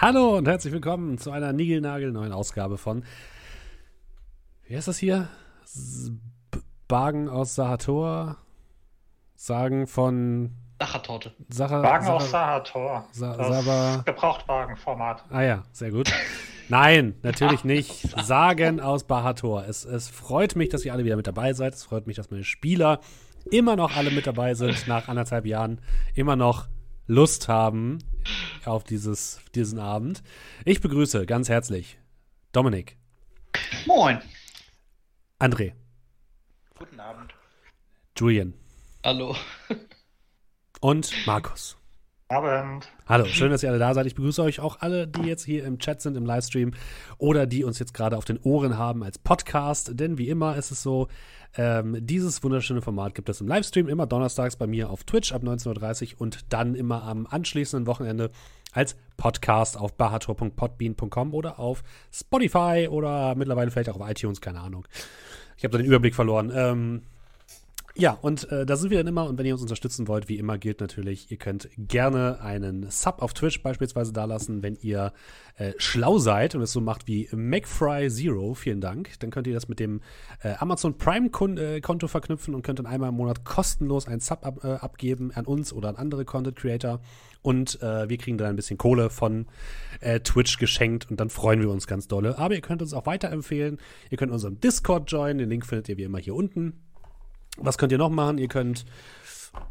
Hallo und herzlich willkommen zu einer niegelnagelneuen Ausgabe von. Wie heißt das hier? Bagen aus Sahator? Sagen von. Sachertorte. Sacher, Wagen Sacher, aus Sahator. Sa Das Saba- Gebrauchtwagenformat. Ah ja, sehr gut. Nein, natürlich nicht. Sagen aus Bahator. Es, es freut mich, dass ihr alle wieder mit dabei seid. Es freut mich, dass meine Spieler immer noch alle mit dabei sind, nach anderthalb Jahren immer noch Lust haben auf dieses, diesen Abend. Ich begrüße ganz herzlich Dominik, Moin. André, Guten Abend. Julian Hallo. und Markus. Abend. Hallo, schön, dass ihr alle da seid. Ich begrüße euch auch alle, die jetzt hier im Chat sind, im Livestream oder die uns jetzt gerade auf den Ohren haben als Podcast. Denn wie immer ist es so, ähm, dieses wunderschöne Format gibt es im Livestream immer donnerstags bei mir auf Twitch ab 19.30 Uhr und dann immer am anschließenden Wochenende als Podcast auf bahator.podbean.com oder auf Spotify oder mittlerweile vielleicht auch auf iTunes, keine Ahnung. Ich habe da den Überblick verloren. Ähm, ja, und äh, da sind wir dann immer. Und wenn ihr uns unterstützen wollt, wie immer gilt natürlich, ihr könnt gerne einen Sub auf Twitch beispielsweise dalassen, wenn ihr äh, schlau seid und es so macht wie McFry Zero. Vielen Dank. Dann könnt ihr das mit dem äh, Amazon Prime äh, Konto verknüpfen und könnt dann einmal im Monat kostenlos einen Sub ab, äh, abgeben an uns oder an andere Content Creator. Und äh, wir kriegen dann ein bisschen Kohle von äh, Twitch geschenkt und dann freuen wir uns ganz dolle. Aber ihr könnt uns auch weiterempfehlen. Ihr könnt unserem Discord joinen. Den Link findet ihr wie immer hier unten. Was könnt ihr noch machen? Ihr könnt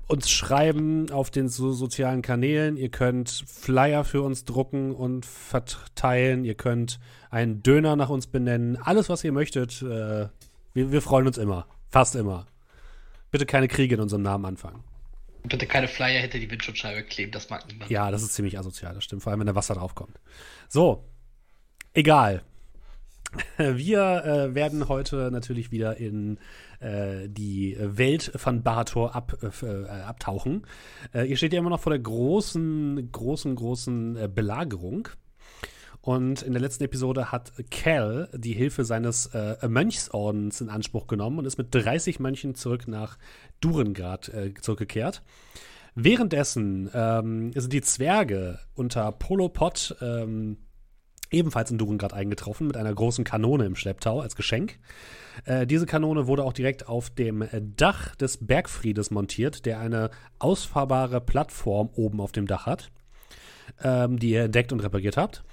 uns schreiben auf den so sozialen Kanälen. Ihr könnt Flyer für uns drucken und verteilen. Ihr könnt einen Döner nach uns benennen. Alles, was ihr möchtet. Äh, wir, wir freuen uns immer. Fast immer. Bitte keine Kriege in unserem Namen anfangen. Bitte keine Flyer hinter die Windschutzscheibe kleben, das mag niemand. Ja, das ist ziemlich asozial, das stimmt. Vor allem, wenn da Wasser draufkommt. So, egal. Wir äh, werden heute natürlich wieder in äh, die Welt von Bahator ab, äh, abtauchen. Äh, ihr steht ja immer noch vor der großen, großen, großen äh, Belagerung. Und in der letzten Episode hat Cal die Hilfe seines äh, Mönchsordens in Anspruch genommen und ist mit 30 Mönchen zurück nach Durengrad äh, zurückgekehrt. Währenddessen ähm, sind die Zwerge unter Polopod ähm, ebenfalls in Durengrad eingetroffen mit einer großen Kanone im Schlepptau als Geschenk. Äh, diese Kanone wurde auch direkt auf dem äh, Dach des Bergfriedes montiert, der eine ausfahrbare Plattform oben auf dem Dach hat, ähm, die ihr entdeckt und repariert habt.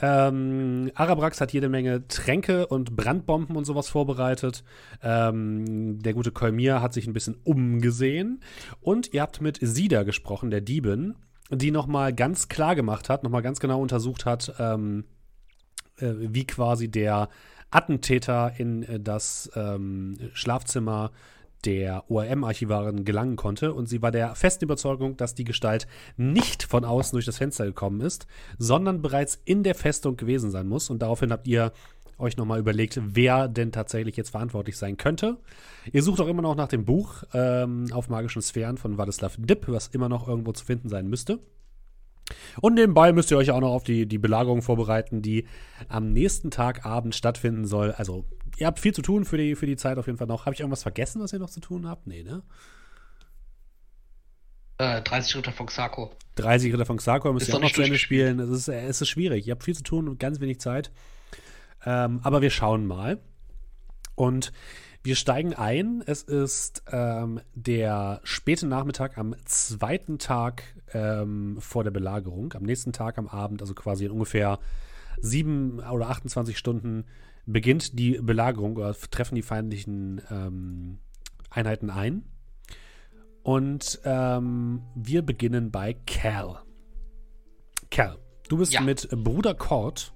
Ähm, Arabrax hat jede Menge Tränke und Brandbomben und sowas vorbereitet. Ähm, der gute Kolmir hat sich ein bisschen umgesehen. Und ihr habt mit Sida gesprochen, der Diebin, die nochmal ganz klar gemacht hat, nochmal ganz genau untersucht hat, ähm, äh, wie quasi der Attentäter in äh, das ähm, Schlafzimmer der ORM-Archivarin gelangen konnte. Und sie war der festen Überzeugung, dass die Gestalt nicht von außen durch das Fenster gekommen ist, sondern bereits in der Festung gewesen sein muss. Und daraufhin habt ihr euch nochmal überlegt, wer denn tatsächlich jetzt verantwortlich sein könnte. Ihr sucht auch immer noch nach dem Buch ähm, auf magischen Sphären von Wadislav Dipp, was immer noch irgendwo zu finden sein müsste. Und nebenbei müsst ihr euch auch noch auf die, die Belagerung vorbereiten, die am nächsten Tag Abend stattfinden soll. Also, ihr habt viel zu tun für die, für die Zeit auf jeden Fall noch. Habe ich irgendwas vergessen, was ihr noch zu tun habt? Nee, ne? Äh, 30 Ritter von Xako. 30 Ritter von Xarkor müsst Ist ihr auch noch zu Ende spielen. Es ist, es ist schwierig. Ihr habt viel zu tun und ganz wenig Zeit. Ähm, aber wir schauen mal. Und wir steigen ein. Es ist ähm, der späte Nachmittag am zweiten Tag ähm, vor der Belagerung. Am nächsten Tag am Abend, also quasi in ungefähr sieben oder 28 Stunden, beginnt die Belagerung oder treffen die feindlichen ähm, Einheiten ein. Und ähm, wir beginnen bei Cal. Cal, du bist Ja. mit Bruder Cord,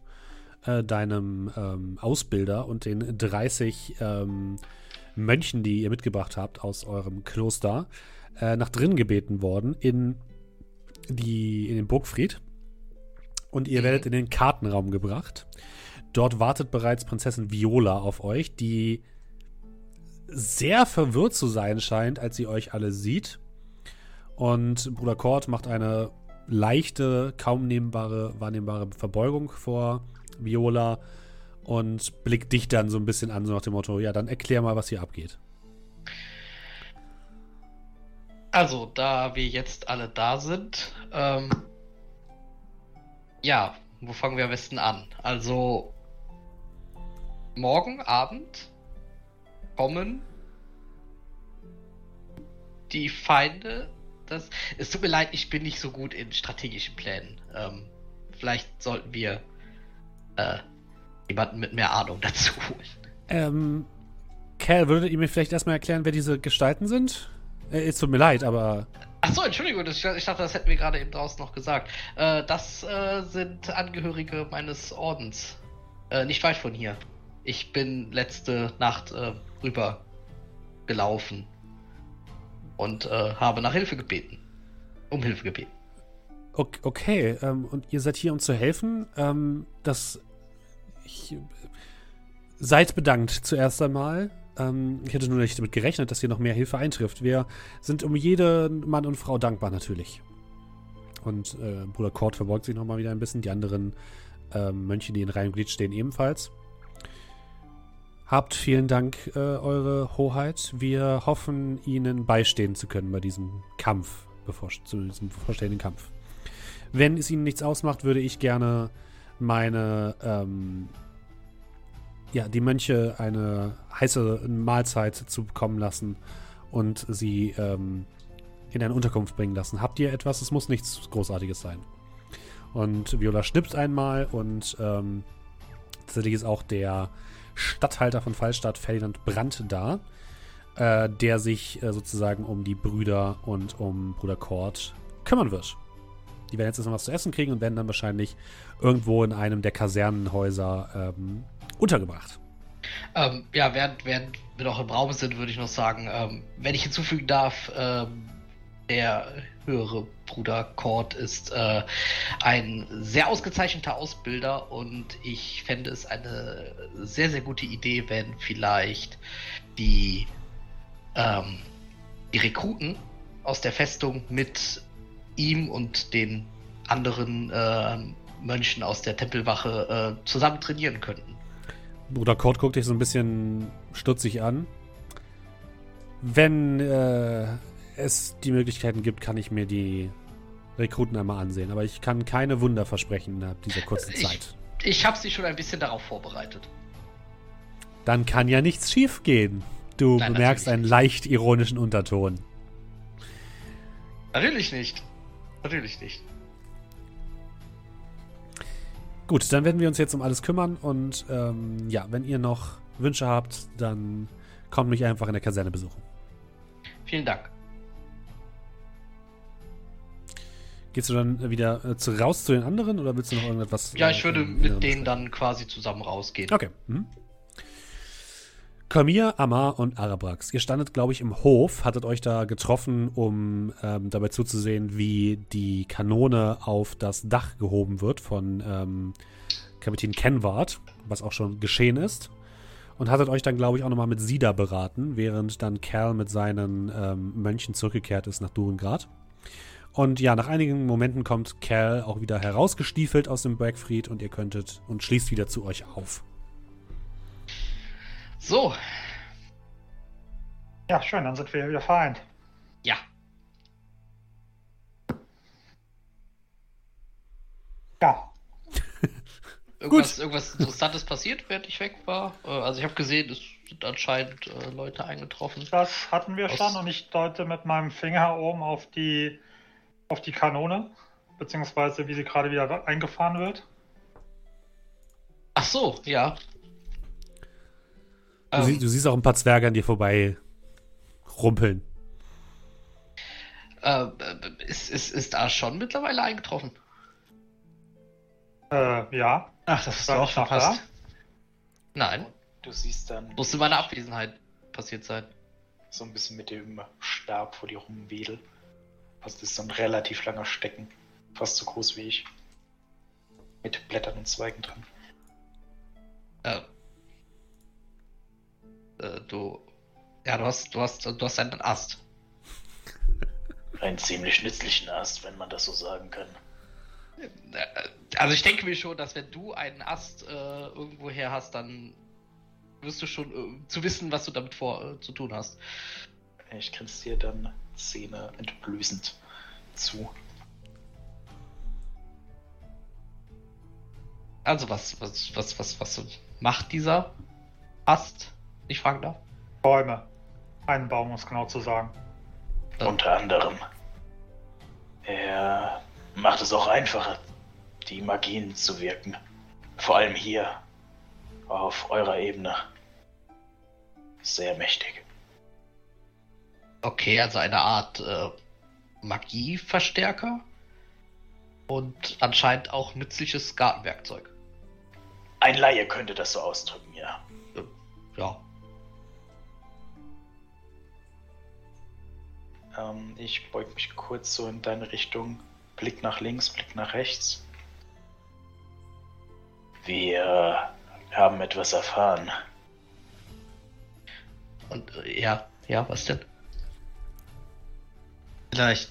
äh, deinem ähm, Ausbilder und den 30 ähm, Mönchen, die ihr mitgebracht habt aus eurem Kloster, äh, nach drinnen gebeten worden in, die, in den Burgfried. Und ihr werdet in den Kartenraum gebracht. Dort wartet bereits Prinzessin Viola auf euch, die sehr verwirrt zu sein scheint, als sie euch alle sieht. Und Bruder Kort macht eine leichte, kaum nehmbare, wahrnehmbare Verbeugung vor Viola und blickt dich dann so ein bisschen an, so nach dem Motto, ja, dann erklär mal, was hier abgeht. Also, da wir jetzt alle da sind, ähm, ja, wo fangen wir am besten an? Also, morgen Abend kommen die Feinde. Das, es tut mir leid, ich bin nicht so gut in strategischen Plänen. Ähm, vielleicht sollten wir äh, jemanden mit mehr Ahnung dazu holen. Ähm, Cal, würdet ihr mir vielleicht erstmal erklären, wer diese Gestalten sind? Äh, es tut mir leid, aber. Achso, Entschuldigung, das, ich dachte, das hätten wir gerade eben draußen noch gesagt. Äh, das äh, sind Angehörige meines Ordens. Äh, nicht weit von hier. Ich bin letzte Nacht äh, rüber gelaufen und äh, habe nach Hilfe gebeten. Um Hilfe gebeten. Ok- Okay, ähm, und ihr seid hier, um zu helfen. Ähm, das. Ich, seid bedankt zuerst einmal. Ähm, ich hätte nur nicht damit gerechnet, dass hier noch mehr Hilfe eintrifft. Wir sind um jede Mann und Frau dankbar, natürlich. Und äh, Bruder Kort verbeugt sich nochmal wieder ein bisschen. Die anderen ähm, Mönche, die in Reihe und Glied stehen, ebenfalls. Habt vielen Dank, äh, Eure Hoheit. Wir hoffen, Ihnen beistehen zu können bei diesem Kampf, bevor, zu diesem bevorstehenden Kampf. Wenn es Ihnen nichts ausmacht, würde ich gerne meine, ähm, ja, die Mönche eine heiße Mahlzeit zu bekommen lassen und sie ähm, in eine Unterkunft bringen lassen. Habt ihr etwas? Es muss nichts Großartiges sein. Und Viola schnippt einmal und ähm, tatsächlich ist auch der Statthalter von Fallstadt, Ferdinand Brandt, da, äh, der sich äh, sozusagen um die Brüder und um Bruder Kort kümmern wird. Die werden jetzt erstmal was zu essen kriegen und werden dann wahrscheinlich irgendwo in einem der Kasernenhäuser ähm, untergebracht. Ähm, ja, während, während wir noch im Raum sind, würde ich noch sagen, ähm, wenn ich hinzufügen darf, ähm, der höhere Bruder Kort ist äh, ein sehr ausgezeichneter Ausbilder und ich fände es eine sehr, sehr gute Idee, wenn vielleicht die, ähm, die Rekruten aus der Festung mit ihm und den anderen äh, Mönchen aus der Tempelwache äh, zusammen trainieren könnten. Bruder Kort guckt dich so ein bisschen stutzig an. Wenn äh, es die Möglichkeiten gibt, kann ich mir die Rekruten einmal ansehen. Aber ich kann keine Wunder versprechen innerhalb dieser kurzen Ich- Zeit. Ich habe sie schon ein bisschen darauf vorbereitet. Dann kann ja nichts schiefgehen. Du Nein, bemerkst einen leicht ironischen Unterton. Natürlich nicht. Natürlich nicht. Gut, dann werden wir uns jetzt um alles kümmern und ähm, ja, wenn ihr noch Wünsche habt, dann kommt mich einfach in der Kaserne besuchen. Vielen Dank. Gehst du dann wieder äh, raus zu den anderen oder willst du noch irgendetwas? Ja, äh, ich würde im mit denen dann quasi zusammen rausgehen. Okay. Mhm. Kamir, Amar und Arabrax. Ihr standet, glaube ich, im Hof, hattet euch da getroffen, um ähm, dabei zuzusehen, wie die Kanone auf das Dach gehoben wird von ähm, Kapitän Kenward, was auch schon geschehen ist. Und hattet euch dann, glaube ich, auch nochmal mit Sida beraten, während dann Cal mit seinen ähm, Mönchen zurückgekehrt ist nach Durengrad. Und ja, nach einigen Momenten kommt Cal auch wieder herausgestiefelt aus dem Bergfried und ihr könntet und schließt wieder zu euch auf. So, Ja, schön, dann sind wir wieder vereint. ja. Ja, Irgendwas, irgendwas Interessantes passiert, während ich weg war. Äh, Also ich habe gesehen, es sind anscheinend äh, Leute eingetroffen. das hatten wir schon und ich deute mit meinem Finger oben auf die, auf die Kanone, beziehungsweise wie sie gerade wieder eingefahren wird. Ach so, ja. Du, sie, Ähm, du siehst auch ein paar Zwerge an dir vorbei rumpeln. äh, ist, ist, ist da schon mittlerweile eingetroffen? Äh, ja. Ach, das ist ich noch verpasst. Nein, Du siehst dann muss in meiner Abwesenheit passiert sein. so ein bisschen mit dem Stab vor dir rumwedel. Also das ist so ein relativ langer Stecken. Fast so groß wie ich. Mit Blättern und Zweigen dran. Äh, äh, du. Ja, du hast, du hast, du hast einen Ast. Einen ziemlich nützlichen Ast, wenn man das so sagen kann. Äh, Also ich denke mir schon, dass wenn du einen Ast äh, irgendwo her hast, dann wirst du schon äh, zu wissen, was du damit vor äh, zu tun hast. Ich grinse dir dann Zähne entblößend zu. Also was, was, was, was, was macht dieser Ast? Ich fragen darf. Bäume. Einen Baum, um es genau zu sagen. Ja. Unter anderem. Er macht es auch einfacher, die Magien zu wirken. Vor allem hier, auf eurer Ebene. Sehr mächtig. Okay, also eine Art äh, Magieverstärker. Und anscheinend auch nützliches Gartenwerkzeug. Ein Laie könnte das so ausdrücken, ja. Ja. Ähm, ich beug mich kurz so in deine Richtung. Blick nach links, Blick nach rechts. Wir haben etwas erfahren. Und äh, ja, ja, was denn? Vielleicht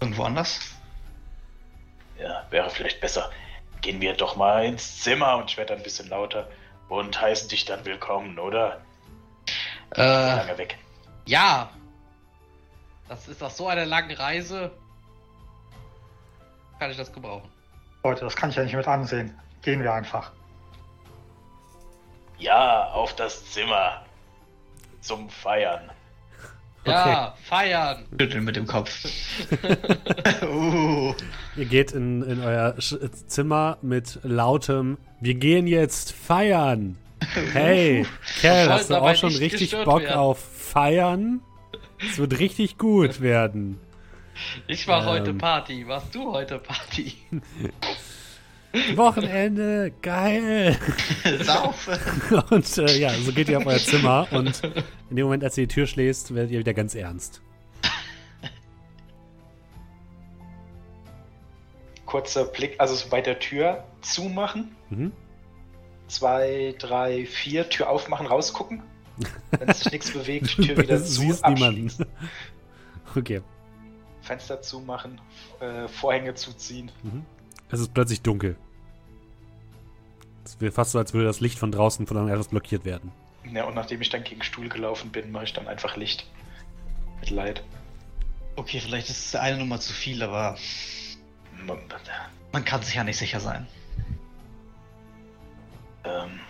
irgendwo anders? Ja, wäre vielleicht besser. Gehen wir doch mal ins Zimmer und ich werde ein bisschen lauter und heißen dich dann willkommen, oder? Äh, Lange weg. ja. Das ist nach so einer langen Reise. Kann ich das gebrauchen? Leute, das kann ich ja nicht mit ansehen. Gehen wir einfach. Ja, auf das Zimmer. Zum Feiern. Ja, feiern. Schütteln mit dem Kopf. uh. Ihr geht in, in euer Sch Zimmer mit lautem Wir gehen jetzt feiern. Hey, Kerl, Wir hast du auch schon richtig Bock werden. auf Feiern? Es wird richtig gut werden. Ich war Ähm. heute Party. Warst du heute Party? Wochenende, geil. Saufen. Und äh, ja, so geht ihr auf euer Zimmer und in dem Moment, als ihr die Tür schließt, werdet ihr wieder ganz ernst. Kurzer Blick, also so bei der Tür zumachen. Mhm. Zwei, drei, vier, Tür aufmachen, rausgucken. Wenn sich nichts bewegt, Tür wieder Du zu, siehst abschließen. niemanden. Okay. Fenster zumachen, äh, Vorhänge zuziehen. Mhm. Es ist plötzlich dunkel. Es wird fast so, als würde das Licht von draußen von etwas blockiert werden. Ja, und nachdem ich dann gegen den Stuhl gelaufen bin, mache ich dann einfach Licht. Mit Leid. Okay, vielleicht ist es eine Nummer zu viel, aber man kann sich ja nicht sicher sein. Ähm,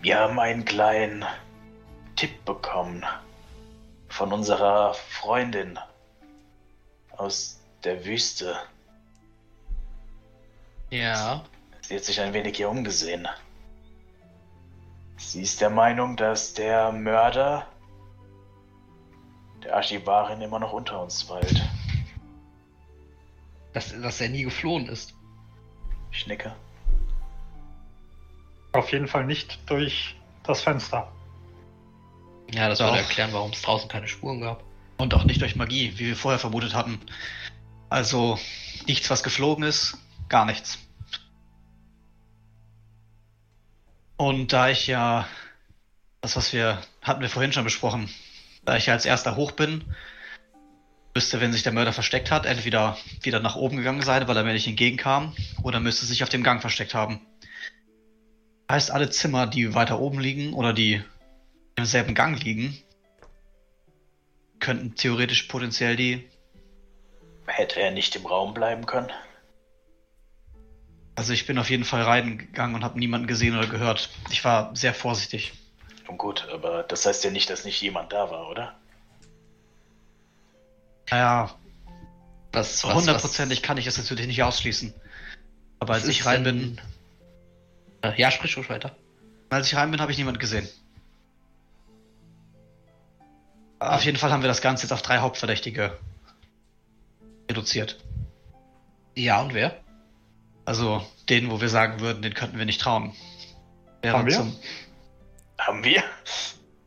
wir haben einen kleinen Tipp bekommen von unserer Freundin aus der Wüste. Ja. Sie hat sich ein wenig hier umgesehen. Sie ist der Meinung, dass der Mörder der Archivarin immer noch unter uns weilt. Dass, dass er nie geflohen ist. Ich nicke. Auf jeden Fall nicht durch das Fenster. Ja, das würde erklären, warum es draußen keine Spuren gab. Und auch nicht durch Magie, wie wir vorher vermutet hatten. Also nichts, was geflogen ist, gar nichts. Und da ich ja, das was wir, hatten wir vorhin schon besprochen, da ich ja als erster hoch bin, müsste, wenn sich der Mörder versteckt hat, entweder wieder nach oben gegangen sein, weil er mir nicht entgegenkam, oder müsste sich auf dem Gang versteckt haben. Heißt, alle Zimmer, die weiter oben liegen oder die im selben Gang liegen, könnten theoretisch potenziell die. Hätte er nicht im Raum bleiben können? Also ich bin auf jeden Fall reingegangen und habe niemanden gesehen oder gehört. Ich war sehr vorsichtig. Nun gut, aber das heißt ja nicht, dass nicht jemand da war, oder? Naja, Was, was, hundertprozentig kann ich das natürlich nicht ausschließen. Aber als was ich rein bin, Ja, sprich ruhig weiter. als ich rein bin, habe ich niemanden gesehen. Auf jeden Fall haben wir das Ganze jetzt auf drei Hauptverdächtige reduziert. Ja, und wer? Also den, wo wir sagen würden, den könnten wir nicht trauen. Wäre Haben wir? Zum, Haben wir?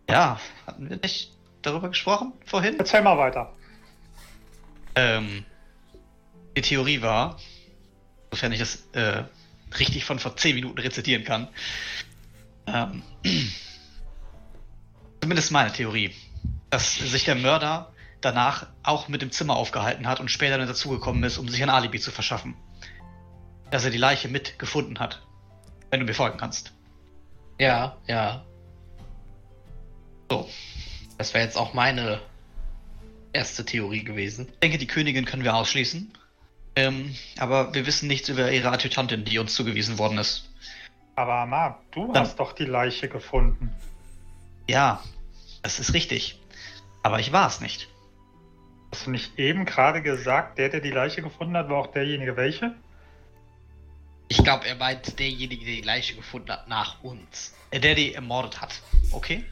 ja, hatten wir nicht darüber gesprochen vorhin? Erzähl mal weiter. Ähm, die Theorie war, sofern ich das äh, richtig von vor 10 Minuten rezitieren kann, ähm, zumindest meine Theorie, dass sich der Mörder danach auch mit dem Zimmer aufgehalten hat und später dann dazugekommen ist, um sich ein Alibi zu verschaffen. Dass er die Leiche mit gefunden hat. Wenn du mir folgen kannst. Ja, ja. So. Das wäre jetzt auch meine erste Theorie gewesen. Ich denke, die Königin können wir ausschließen. Ähm, aber wir wissen nichts über ihre Adjutantin, die uns zugewiesen worden ist. Aber Amar, du Dann- hast doch die Leiche gefunden. Ja, das ist richtig. Aber ich war es nicht. Hast du nicht eben gerade gesagt, der, der die Leiche gefunden hat, war auch derjenige welche? Ich glaube, er meint derjenige, der die Leiche gefunden hat, nach uns. Äh, Der die ermordet hat. Okay?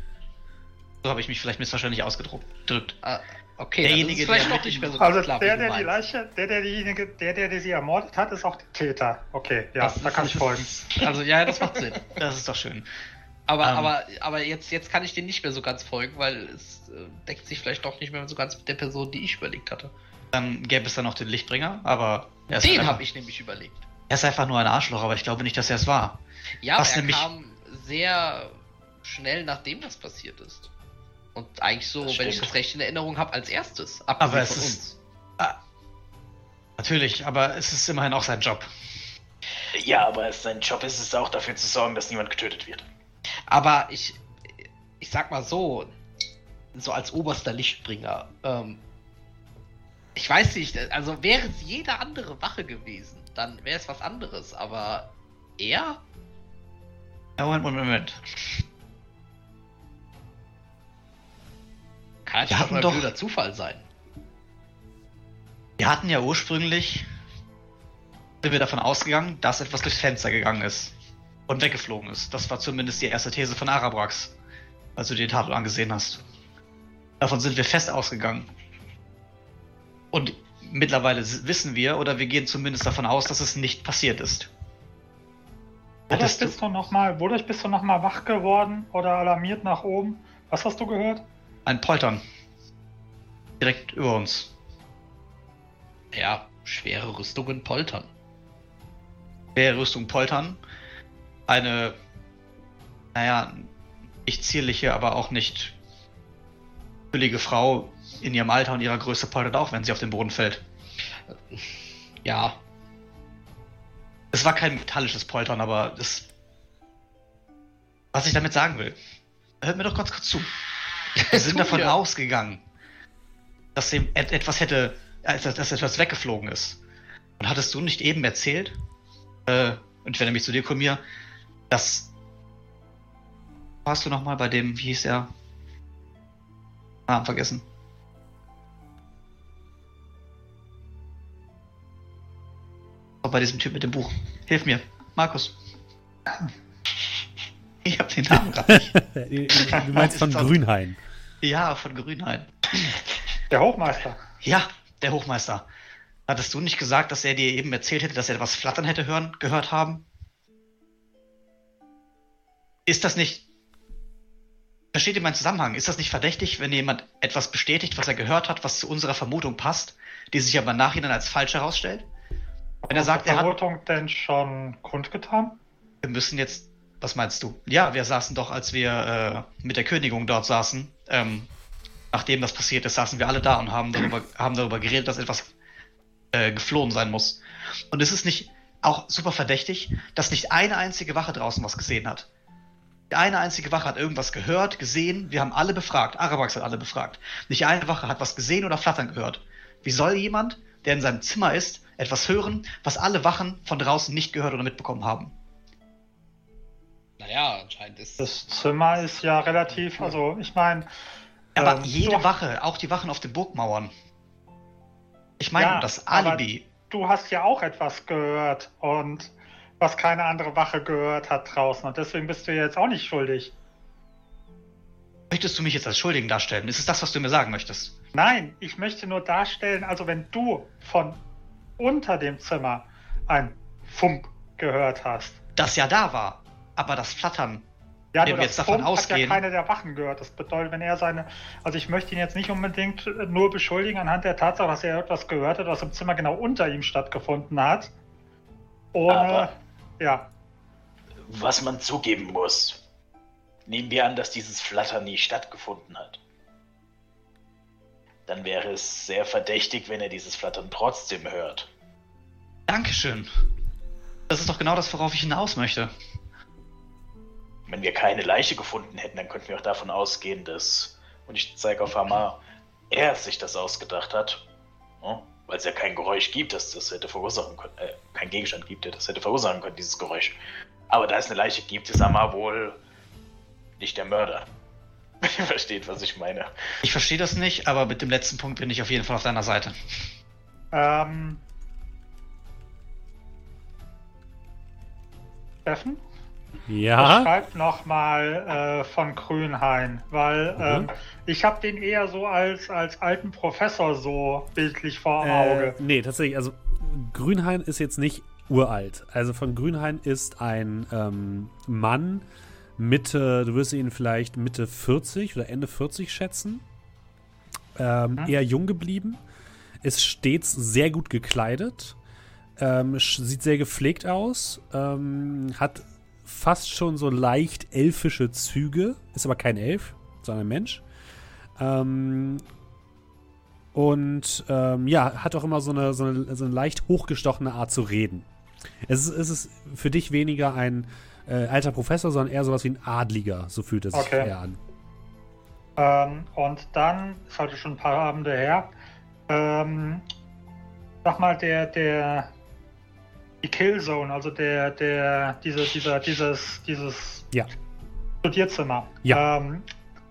So habe ich mich vielleicht missverständlich ausgedrückt. Äh, okay, Derjenige, es vielleicht der doch mit nicht mehr so Also klar, der, der die. Leiche, der, der diejenige, der, der, der sie ermordet hat, ist auch der Täter. Okay, ja, Das da ist- kann ich folgen. ist- Also ja, das macht Sinn. Das ist doch schön. Aber, Ähm. aber, aber jetzt, jetzt kann ich den nicht mehr so ganz folgen, weil es äh, deckt sich vielleicht doch nicht mehr so ganz mit der Person, die ich überlegt hatte. Dann gäbe es dann noch den Lichtbringer, aber er ist, Den einfach, habe ich nämlich überlegt. er ist einfach nur ein Arschloch, aber ich glaube nicht, dass er es war. Ja, Was aber er nämlich- kam sehr schnell nachdem das passiert ist. Und eigentlich so, Das wenn ich das recht in Erinnerung habe, als erstes. Aber Abgesehen es von ist- uns. Ah, natürlich, aber es ist immerhin auch sein Job. Ja, aber sein Job ist es auch dafür zu sorgen, dass niemand getötet wird. Aber ich, ich sag mal so, so als oberster Lichtbringer, ähm, ich weiß nicht, also wäre es jede andere Wache gewesen, dann wäre es was anderes, aber er? Ja, Moment, Moment, Moment. Kann natürlich mal ein doch- blöder Zufall sein. Wir hatten ja ursprünglich, sind wir davon ausgegangen, dass etwas durchs Fenster gegangen ist und weggeflogen ist. Das war zumindest die erste These von Arabrax, als du dir die Tafel angesehen hast. Davon sind wir fest ausgegangen. Und mittlerweile wissen wir, oder wir gehen zumindest davon aus, dass es nicht passiert ist. Wodurch bist du nochmal, wodurch bist du noch mal wach geworden oder alarmiert nach oben? Was hast du gehört? Ein Poltern. Direkt über uns. Ja, schwere Rüstungen poltern. Der Rüstung Poltern. Eine, naja, nicht zierliche, aber auch nicht füllige Frau in ihrem Alter und ihrer Größe poltert auch, wenn sie auf den Boden fällt. Ja, Es war kein metallisches Poltern, aber das. Was ich damit sagen will. Hört mir doch ganz kurz zu. Wir sind davon mir. ausgegangen, dass dem et etwas hätte, äh, dass, dass etwas weggeflogen ist. Und hattest du nicht eben erzählt, äh, und ich wende mich zu dir, Kumir, dass. Warst du nochmal bei dem, wie hieß er? Namen vergessen. Bei diesem Typ mit dem Buch. Hilf mir. Markus. Ich hab den Namen gerade nicht. du meinst von Grünhain. Ja, von Grünhain. Der Hochmeister. Ja, der Hochmeister. Hattest du nicht gesagt, dass er dir eben erzählt hätte, dass er etwas flattern hätte hören, gehört haben? Ist das nicht. Versteht ihr meinen Zusammenhang? Ist das nicht verdächtig, wenn jemand etwas bestätigt, was er gehört hat, was zu unserer Vermutung passt, die sich aber im Nachhinein als falsch herausstellt? Wenn er sagt, er hat. Vermutung denn schon kundgetan? Wir müssen jetzt. Was meinst du? Ja, wir saßen doch, als wir äh, mit der Königung dort saßen, ähm, nachdem das passiert ist, saßen wir alle da und haben darüber, haben darüber geredet, dass etwas äh, geflohen sein muss. Und es ist nicht auch super verdächtig, dass nicht eine einzige Wache draußen was gesehen hat. Eine einzige Wache hat irgendwas gehört, gesehen, wir haben alle befragt, Arabax hat alle befragt. Nicht eine Wache hat was gesehen oder flattern gehört. Wie soll jemand, der in seinem Zimmer ist, etwas hören, was alle Wachen von draußen nicht gehört oder mitbekommen haben? Naja, anscheinend ist Das Zimmer ist ja relativ, also ich meine. Aber ähm, jede du- Wache, auch die Wachen auf den Burgmauern. Ich meine, Ja, das aber- Alibi. Du hast ja auch etwas gehört und was keine andere Wache gehört hat draußen und deswegen bist du ja jetzt auch nicht schuldig. Möchtest du mich jetzt als Schuldigen darstellen? Ist es das, was du mir sagen möchtest? Nein, ich möchte nur darstellen, also wenn du von unter dem Zimmer ein Fump gehört hast. Das ja da war. Aber das Flattern. Ja, Wenn nur wir das jetzt davon Fump hat ja ausgehen- keine der Wachen gehört. Das bedeutet, wenn er seine, also ich möchte ihn jetzt nicht unbedingt nur beschuldigen anhand der Tatsache, dass er etwas gehört hat, was im Zimmer genau unter ihm stattgefunden hat. Ohne, Aber- ja, Was man zugeben muss. Nehmen wir an, dass dieses Flattern nie stattgefunden hat. Dann wäre es sehr verdächtig, wenn er dieses Flattern trotzdem hört. Dankeschön. Das ist doch genau das, worauf ich hinaus möchte. Wenn wir keine Leiche gefunden hätten, dann könnten wir auch davon ausgehen, dass, und ich zeige auf Hamar, er sich das ausgedacht hat. Ja, Weil es ja kein Geräusch gibt, das das hätte verursachen können. Äh, kein Gegenstand gibt, der das hätte verursachen können, dieses Geräusch. Aber da es eine Leiche gibt, ist Amar wohl nicht der Mörder. Ihr versteht, was ich meine. Ich verstehe das nicht, aber mit dem letzten Punkt bin ich auf jeden Fall auf deiner Seite. Ähm. Steffen? Ja. Schreib nochmal äh, von Grünhain, weil Mhm. ähm, ich habe den eher so als, als alten Professor so bildlich vor Äh, Auge. nee, tatsächlich, also Grünhain ist jetzt nicht uralt. Also von Grünhain ist ein ähm, Mann Mitte, du wirst ihn vielleicht Mitte 40 oder Ende 40 schätzen. Ähm, Mhm. Eher jung geblieben. Ist stets sehr gut gekleidet. Ähm, sieht sehr gepflegt aus. Ähm, hat fast schon so leicht elfische Züge. Ist aber kein Elf, sondern ein Mensch. Ähm, und ähm, ja, hat auch immer so eine, so, eine, so eine leicht hochgestochene Art zu reden. Es ist, es ist für dich weniger ein äh, alter Professor, sondern eher sowas wie ein Adliger. So fühlt es sich Okay. eher an. Ähm, und dann, ist heute schon ein paar Abende her, ähm, sag mal, der, der, die Killzone, also der, der, diese, dieser, dieses, dieses Ja. Studierzimmer. Ja. Ähm,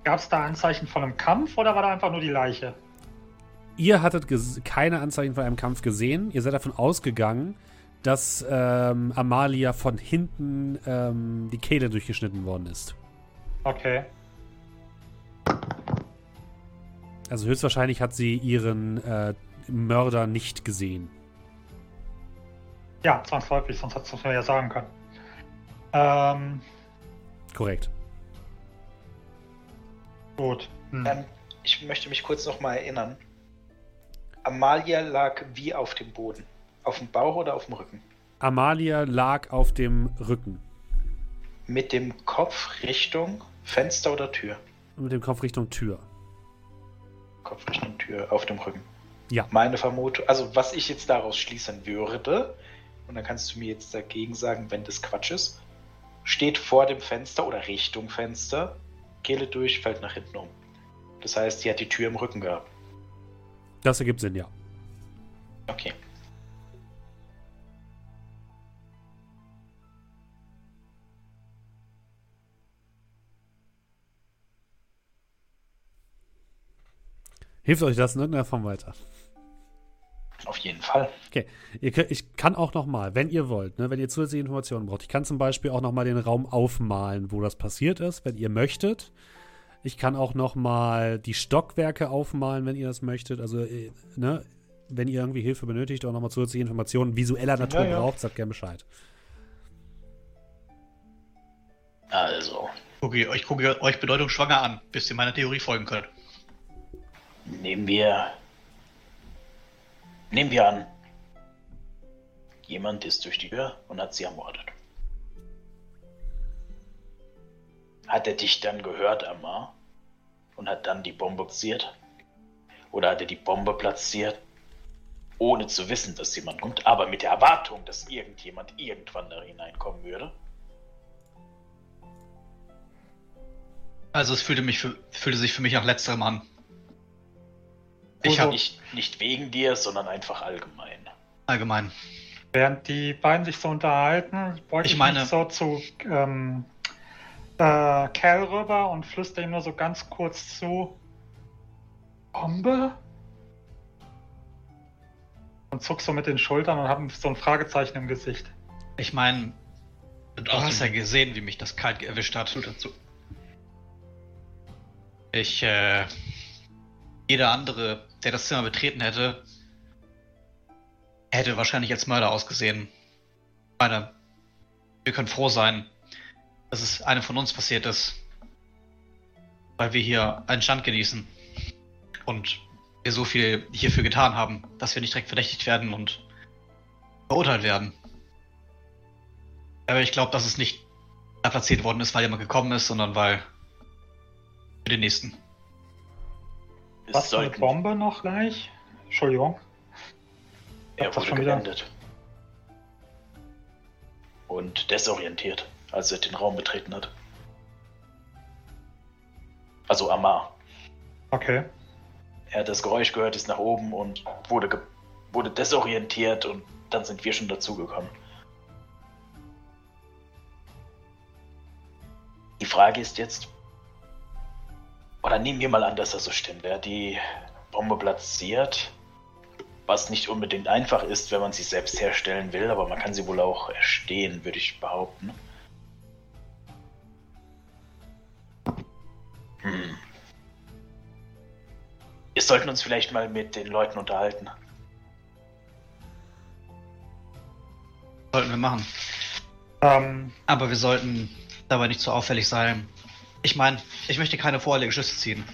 Gab es da Anzeichen von einem Kampf oder war da einfach nur die Leiche? Ihr hattet keine Anzeichen von einem Kampf gesehen. Ihr seid davon ausgegangen, dass ähm, Amalia von hinten ähm, die Kehle durchgeschnitten worden ist. Okay. Also höchstwahrscheinlich hat sie ihren äh, Mörder nicht gesehen. Ja, zwangsläufig, sonst hättest du es mir ja sagen können. Ähm, Korrekt. gut. Hm. Ähm, ich möchte mich kurz nochmal erinnern. Amalia lag wie auf dem Boden. Auf dem Bauch oder auf dem Rücken? Amalia lag auf dem Rücken. Mit dem Kopf Richtung Fenster oder Tür? Mit dem Kopf Richtung Tür. Kopf Richtung Tür, auf dem Rücken. Ja. Meine Vermutung, also was ich jetzt daraus schließen würde, und dann kannst du mir jetzt dagegen sagen, wenn das Quatsch ist, steht vor dem Fenster oder Richtung Fenster, Kehle durch, fällt nach hinten um. Das heißt, die hat die Tür im Rücken gehabt. Das ergibt Sinn, ja. Okay. Hilft euch das in irgendeiner Form weiter? Auf jeden Fall. Okay, ihr, könnt- ich kann auch noch mal, wenn ihr wollt, ne, wenn ihr zusätzliche Informationen braucht, ich kann zum Beispiel auch noch mal den Raum aufmalen, wo das passiert ist, wenn ihr möchtet. Ich kann auch noch mal die Stockwerke aufmalen, wenn ihr das möchtet. Also, äh, ne, wenn ihr irgendwie Hilfe benötigt oder noch mal zusätzliche Informationen visueller Natur Ja, ja. braucht, sagt gerne Bescheid. Also, Gucke, ich gucke euch bedeutungsschwanger an, bis ihr meiner Theorie folgen könnt. nehmen wir. Nehmen wir an. Jemand ist durch die Tür und hat sie ermordet. Hat er dich dann gehört, Amar? Und hat dann die Bombe platziert? Oder hat er die Bombe platziert, ohne zu wissen, dass jemand kommt, aber mit der Erwartung, dass irgendjemand irgendwann da hineinkommen würde? Also es fühlte, mich für, fühlte sich für mich nach letzterem an. Ich habe Nicht, nicht wegen dir, sondern einfach allgemein. allgemein. Während die beiden sich so unterhalten, beuge Ich ich, meine- mich so zu ähm, äh, Cal rüber und flüstere ihm nur so ganz kurz zu. Bombe? Und zuck so mit den Schultern und habe so ein Fragezeichen im Gesicht. Ich meine, du hast ja gesehen, wie mich das kalt erwischt hat. Ich, äh, jeder andere, der das Zimmer betreten hätte, hätte wahrscheinlich als Mörder ausgesehen. Ich meine, wir können froh sein, dass es einem von uns passiert ist. Weil wir hier einen Stand genießen. Und wir so viel hierfür getan haben, dass wir nicht direkt verdächtigt werden und verurteilt werden. Aber ich glaube, dass es nicht da platziert worden ist, weil jemand gekommen ist, sondern weil für den nächsten. Es Was für eine Bombe noch gleich? Entschuldigung. Er das wurde schon wieder? gewendet. Und desorientiert, als er den Raum betreten hat. Also Amar. Okay. Er hat das Geräusch gehört, ist nach oben und wurde wurde desorientiert und dann sind wir schon dazugekommen. Die Frage ist jetzt, oder nehmen wir mal an, dass das so stimmt. Er hat die Bombe platziert, was nicht unbedingt einfach ist, wenn man sie selbst herstellen will, aber man kann sie wohl auch erstehen, würde ich behaupten. Hm. Wir sollten uns vielleicht mal mit den Leuten unterhalten. Sollten wir machen. Ähm, Aber wir sollten dabei nicht zu auffällig sein. Ich meine, ich möchte keine vorherigen Schlüsse ziehen.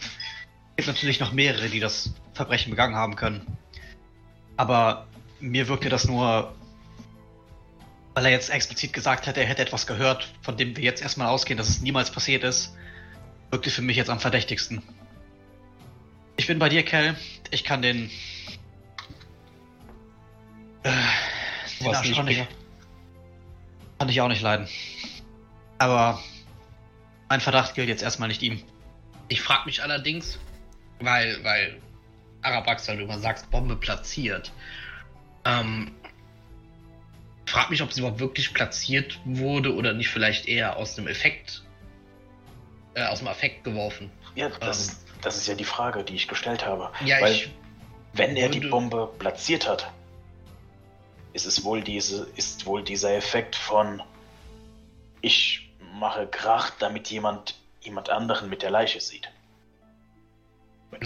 Es gibt natürlich noch mehrere, die das Verbrechen begangen haben können. Aber mir wirkte das nur, weil er jetzt explizit gesagt hat, er hätte etwas gehört, von dem wir jetzt erstmal ausgehen, dass es niemals passiert ist, wirkte für mich jetzt am verdächtigsten. Ich bin bei dir, Kel. Ich kann den. Äh, den Was Arsch nicht? Kann ich auch nicht leiden. Aber mein Verdacht gilt jetzt erstmal nicht ihm. Ich frage mich allerdings, weil, weil Arabax, weil du immer sagst, Bombe platziert. Ähm, frag mich, ob sie überhaupt wirklich platziert wurde oder nicht vielleicht eher aus dem Effekt, äh, aus dem Affekt geworfen. Ja, das, das ist ja die Frage, die ich gestellt habe. Ja, Weil, ich. wenn er die Bombe platziert hat, ist es wohl diese, ist wohl dieser Effekt von ich mache Krach, damit jemand jemand anderen mit der Leiche sieht.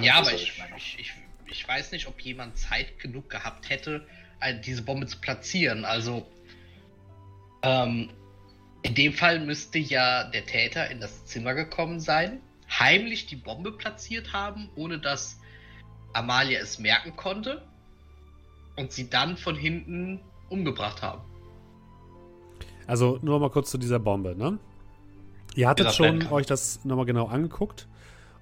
Ja, aber ich, ich, ich, ich weiß nicht, ob jemand Zeit genug gehabt hätte, diese Bombe zu platzieren. Also, ähm, in dem Fall müsste ja der Täter in das Zimmer gekommen sein, heimlich die Bombe platziert haben, ohne dass Amalia es merken konnte und sie dann von hinten umgebracht haben. Also nur mal kurz zu dieser Bombe, ne? Ihr hattet schon euch das nochmal genau angeguckt.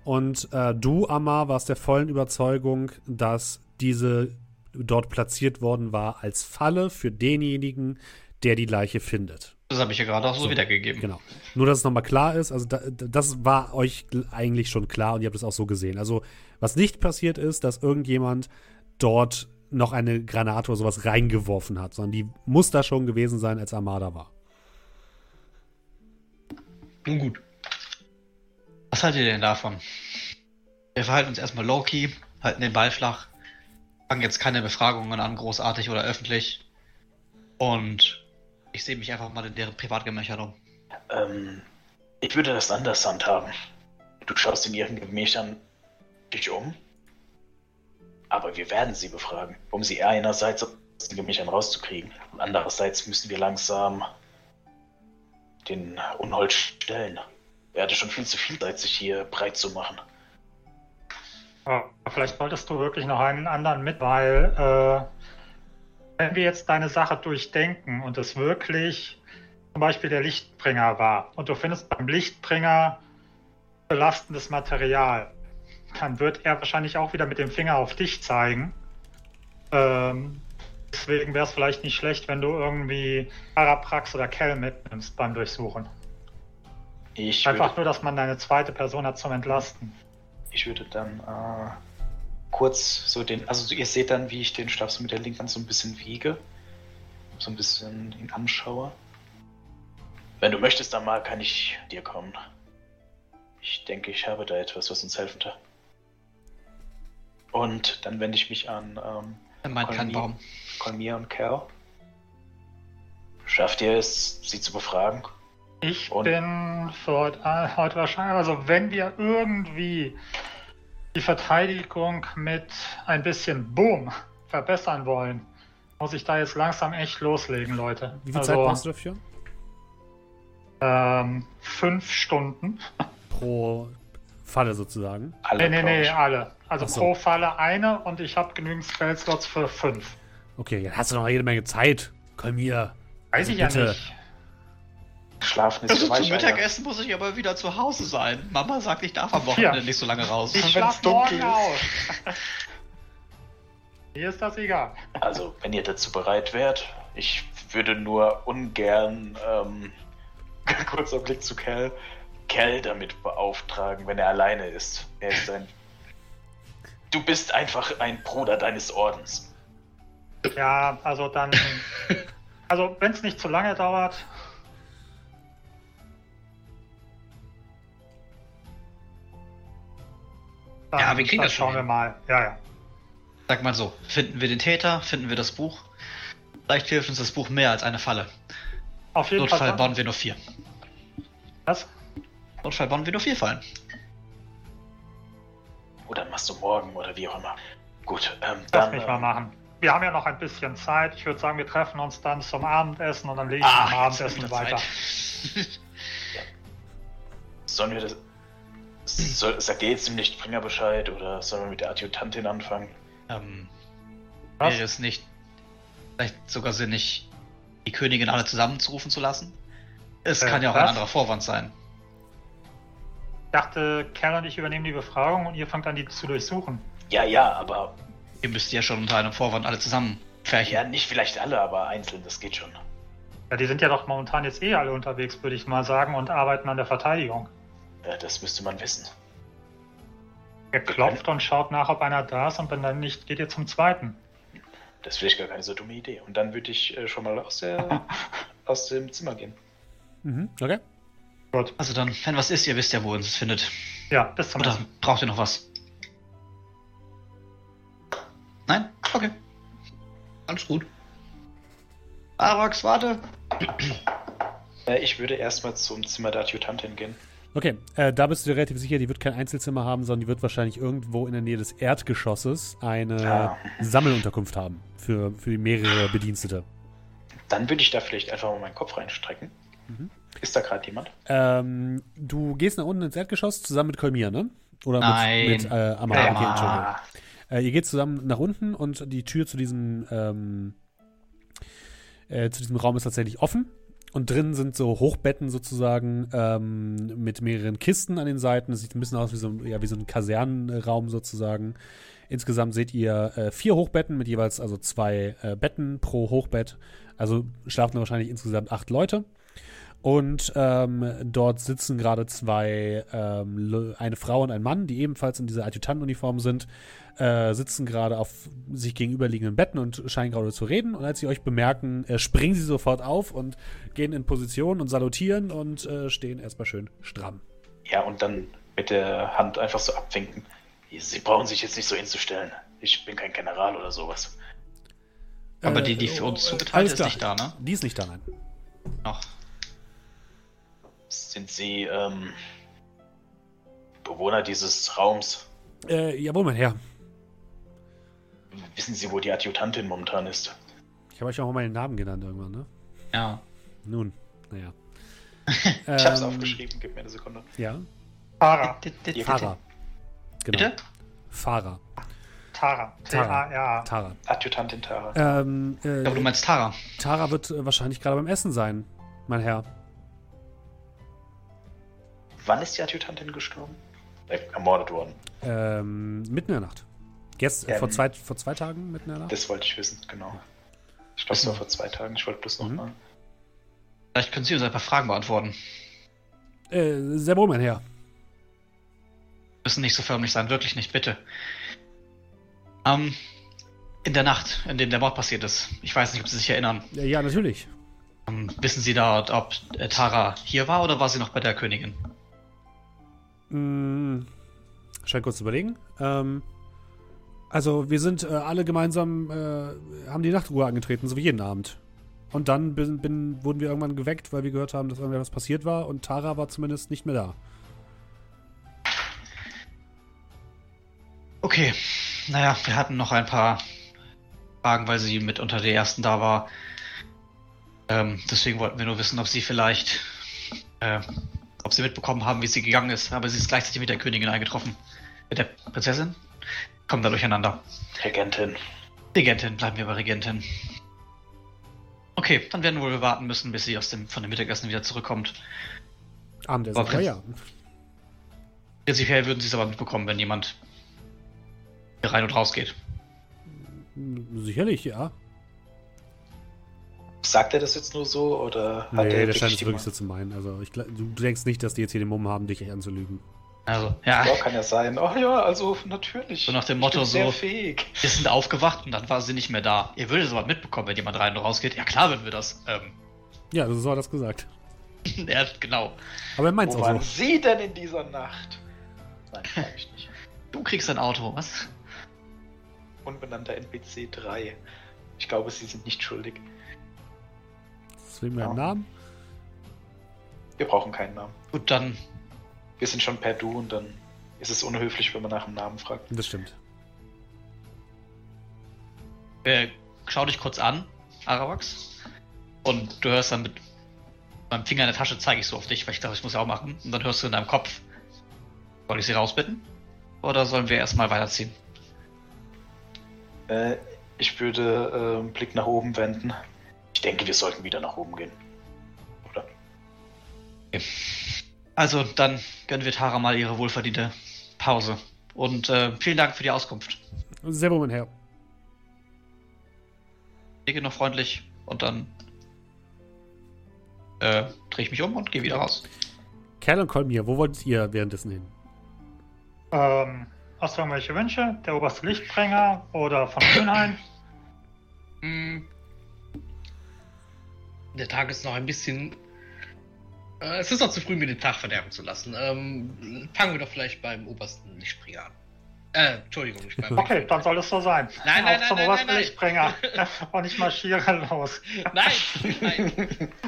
Und äh, du, Amar, warst der vollen Überzeugung, dass diese dort platziert worden war als Falle für denjenigen, der die Leiche findet. Das habe ich ja gerade auch so, So, wiedergegeben. Genau. Nur, dass es nochmal klar ist, also da, das war euch eigentlich schon klar und ihr habt es auch so gesehen. Also, was nicht passiert ist, dass irgendjemand dort noch eine Granate oder sowas reingeworfen hat, sondern die muss da schon gewesen sein, als Armada war. Nun gut. Was haltet ihr denn davon? Wir verhalten uns erstmal low-key, halten den Ball flach, fangen jetzt keine Befragungen an, großartig oder öffentlich. Und ich sehe mich einfach mal in deren Privatgemächern um. Ähm, ich würde das anders handhaben. Du schaust in ihren Gemächern dich um, aber wir werden sie befragen, um sie einerseits aus den Gemächern rauszukriegen und andererseits müssen wir langsam den Unhold stellen. Er hatte schon viel zu viel Zeit, sich hier breit zu machen. Ja, vielleicht wolltest du wirklich noch einen anderen mit, weil äh, wenn wir jetzt deine Sache durchdenken und es wirklich zum Beispiel der Lichtbringer war und du findest beim Lichtbringer belastendes Material, dann wird er wahrscheinlich auch wieder mit dem Finger auf dich zeigen. Ähm, deswegen wäre es vielleicht nicht schlecht, wenn du irgendwie Araprax oder Kell mitnimmst beim Durchsuchen. Ich Einfach würde, nur, dass man deine zweite Person hat zum Entlasten. ich würde dann äh, kurz so den, also ihr seht dann, wie ich den Stab so mit der linken Hand so ein bisschen wiege, so ein bisschen ihn anschaue. Wenn du möchtest, dann mal kann ich dir kommen. Ich denke, ich habe da etwas, was uns helfen kann. Und dann wende ich mich an ähm, Er meint keinen Kolmi- Baum. Kolmir und Cal. Schafft ihr es, sie zu befragen? Ich Und- bin für heute, äh, heute wahrscheinlich, also wenn wir irgendwie die Verteidigung mit ein bisschen Boom verbessern wollen, muss ich da jetzt langsam echt loslegen, Leute. Wie viel also, Zeit brauchst du dafür? Ähm, fünf Stunden. Pro Falle sozusagen. Alle, nee, nee, nee, alle. Also so. pro Falle eine und ich habe genügend Spellslots für fünf. Okay, dann hast du noch jede Menge Zeit. Komm hier. Weiß Also ich ja bitte. nicht. Schlafen ist Also zum. Mittagessen muss ich aber wieder zu Hause sein. Mama sagt, ich darf am Wochenende Ja. nicht so lange raus. Ich wenn's schlaf dunkel morgen ist. aus. Mir ist das egal. Also, wenn ihr dazu bereit wärt, ich würde nur ungern, ähm, kurzer Blick zu Cal, Cal damit beauftragen, wenn er alleine ist. Er ist ein. Du bist einfach ein Bruder deines Ordens. Ja, also dann. Also, wenn es nicht zu lange dauert. Dann, Ja, wir kriegen das schon schauen wir mal. Ja, ja. Sag mal so, finden wir den Täter, finden wir das Buch. Vielleicht hilft uns das Buch mehr als eine Falle. Auf jeden Notfall Fall. bauen wir nur vier. Was? Notfall bauen wir nur vier Fallen. Oder machst du morgen oder wie auch immer. Gut, ähm, Lass dann. mich äh, mal machen. Wir haben ja noch ein bisschen Zeit. Ich würde sagen, wir treffen uns dann zum Abendessen und dann lege ich Ah, zum Abendessen weiter. Zeit. Sollen wir das. Soll, sagt ihr jetzt dem Lichtbringer Bescheid oder sollen wir mit der Adjutantin anfangen? ähm, Was? wäre es nicht vielleicht sogar sinnig, die Königin alle zusammenzurufen zu lassen? Es Äh, kann ja auch ein was? anderer Vorwand sein. Ich dachte, Kerl und ich übernehmen die Befragung und ihr fangt an, die zu durchsuchen. Ja, ja, aber. Ihr müsst ja schon unter einem Vorwand alle zusammen pferchen. Ja, nicht vielleicht alle, aber einzeln, das geht schon. Ja, die sind ja doch momentan jetzt eh alle unterwegs, würde ich mal sagen, und arbeiten an der Verteidigung. Ja, das müsste man wissen. Ihr klopft und schaut nach, ob einer da ist und wenn dann nicht, geht ihr zum zweiten. Das ist vielleicht gar keine so dumme Idee. Und dann würde ich äh, schon mal aus, der, aus dem Zimmer gehen. Mhm, okay. Gut. Also dann, wenn was ist, ihr wisst ja, wo ihr uns findet. Ja, bis zum Oder Essen. braucht ihr noch was? Nein? Okay. Alles gut. Arax, warte. Äh, ich würde erstmal zum Zimmer der Adjutantin gehen. Okay, äh, da bist du dir relativ sicher, die wird kein Einzelzimmer haben, sondern die wird wahrscheinlich irgendwo in der Nähe des Erdgeschosses eine Ah. Sammelunterkunft haben für, für mehrere Bedienstete. Dann würde ich da vielleicht einfach mal meinen Kopf reinstrecken. Mhm. Ist da gerade jemand? Ähm, du gehst nach unten ins Erdgeschoss zusammen mit Kolmir, ne? Oder Nein. mit, mit äh, Amara. Äh, Okay, Entschuldigung. Ihr geht zusammen nach unten und die Tür zu diesem, ähm, äh, zu diesem Raum ist tatsächlich offen. Und drin sind so Hochbetten sozusagen ähm, mit mehreren Kisten an den Seiten. Das sieht ein bisschen aus wie so, ein- ja, wie so ein Kasernenraum sozusagen. Insgesamt seht ihr äh, vier Hochbetten mit jeweils also zwei äh, Betten pro Hochbett. Also schlafen da wahrscheinlich insgesamt acht Leute. Und ähm, dort sitzen gerade zwei, ähm, eine Frau und ein Mann, die ebenfalls in dieser Adjutantenuniform sind, äh, sitzen gerade auf sich gegenüberliegenden Betten und scheinen gerade zu reden. Und als sie euch bemerken, äh, springen sie sofort auf und gehen in Position und salutieren und äh, stehen erstmal schön stramm. ja, und dann mit der Hand einfach so abwinken. Sie brauchen sich jetzt nicht so hinzustellen. Ich bin kein General oder sowas. Aber Äh, die, die für uns äh, zugeteilt ist, klar. nicht da, ne? Die ist nicht da, nein. Noch. Sind Sie ähm, Bewohner dieses Raums? Äh, jawohl, mein Herr. Wissen Sie, wo die Adjutantin momentan ist? Ich habe euch auch mal meinen Namen genannt irgendwann, ne? Ja. Nun, naja. Ich hab's Ähm, aufgeschrieben, gib mir eine Sekunde. Ja, Tara. Ihr- Fahrer. Genau. Bitte? Fahrer. Tara. Tara. T-A-R-A. Tara. Adjutantin Tara. Ähm, äh, Ich glaube, du meinst Tara. Tara wird äh, wahrscheinlich gerade beim Essen sein, mein Herr. Wann ist die Adjutantin gestorben? Äh, ermordet worden. Ähm, mitten in der Nacht. Gest Ähm. vor, zwei, vor zwei Tagen mitten in der Nacht? Das wollte ich wissen, genau. Ich glaube, es war vor zwei Tagen. Ich wollte bloß noch Mhm. Vielleicht können Sie uns ein paar Fragen beantworten. Äh, sehr wohl, mein Herr. Müssen nicht so förmlich sein, wirklich nicht, bitte. Ähm, in der Nacht, in der der Mord passiert ist. Ich weiß nicht, ob Sie sich erinnern. Ja, ja, natürlich. Ähm, wissen Sie da, ob äh, Tara hier war oder war sie noch bei der Königin? Hm, scheint kurz zu überlegen. Ähm, also, wir sind äh, alle gemeinsam, äh, haben die Nachtruhe angetreten, so wie jeden Abend. Und dann bin, bin, wurden wir irgendwann geweckt, weil wir gehört haben, dass irgendwas passiert war und Tara war zumindest nicht mehr da. Okay, naja, wir hatten noch ein paar Fragen, weil sie mit unter der ersten da war. Ähm, deswegen wollten wir nur wissen, ob sie vielleicht, äh, ob sie mitbekommen haben, wie sie gegangen ist. Aber sie ist gleichzeitig mit der Königin eingetroffen. Mit der Prinzessin? Kommen da durcheinander. Regentin. Regentin, bleiben wir bei Regentin. Okay, dann werden wir wohl warten müssen, bis sie aus dem, von dem Mittagessen wieder zurückkommt. Abendessen, Aber Prinz- ja. Prinzipiell würden sie es aber mitbekommen, wenn jemand hier rein und raus geht. Sicherlich, ja. Sagt er das jetzt nur so oder hat Nee, er der scheint es wirklich so zu meinen. Also, ich, du, denkst nicht, dass die jetzt hier den Mumm haben, dich anzulügen. Also, ja, Ja, kann ja sein. Oh ja, also natürlich. So nach dem Motto bin sehr so- fähig. wir sind aufgewacht und dann war sie nicht mehr da. Ihr würdet sowas mitbekommen, wenn jemand rein und rausgeht. Ja, klar würden wir das. Ähm, Ja, so hat er das gesagt. ja, genau. Aber er meint es Wo auch waren so. Sie denn in dieser Nacht? Nein, frag ich nicht. Du kriegst ein Auto, was? Unbenannter NPC 3. Ich glaube, Sie sind nicht schuldig. Deswegen Ja. dem Namen. Wir brauchen keinen Namen. Gut, dann Wir sind schon per Du und dann ist es unhöflich, wenn man nach dem Namen fragt. Das stimmt. äh, schau dich kurz an, Aravax. Und du hörst dann mit meinem Finger in der Tasche, zeige ich so auf dich, weil ich dachte, ich muss ja auch machen. Und dann hörst du in deinem Kopf, soll ich sie rausbitten? Oder sollen wir erstmal weiterziehen? Äh, ich würde äh, einen Blick nach oben wenden. Ich denke, wir sollten wieder nach oben gehen. Oder? Also, dann gönnen wir Tara mal ihre wohlverdiente Pause. Und äh, vielen Dank für die Auskunft. Sehr wohl, mein Herr. Ich gehe noch freundlich und dann äh, drehe ich mich um und gehe wieder raus. Kerl und Kolmir, wo wollt ihr währenddessen hin? Ähm, hast du irgendwelche Wünsche? Der oberste Lichtbringer oder von Grünhain? Der Tag ist noch ein bisschen. Äh, es ist noch zu früh, mir den Tag verderben zu lassen. Ähm, fangen wir doch vielleicht beim obersten Lichtbringer an. Äh, Entschuldigung, nicht beim Okay, dann soll es so sein. Nein, nein, Auf nein, zum nein, obersten. Lichtbringer. Und ich marschiere los. Nein, nein.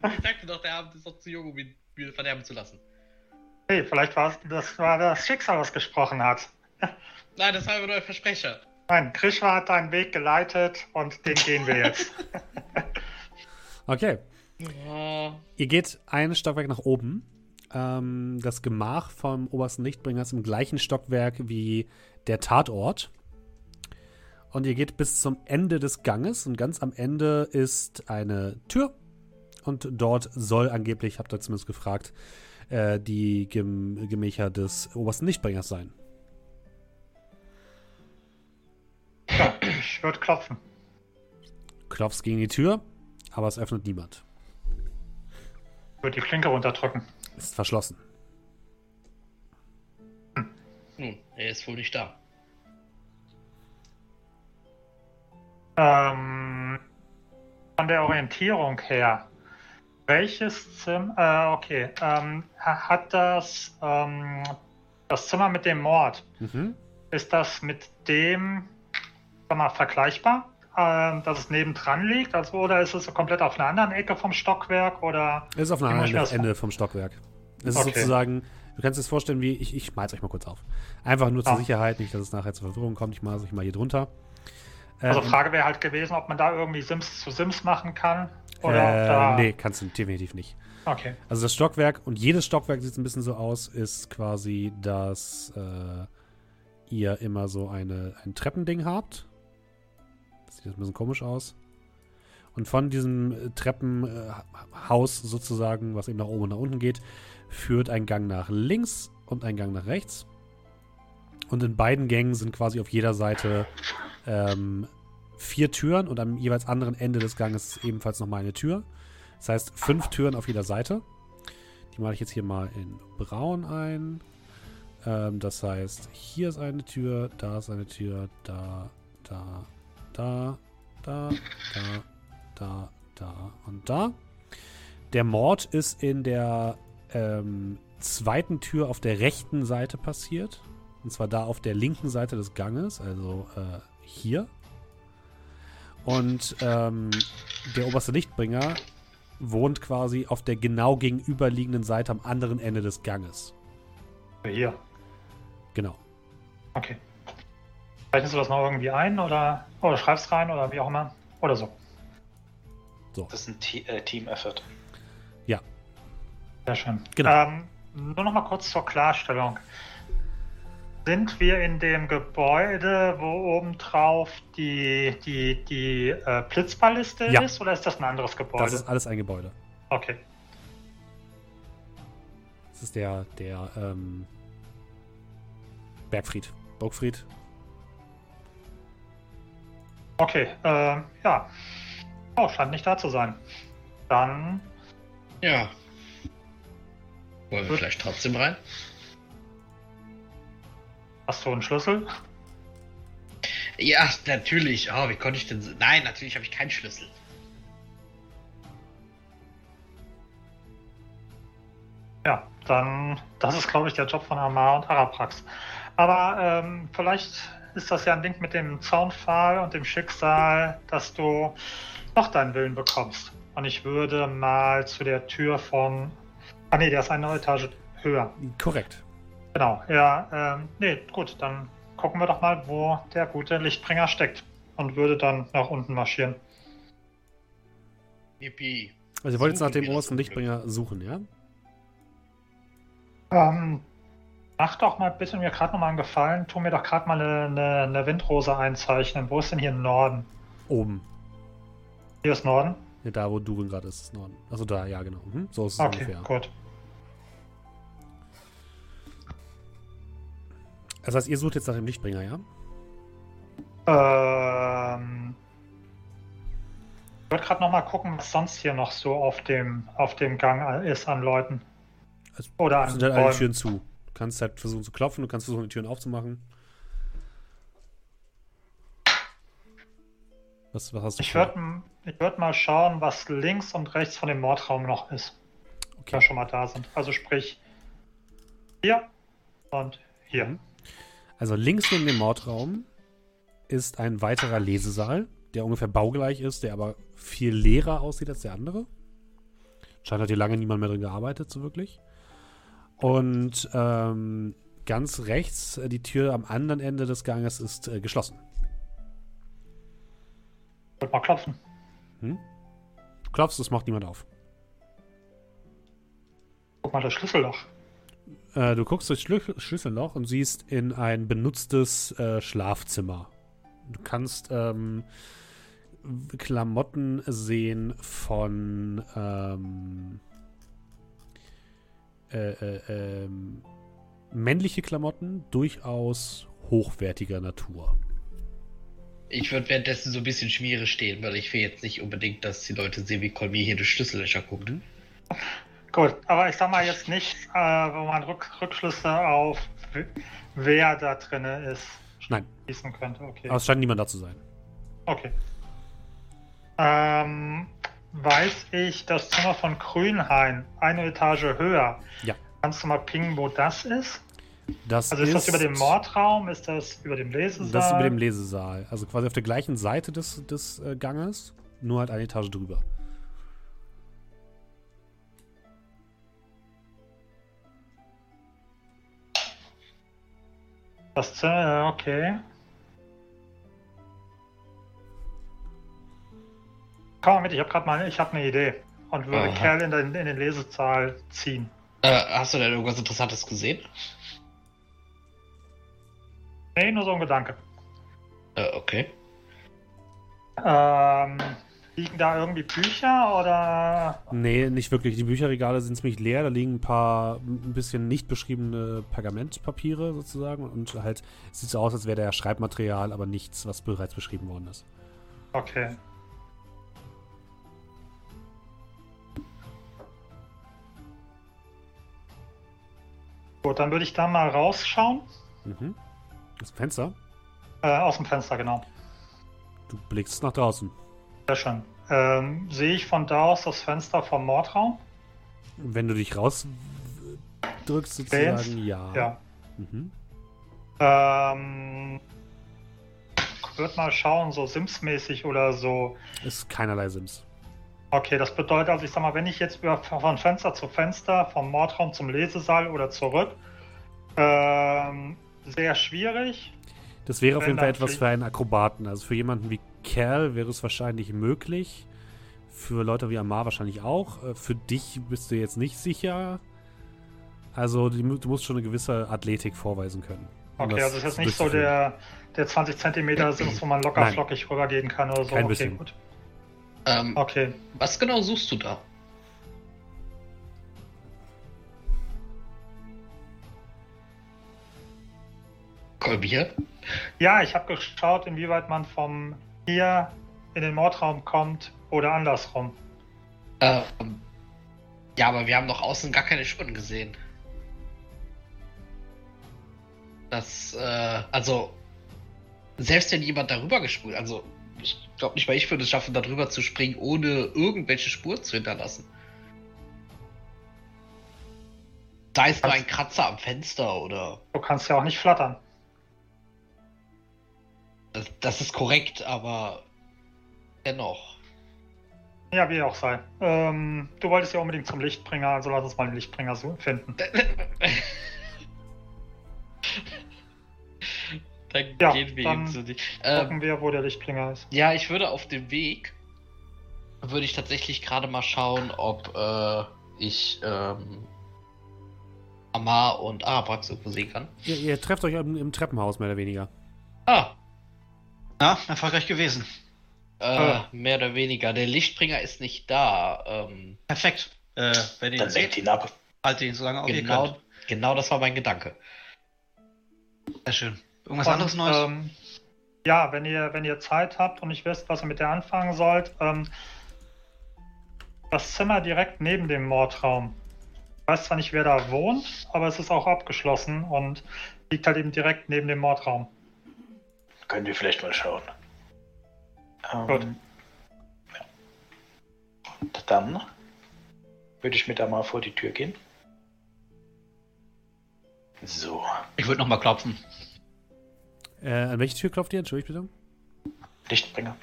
Ich sagte doch, der Abend ist noch zu jung, um ihn mir verderben zu lassen. Hey, vielleicht war es das, war das Schicksal, was gesprochen hat. Nein, das war aber nur ein Versprecher. Nein, Krishwa hat deinen Weg geleitet und den gehen wir jetzt. Okay. Oh, Ihr geht ein Stockwerk nach oben. Ähm, das Gemach vom obersten Lichtbringer ist im gleichen Stockwerk wie der Tatort. Und ihr geht bis zum Ende des Ganges und ganz am Ende ist eine Tür. Und dort soll angeblich, habt ihr zumindest gefragt, äh, die Gem Gemächer des obersten Lichtbringers sein. Ja, ich würde klopfen. Klopfst gegen die Tür, aber es öffnet niemand. Ich würde die Klinke runterdrücken. Ist verschlossen. nun, er ist wohl nicht da. Ähm, von der Orientierung her, welches Zimmer, äh, okay, ähm, ha- hat das, ähm, das Zimmer mit dem Mord, Mhm. ist das mit dem, sag mal, vergleichbar? Ähm, dass es nebendran liegt, also, oder ist es komplett auf einer anderen Ecke vom Stockwerk, oder? Es ist auf mir anderen Ende vom Stockwerk. Es ist Okay. sozusagen, du kannst dir das vorstellen, wie ich, ich mal's euch mal kurz auf. Einfach nur zur Ah. Sicherheit, nicht, dass es nachher zur Verwirrung kommt. Ich mal euch mal hier drunter. Also Ähm, Frage wäre halt gewesen, ob man da irgendwie Sims zu Sims machen kann, oder äh, da... nee, kannst du definitiv nicht. Okay, Also das Stockwerk, und jedes Stockwerk sieht ein bisschen so aus, ist quasi, dass äh, ihr immer so eine, ein Treppending habt. Sieht jetzt ein bisschen komisch aus. Und von diesem äh, Treppenhaus sozusagen, was eben nach oben und nach unten geht, führt ein Gang nach links und ein Gang nach rechts. Und in beiden Gängen sind quasi auf jeder Seite ähm, vier Türen und am jeweils anderen Ende des Ganges ebenfalls nochmal eine Tür. Das heißt, fünf Türen auf jeder Seite. Die mache ich jetzt hier mal in braun ein. Ähm, das heißt, hier ist eine Tür, da ist eine Tür, da, da, da, da, da, da, da und da. Der Mord ist in der ähm, zweiten Tür auf der rechten Seite passiert. Und zwar da auf der linken Seite des Ganges, also äh, hier. Und ähm, der oberste Lichtbringer wohnt quasi auf der genau gegenüberliegenden Seite am anderen Ende des Ganges. hier. Genau. Okay. Zeichnest du das noch irgendwie ein oder, oder schreibst rein oder wie auch immer? Oder so. Das ist ein Te äh, Team-Effort. Sehr schön. Genau. Ähm, nur noch mal kurz zur Klarstellung. Sind wir in dem Gebäude, wo oben drauf die, die, die äh, Blitzballliste Ja. ist, oder ist das ein anderes Gebäude? Das ist alles ein Gebäude. okay. Das ist der, der, ähm, Bergfried. Burgfried. Okay, ähm, ja. Oh, scheint nicht da zu sein. Dann, Ja. Wollen wir Gut. vielleicht trotzdem rein? Hast du einen Schlüssel? Ja, natürlich. Oh, wie konnte ich denn. Nein, natürlich habe ich keinen Schlüssel. Ja, dann, das ist, glaube ich, der Job von Amar und Araprax. Aber ähm, vielleicht ist das ja ein Ding mit dem Zaunpfahl und dem Schicksal, dass du noch deinen Willen bekommst. Und ich würde mal zu der Tür von. Ah, nee, der ist eine Etage höher. Korrekt. Genau, ja, ähm, nee, gut, dann gucken wir doch mal, wo der gute Lichtbringer steckt. Und würde dann nach unten marschieren. Yippie. Also ihr wollt jetzt nach dem obersten. Lichtbringer suchen, ja? Ähm, mach doch mal bitte mir gerade nochmal einen Gefallen. Tu mir doch gerade mal eine, eine, Windrose einzeichnen. Wo ist denn hier Norden? Oben. Hier ist Norden? Ja, da, wo Durin gerade ist, ist Norden. Also da, ja, genau. Mhm. So ist es Okay, ungefähr. gut. Das heißt, ihr sucht jetzt nach dem Lichtbringer, ja? Ähm, ich wollte gerade nochmal gucken, was sonst hier noch so auf dem, auf dem Gang ist an Leuten. Also, Oder an sind halt alle. Türen zu. Du kannst halt versuchen zu klopfen, du kannst versuchen, die Türen aufzumachen. Was, was hast du Ich würde würd mal schauen, was links und rechts von dem Mordraum noch ist. Okay. Da schon mal da sind. Also sprich hier und hier. Mhm. Also links neben dem Mordraum ist ein weiterer Lesesaal, der ungefähr baugleich ist, der aber viel leerer aussieht als der andere. Scheint hat hier lange niemand mehr drin gearbeitet, so wirklich. Und ähm, ganz rechts, äh, die Tür am anderen Ende des Ganges ist äh, geschlossen. Würde mal klopfen. Du klopfst, es macht niemand auf. Guck mal, das Schlüsselloch. Äh, du guckst durchs Schlü Schlüsselloch und siehst in ein benutztes äh, Schlafzimmer. Du kannst ähm, Klamotten sehen von ähm, äh, äh, ähm, männliche Klamotten, durchaus hochwertiger Natur. Ich würde währenddessen so ein bisschen Schmiere stehen, weil ich will jetzt nicht unbedingt, dass die Leute sehen, wie Colby hier durch Schlüssellöcher guckt. Gut, aber ich sag mal jetzt nicht, äh, wo man Rück Rückschlüsse auf wer da drinne ist, Nein, schließen könnte. Okay. aber es scheint niemand da zu sein. Okay. Ähm, weiß ich das Zimmer von Grünhain, eine Etage höher. Ja. Kannst du mal pingen, wo das ist? Das Also ist, das über dem Mordraum? Ist das über dem Lesesaal? Das ist über dem Lesesaal. Also quasi auf der gleichen Seite des, des äh, Ganges, nur halt eine Etage drüber. Das Zimmer, okay. Komm mal mit, ich habe gerade mal, ich habe eine Idee und würde Aha. Kerl in den, in den Lesesaal ziehen. Äh, hast du denn irgendwas Interessantes gesehen? Nee, nur so ein Gedanke. Äh, okay. Ähm, liegen da irgendwie Bücher oder Nee, nicht wirklich. Die Bücherregale sind ziemlich leer. Da liegen ein paar ein bisschen nicht beschriebene Pergamentpapiere sozusagen. Und halt, es sieht so aus, als wäre da Schreibmaterial, aber nichts, was bereits beschrieben worden ist. Okay. Gut, dann würde ich da mal rausschauen. Mhm. Das Fenster. Äh, aus dem Fenster, genau. Du blickst nach draußen. Sehr schön. Ähm, sehe ich von da aus das Fenster vom Mordraum? Wenn du dich rausdrückst, sozusagen, ja. Ja. Mhm. Ähm, würde mal schauen, so Sims-mäßig oder so. Ist keinerlei Sims. Okay, das bedeutet also, ich sag mal, wenn ich jetzt über, von Fenster zu Fenster, vom Mordraum zum Lesesaal oder zurück, ähm, sehr schwierig. Das wäre auf jeden Fall etwas für einen Akrobaten. Also für jemanden wie Kerl wäre es wahrscheinlich möglich. Für Leute wie Amar wahrscheinlich auch. Äh, Für dich bist du jetzt nicht sicher. Also du musst schon eine gewisse Athletik vorweisen können. um Okay, also ist jetzt nicht so der, der 20 Zentimeter Sims, wo man locker Nein. flockig rübergehen kann oder so. Kein okay, bisschen. gut. Ähm, Okay. Was genau suchst du da? Colby? Ja, ich habe geschaut, inwieweit man vom hier in den Mordraum kommt oder andersrum. Ähm, ja, aber wir haben doch außen gar keine Spuren gesehen. Das, äh, also, selbst wenn jemand darüber gesprungen, also, ich glaube nicht mal ich würde es schaffen, darüber zu springen, ohne irgendwelche Spuren zu hinterlassen. Da ist nur ein Kratzer am Fenster oder. Du kannst ja auch nicht flattern. Das, das ist korrekt, aber dennoch. Ja, wie auch sei. Ähm, du wolltest ja unbedingt zum Lichtbringer, also lass uns mal den Lichtbringer so finden. Dann Ja, gehen wir dann eben zu dich. Ähm, Gucken wir, wo der Lichtbringer ist. ja, ich würde auf dem Weg, würde ich tatsächlich gerade mal schauen, ob äh, ich ähm, Amar und Arabrax irgendwo sehen kann. Ihr, ihr trefft euch im, im Treppenhaus, mehr oder weniger. Ah, Na, erfolgreich gewesen. äh, Ah. mehr oder weniger. Der Lichtbringer ist nicht da. Ähm, Perfekt. Äh, wenn ihr Dann ihn senkt ihn ab. haltet ihn so lange auf, wie ihr genau, könnt. genau das war mein Gedanke. Sehr schön. Irgendwas Und, anderes Neues? Ähm, ja, wenn ihr, wenn ihr Zeit habt und nicht wisst, was ihr mit der anfangen sollt, ähm, das Zimmer direkt neben dem Mordraum. Ich weiß zwar nicht, wer da wohnt, aber es ist auch abgeschlossen und liegt halt eben direkt neben dem Mordraum. Können wir vielleicht mal schauen. Ähm, Gut. Ja. Und dann würde ich mit da mal vor die Tür gehen. So. ich würde nochmal klopfen. Äh, an welche Tür klopft ihr? Entschuldigung, bitte. Lichtbringer.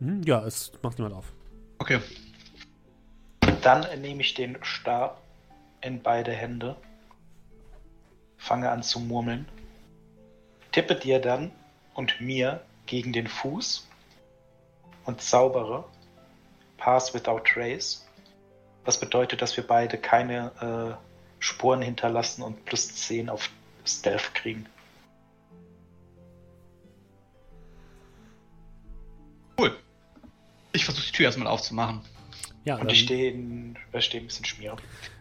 Mhm, ja, es macht niemand auf. Okay. Dann nehme ich den Stab in beide Hände, fange an zu murmeln, tippe dir dann und mir gegen den Fuß und zaubere Pass without Trace. Was bedeutet, dass wir beide keine äh, Spuren hinterlassen und plus 10 auf Stealth kriegen. Cool. Ich versuche die Tür erstmal aufzumachen. Ja, Und ich stehe stehe ein bisschen Schmier.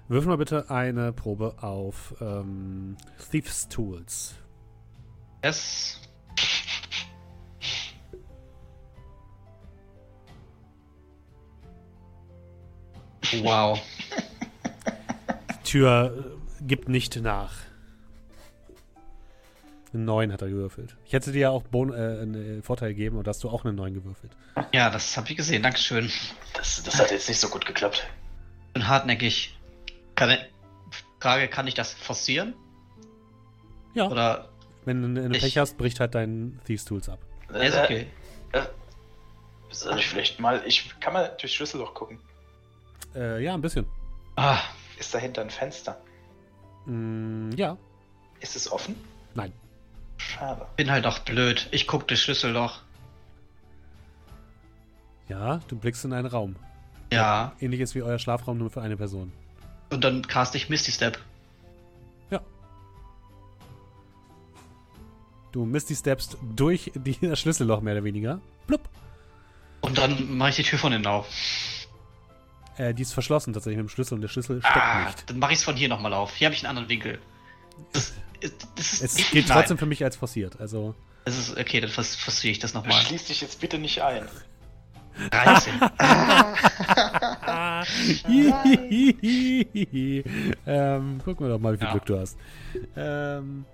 würfel mal bitte eine Probe auf ähm, Thieves Tools. Es. Wow. Die Tür äh, gibt nicht nach. Einen neuen hat er gewürfelt. Ich hätte dir ja auch Bon äh, einen Vorteil gegeben und hast du auch einen neuen gewürfelt. Ja, das habe ich gesehen. Dankeschön. Das, das hat jetzt nicht so gut geklappt. Bin hartnäckig. Kann, Frage, kann ich das forcieren? Ja, Oder. wenn du eine ich- Pech hast, bricht halt dein Thieves Tools ab. Ja, ist okay. Äh, soll ich vielleicht mal. Ich kann mal durch Schlüsselloch gucken. Äh, ja, ein bisschen. Ah, Ist dahinter ein Fenster? Mm, ja, Ist es offen? nein. Schade. bin halt auch blöd. Ich guck das Schlüsselloch. Ja, du blickst in einen Raum. Ja. Ähnliches wie euer Schlafraum, nur für eine Person. Und dann cast ich Misty Step. Ja. Du Misty Steps durch die, das Schlüsselloch mehr oder weniger. Blub. Und dann mache ich die Tür von innen auf. Äh, die ist verschlossen tatsächlich mit dem Schlüssel und der Schlüssel steckt Ah, nicht. dann mache ich es von hier nochmal auf. Hier habe ich einen anderen Winkel. Das, ist- das ist. Es gilt Nein. trotzdem für mich als forciert. Also. Das ist okay, dann forciere ich das nochmal. Schließ dich jetzt bitte nicht ein. 13. ähm, gucken wir doch mal, wie viel Ja. Glück du hast. Ähm,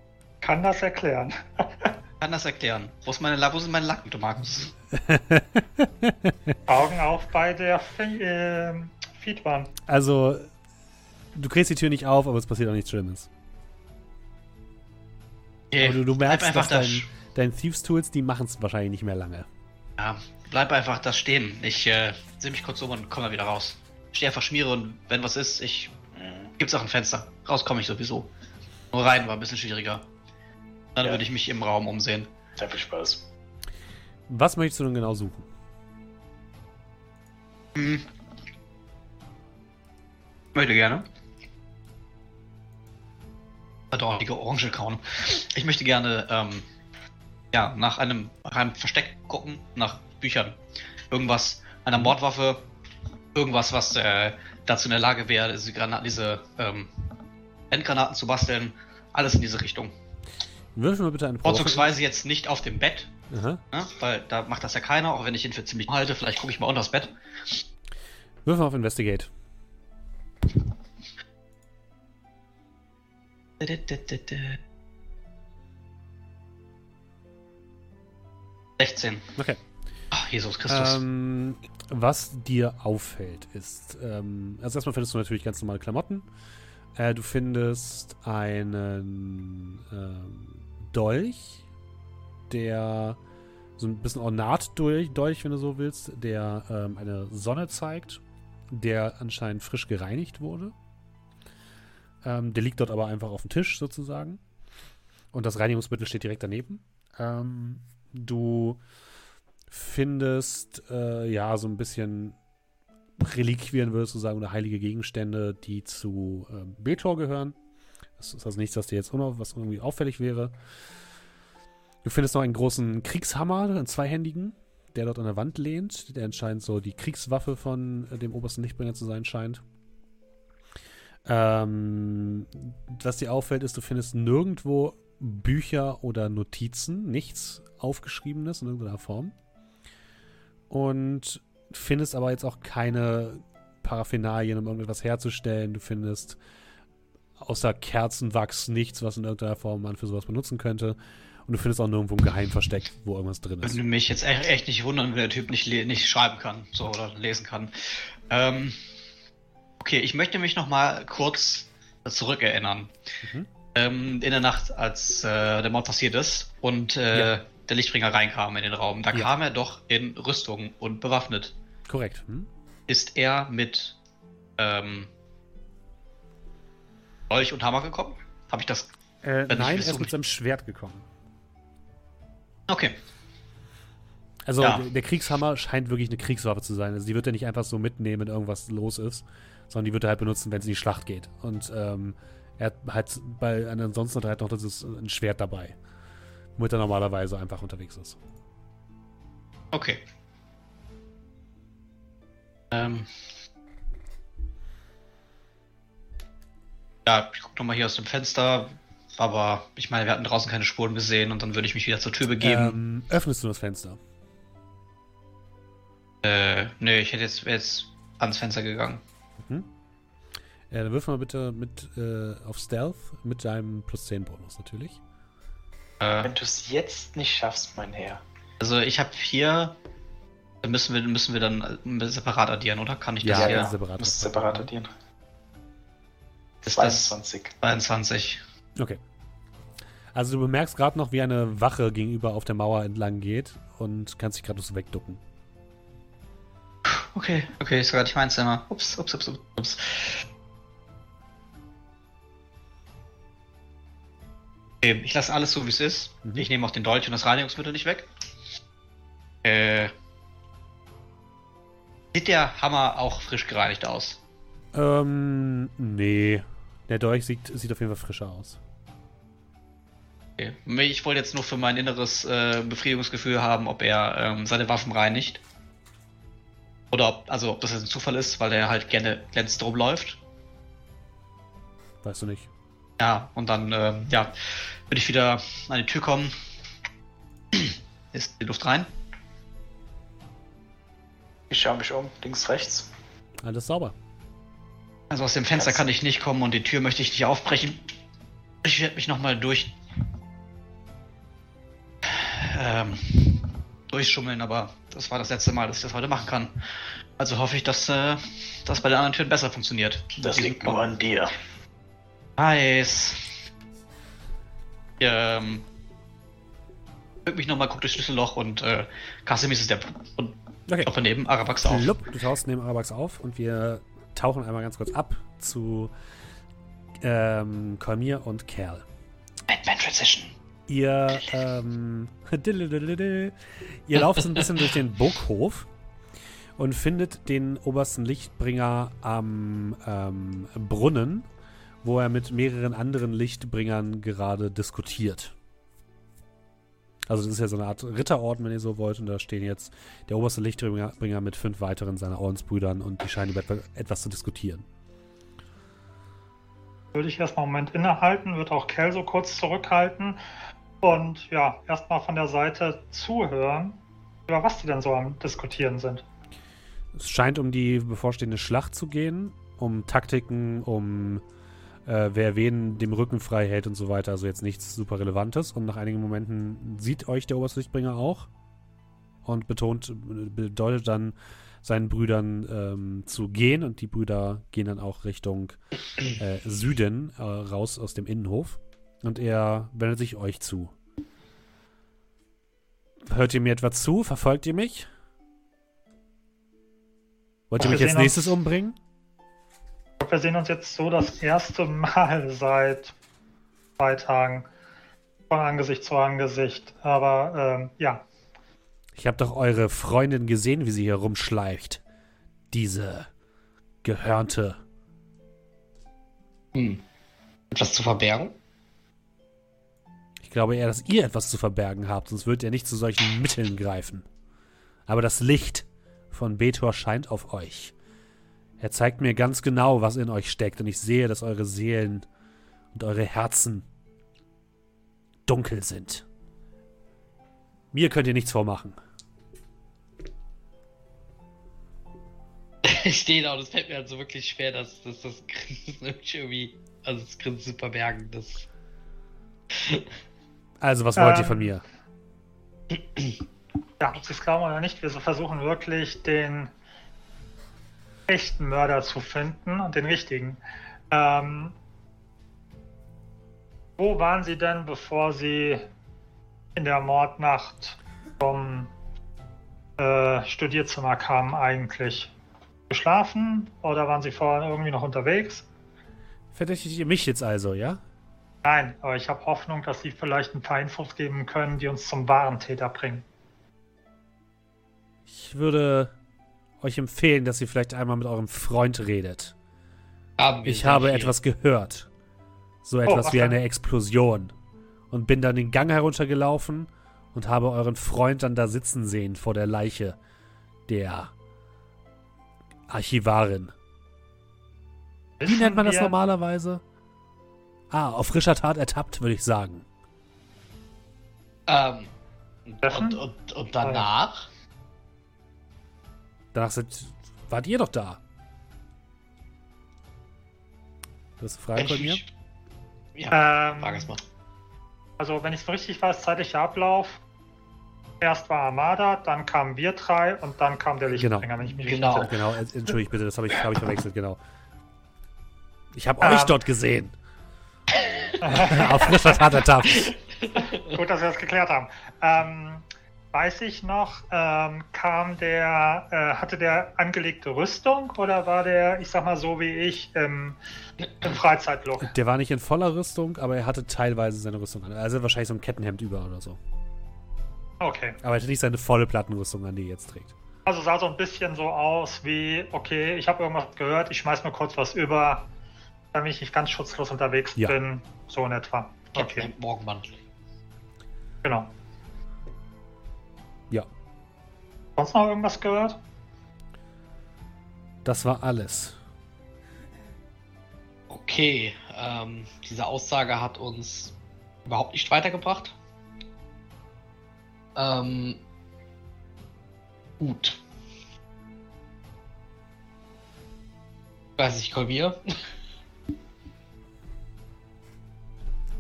Kann das erklären. Kann das erklären. Wo, ist meine, La- wo sind meine Lacken, du Markus? Augen auf bei der Fe äh, Feedbahn. also, du kriegst die Tür nicht auf, aber es passiert auch nichts Schlimmes. Okay, Aber du, du bleib merkst, einfach dass da. dein, dein Thieves-Tools, die machen es wahrscheinlich nicht mehr lange. Ja, bleib einfach da stehen. Ich äh, sehe mich kurz um und komme wieder raus. Steh einfach schmiere und wenn was ist, ich. Hm. Gibt's auch ein Fenster. Raus komme ich sowieso. Nur rein war ein bisschen schwieriger. Dann Ja. würde ich mich im Raum umsehen. Sehr viel Spaß. Was möchtest du denn genau suchen? Hm. Möchte gerne. Verdorrige Orange kauen. Ich möchte gerne ähm, ja, nach einem, nach einem Versteck gucken, nach Büchern. Irgendwas, einer Mordwaffe, irgendwas, was äh, dazu in der Lage wäre, diese, Granaten, diese ähm, Endgranaten zu basteln. Alles in diese Richtung. Würfel mal bitte eine Probe. Vorzugsweise jetzt nicht auf dem Bett, ne? weil da macht das ja keiner, auch wenn ich ihn für ziemlich halte. Vielleicht gucke ich mal unter das Bett. Würfel mal auf Investigate. 16. Okay. Ach, Jesus Christus. Ähm, was dir auffällt, ist, ähm, also erstmal findest du natürlich ganz normale Klamotten. Äh, du findest einen ähm, Dolch, der so ein bisschen Ornatdolch, Dolch, wenn du so willst, der ähm, eine Sonne zeigt, der anscheinend frisch gereinigt wurde. Ähm, der liegt dort aber einfach auf dem Tisch sozusagen. Und das Reinigungsmittel steht direkt daneben. Ähm, du findest äh, ja so ein bisschen Reliquien, würdest du sagen, oder heilige Gegenstände, die zu äh, Betor gehören. Das ist also nichts, was dir jetzt noch was irgendwie auffällig wäre. Du findest noch einen großen Kriegshammer, einen zweihändigen, der dort an der Wand lehnt, der anscheinend so die Kriegswaffe von äh, dem obersten Lichtbringer zu sein scheint. Ähm, was dir auffällt, ist, du findest nirgendwo Bücher oder Notizen, nichts aufgeschriebenes in irgendeiner Form. Und findest aber jetzt auch keine Paraphenalien, um irgendetwas herzustellen. Du findest außer Kerzenwachs nichts, was in irgendeiner Form man für sowas benutzen könnte. Und du findest auch nirgendwo ein Geheimversteck, wo irgendwas drin ist. Würde mich jetzt echt, nicht wundern, wenn der Typ nicht, nicht schreiben kann, so oder lesen kann. Ähm, okay, ich möchte mich noch mal kurz zurückerinnern. Mhm. Ähm, in der Nacht, als äh, der Mord passiert ist und äh, Ja. der Lichtbringer reinkam in den Raum, da Ja. kam er doch in Rüstung und bewaffnet. Korrekt. Hm? Ist er mit ähm, Dolch und Hammer gekommen? Habe ich das? Äh, nein, er ist mit seinem Schwert gekommen. Okay. Also Ja. der, der Kriegshammer scheint wirklich eine Kriegswaffe zu sein. Also die wird er nicht einfach so mitnehmen, wenn irgendwas los ist, sondern die wird er halt benutzen, wenn es in die Schlacht geht. Und ähm, er hat halt bei ansonsten hat er halt noch das ein Schwert dabei, womit er normalerweise einfach unterwegs ist. Okay. Ähm. Ja, ich gucke nochmal hier aus dem Fenster, aber ich meine, wir hatten draußen keine Spuren gesehen und dann würde ich mich wieder zur Tür begeben. Ähm, öffnest du das Fenster? Äh, nee, ich hätte jetzt, jetzt ans Fenster gegangen. Äh, dann wirf mal bitte mit äh, auf Stealth mit deinem plus 10 Bonus natürlich. Äh, Wenn du es jetzt nicht schaffst, mein Herr. also ich habe hier. Da müssen wir, müssen wir dann äh, separat addieren, oder? Kann ich das Ja, hier? ja. separat. Musst separat addieren. Ist das 22. 22? Okay. Also du bemerkst gerade noch, wie eine Wache gegenüber auf der Mauer entlang geht und kannst dich gerade so wegducken. Okay, okay, ist gerade nicht mein Zimmer. Ups, ups, ups, ups, ich lasse alles so, wie es ist. Mhm. Ich nehme auch den Dolch und das Reinigungsmittel nicht weg. Äh. Sieht der Hammer auch frisch gereinigt aus? Ähm, nee. Der Dolch sieht, sieht auf jeden Fall frischer aus. Okay. Ich wollte jetzt nur für mein inneres äh, Befriedigungsgefühl haben, ob er ähm, seine Waffen reinigt. Oder ob, also ob das jetzt ein Zufall ist, weil er halt gerne glänzend rumläuft. Weißt du nicht. Ja, und dann, ähm, ja, würde ich wieder an die Tür kommen. Ist die Luft rein? Ich schaue mich um, links, rechts. Alles sauber. Also aus dem Fenster Kannst- kann ich nicht kommen und die Tür möchte ich nicht aufbrechen. Ich werde mich nochmal durch. Ähm, durchschummeln, aber das war das letzte Mal, dass ich das heute machen kann. Also hoffe ich, dass äh, das bei den anderen Türen besser funktioniert. Das liegt nur an dir. Nice. Ähm. Bück mich nochmal, guck durchs Schlüsselloch und äh, Kasimis ist der und Okay. auch daneben, Arabax auf. Plupp, du tauchst neben Arabax auf und wir tauchen einmal ganz kurz ab zu ähm, Kolmir und Kerl. Batman Transition. Ihr, ähm, ihr lauft so ein bisschen durch den Burghof und findet den obersten Lichtbringer am ähm, Brunnen, wo er mit mehreren anderen Lichtbringern gerade diskutiert. Also das ist ja so eine Art Ritterorden, wenn ihr so wollt, und da stehen jetzt der oberste Lichtbringer Bringer mit fünf weiteren seiner Ordensbrüdern und die scheinen über etwa- etwas zu diskutieren. Würde ich erstmal einen Moment innehalten, würde auch Kel so kurz zurückhalten und ja, erstmal von der Seite zuhören, über was die denn so am Diskutieren sind. Es scheint um die bevorstehende Schlacht zu gehen, um Taktiken, um äh, wer wen dem Rücken frei hält und so weiter. Also jetzt nichts super Relevantes. Und nach einigen Momenten sieht euch der oberste Lichtbringer auch und betont, bedeutet dann seinen Brüdern ähm, zu gehen und die Brüder gehen dann auch Richtung äh, Süden äh, raus aus dem Innenhof und er wendet sich euch zu. Hört ihr mir etwa zu? Verfolgt ihr mich? Wollt ihr mich als nächstes umbringen? Wir sehen uns jetzt so das erste Mal seit zwei Tagen von Angesicht zu Angesicht. Aber ähm, ja, Ich habe doch eure Freundin gesehen, wie sie hier rumschleicht. Diese Gehörnte. Hm. Etwas zu verbergen? Ich glaube eher, dass ihr etwas zu verbergen habt, sonst würdet ihr nicht zu solchen Mitteln greifen. Aber das Licht von Betor scheint auf euch. Er zeigt mir ganz genau, was in euch steckt, und ich sehe, dass eure Seelen und eure Herzen dunkel sind. Mir könnt ihr nichts vormachen. Ich stehe da und es fällt mir halt so wirklich schwer, dass, dass das Grinsen irgendwie, also das Grinsen zu verbergen, das. Also, was wollt ihr Ähm, von mir? ja, ob Sie es glauben oder nicht, wir versuchen wirklich den echten Mörder zu finden und den richtigen. Ähm, wo waren Sie denn, bevor Sie in der Mordnacht vom äh, Studierzimmer kamen eigentlich? Geschlafen oder waren Sie vorher irgendwie noch unterwegs? Verdächtigt ihr mich jetzt also, ja? Nein, aber ich habe Hoffnung, dass Sie vielleicht ein paar Infos geben können, die uns zum wahren Täter bringen. Ich würde euch empfehlen, dass ihr vielleicht einmal mit eurem Freund redet. Haben Ich habe viel. etwas gehört. So etwas was wie eine Explosion. Und bin dann den Gang heruntergelaufen und habe euren Freund dann da sitzen sehen vor der Leiche der Archivarin. Wie Wissen nennt man das normalerweise? Ah, auf frischer Tat ertappt, würde ich sagen. Ähm, und, und, und danach? Danach sind, wart ihr doch da. Du hast eine Frage von ich mir? Ja, Ähm, frag es mal. Also, wenn ich es richtig weiß, zeitlicher Ablauf. Erst war Armada, dann kamen wir drei und dann kam der Genau. Lichtbringer, wenn ich mich Genau. richtig Genau, ent- entschuldigt bitte, das habe ich, hab ich verwechselt, genau. Ich habe Ähm. euch dort gesehen. Auf frischer Tat. Gut, dass wir das geklärt haben. Ähm, weiß ich noch, ähm, kam der, äh, hatte der angelegte Rüstung oder war der, ich sag mal so wie ich, im, im Freizeitlook? Der war nicht in voller Rüstung, aber er hatte teilweise seine Rüstung an. Also wahrscheinlich so ein Kettenhemd über oder so. Okay. Aber er hatte nicht seine volle Plattenrüstung an, die er jetzt trägt. Also sah so ein bisschen so aus wie, okay, ich habe irgendwas gehört, ich schmeiß mir kurz was über, damit ich nicht ganz schutzlos unterwegs Ja. bin. So in etwa. Okay, Morgenmantel. genau. Sonst noch irgendwas gehört? das war alles. Okay, ähm, diese Aussage hat uns überhaupt nicht weitergebracht. Ähm, gut. Weiß ich, Kolmier.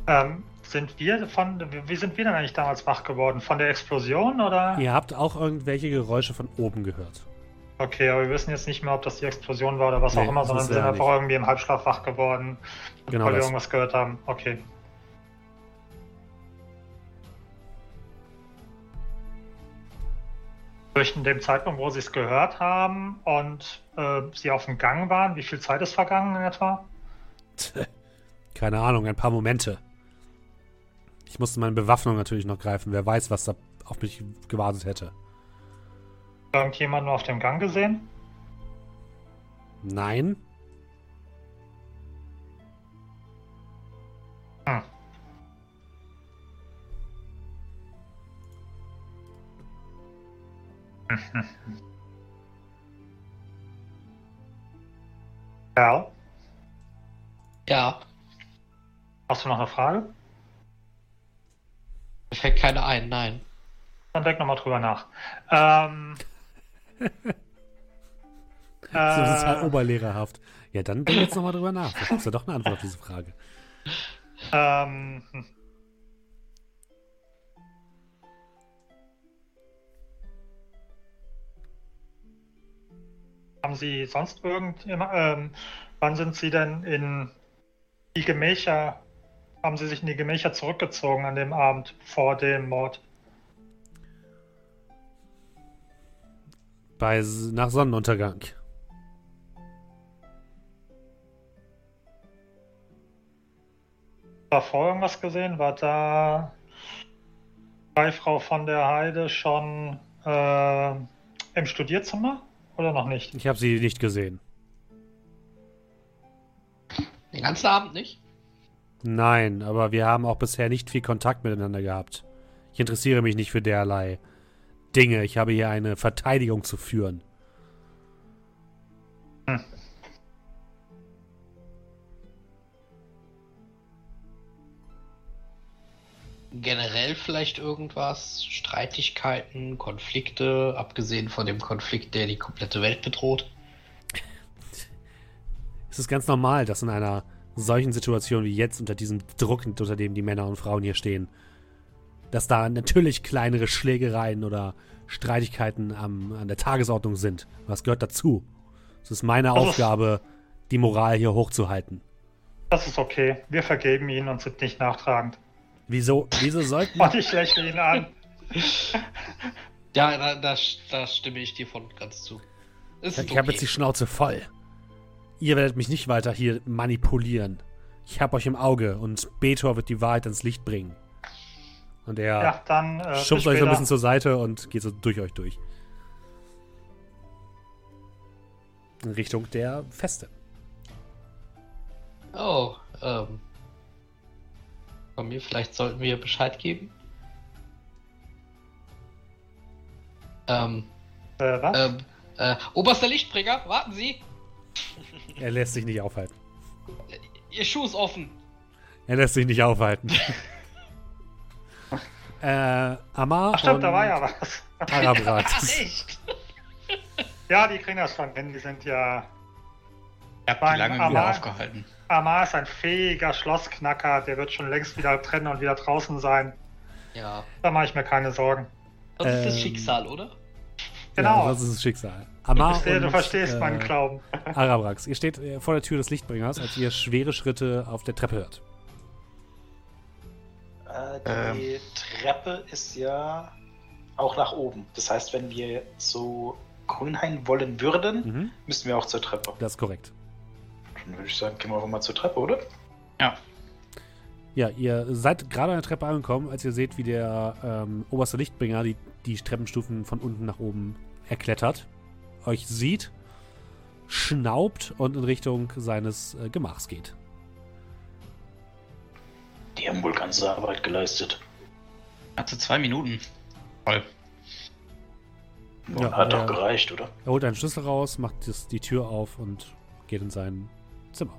Ähm, sind wir von, wie sind wir denn eigentlich damals wach geworden? Von der Explosion oder? Ihr habt auch irgendwelche Geräusche von oben gehört. Okay, aber wir wissen jetzt nicht mehr, ob das die Explosion war oder was Nee, auch immer, sondern wir sind einfach irgendwie im Halbschlaf wach geworden, Genau weil wir irgendwas gehört haben. Okay. Durch dem Zeitpunkt, wo sie es gehört haben und äh, sie auf dem Gang waren, wie viel Zeit ist vergangen in etwa? Keine Ahnung, ein paar Momente. Ich musste meine Bewaffnung natürlich noch greifen. Wer weiß, was da auf mich gewartet hätte. Irgendjemanden auf dem Gang gesehen? Nein? Hm. Ja, Ja, hast du noch eine Frage? Mir fällt keine ein, nein. Dann denk nochmal drüber nach. Ähm, so, das ist halt äh, oberlehrerhaft. Ja, dann denk jetzt nochmal drüber nach. Das ist ja doch eine Antwort auf diese Frage. Ähm. Hm. Haben Sie sonst irgend, ähm, wann sind Sie denn in die Gemächer haben Sie sich in die Gemächer zurückgezogen an dem Abend vor dem Mord? Bei, nach Sonnenuntergang. War vorher irgendwas gesehen? War da bei Frau von der Heide schon äh, im Studierzimmer oder noch nicht? Ich habe sie nicht gesehen. Den ganzen Abend nicht? Nein, aber wir haben auch bisher nicht viel Kontakt miteinander gehabt. Ich interessiere mich nicht für derlei Dinge. Ich habe hier eine Verteidigung zu führen. Generell vielleicht irgendwas? Streitigkeiten, Konflikte, abgesehen von dem Konflikt, der die komplette Welt bedroht? Es ist ganz normal, dass in einer solchen Situation wie jetzt, unter diesem Druck, unter dem die Männer und Frauen hier stehen, dass da natürlich kleinere Schlägereien oder Streitigkeiten am, an der Tagesordnung sind. Was gehört dazu? Es ist meine Also- Aufgabe, die Moral hier hochzuhalten. Das ist okay. Wir vergeben ihn und sind nicht nachtragend. Wieso, wieso sollten Und ich lächle ihn an. Ja, da, da, da stimme ich dir von ganz zu. Ist Ich habe okay. jetzt die Schnauze voll. Ihr werdet mich nicht weiter hier manipulieren. Ich habe euch im Auge und Betor wird die Wahrheit ans Licht bringen. Und er Ja, dann äh, schubst euch so ein bisschen zur Seite und geht so durch euch durch. In Richtung der Feste. Oh, ähm. Von mir, vielleicht sollten wir Bescheid geben. Ähm, Äh, was? ähm, äh, oberster Lichtbringer, warten Sie! Er lässt sich nicht aufhalten. Ihr Schuh ist offen. Er lässt sich nicht aufhalten. äh, Amar Ach stimmt, und da war ja was. Arabrax. Echt? Ja, die kriegen das schon hin. Die sind ja. Mein die lange Amar- wieder aufgehalten. Amar ist ein fähiger Schlossknacker. Der wird schon längst wieder drin und wieder draußen sein. Ja. Da mache ich mir keine Sorgen. Das ist das Ähm, Schicksal, oder? Genau. Ja, das ist das Schicksal. Ich Amar du und, verstehst äh, meinen Glauben. Arabrax, ihr steht äh, vor der Tür des Lichtbringers, als ihr schwere Schritte auf der Treppe hört. Äh, die Treppe ist ja auch nach oben. Das heißt, wenn wir zu Grünhain wollen würden, Mhm, müssen wir auch zur Treppe. das ist korrekt. Dann würde ich sagen, gehen wir einfach mal zur Treppe, oder? Ja. Ja, ihr seid gerade an der Treppe angekommen, als ihr seht, wie der ähm, oberste Lichtbringer die, die Treppenstufen von unten nach oben erklettert, euch sieht, schnaubt und in Richtung seines äh, Gemachs geht. Die haben wohl ganze Arbeit geleistet. Hatte zwei Minuten. Voll. Und Ja, hat doch gereicht, oder? Er holt einen Schlüssel raus, macht das, die Tür auf und geht in sein Zimmer.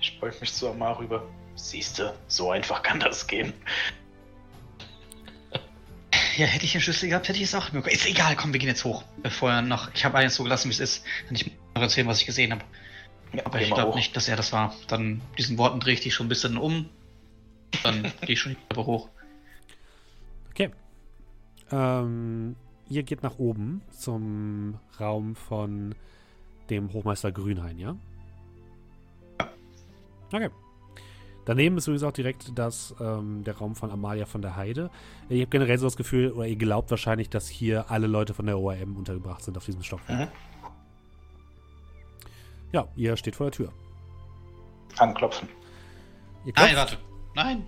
Ich beug mich zu Amar rüber. Siehste, so einfach kann das gehen. Ja, hätte ich den Schlüssel gehabt, hätte ich es auch möglich. Ist egal, komm, wir gehen jetzt hoch. Bevor er noch. Ich habe alles so gelassen, wie es ist. Und ich noch erzählen, was ich gesehen habe. Ja, Aber ich glaube nicht, dass er das war. Dann diesen Worten drehe ich dich schon ein bisschen um. Dann gehe ich schon die Treppe hoch. Okay. Ähm, ihr geht nach oben zum Raum von dem Hochmeister Grünhain, ja? Okay. Daneben ist übrigens auch direkt das, ähm, der Raum von Amalia von der Heide. Ihr habt generell so das Gefühl, oder ihr glaubt wahrscheinlich, dass hier alle Leute von der ORM untergebracht sind auf diesem Stockwerk. Mhm. Ja, ihr steht vor der Tür. Anklopfen. Nein, warte. Nein.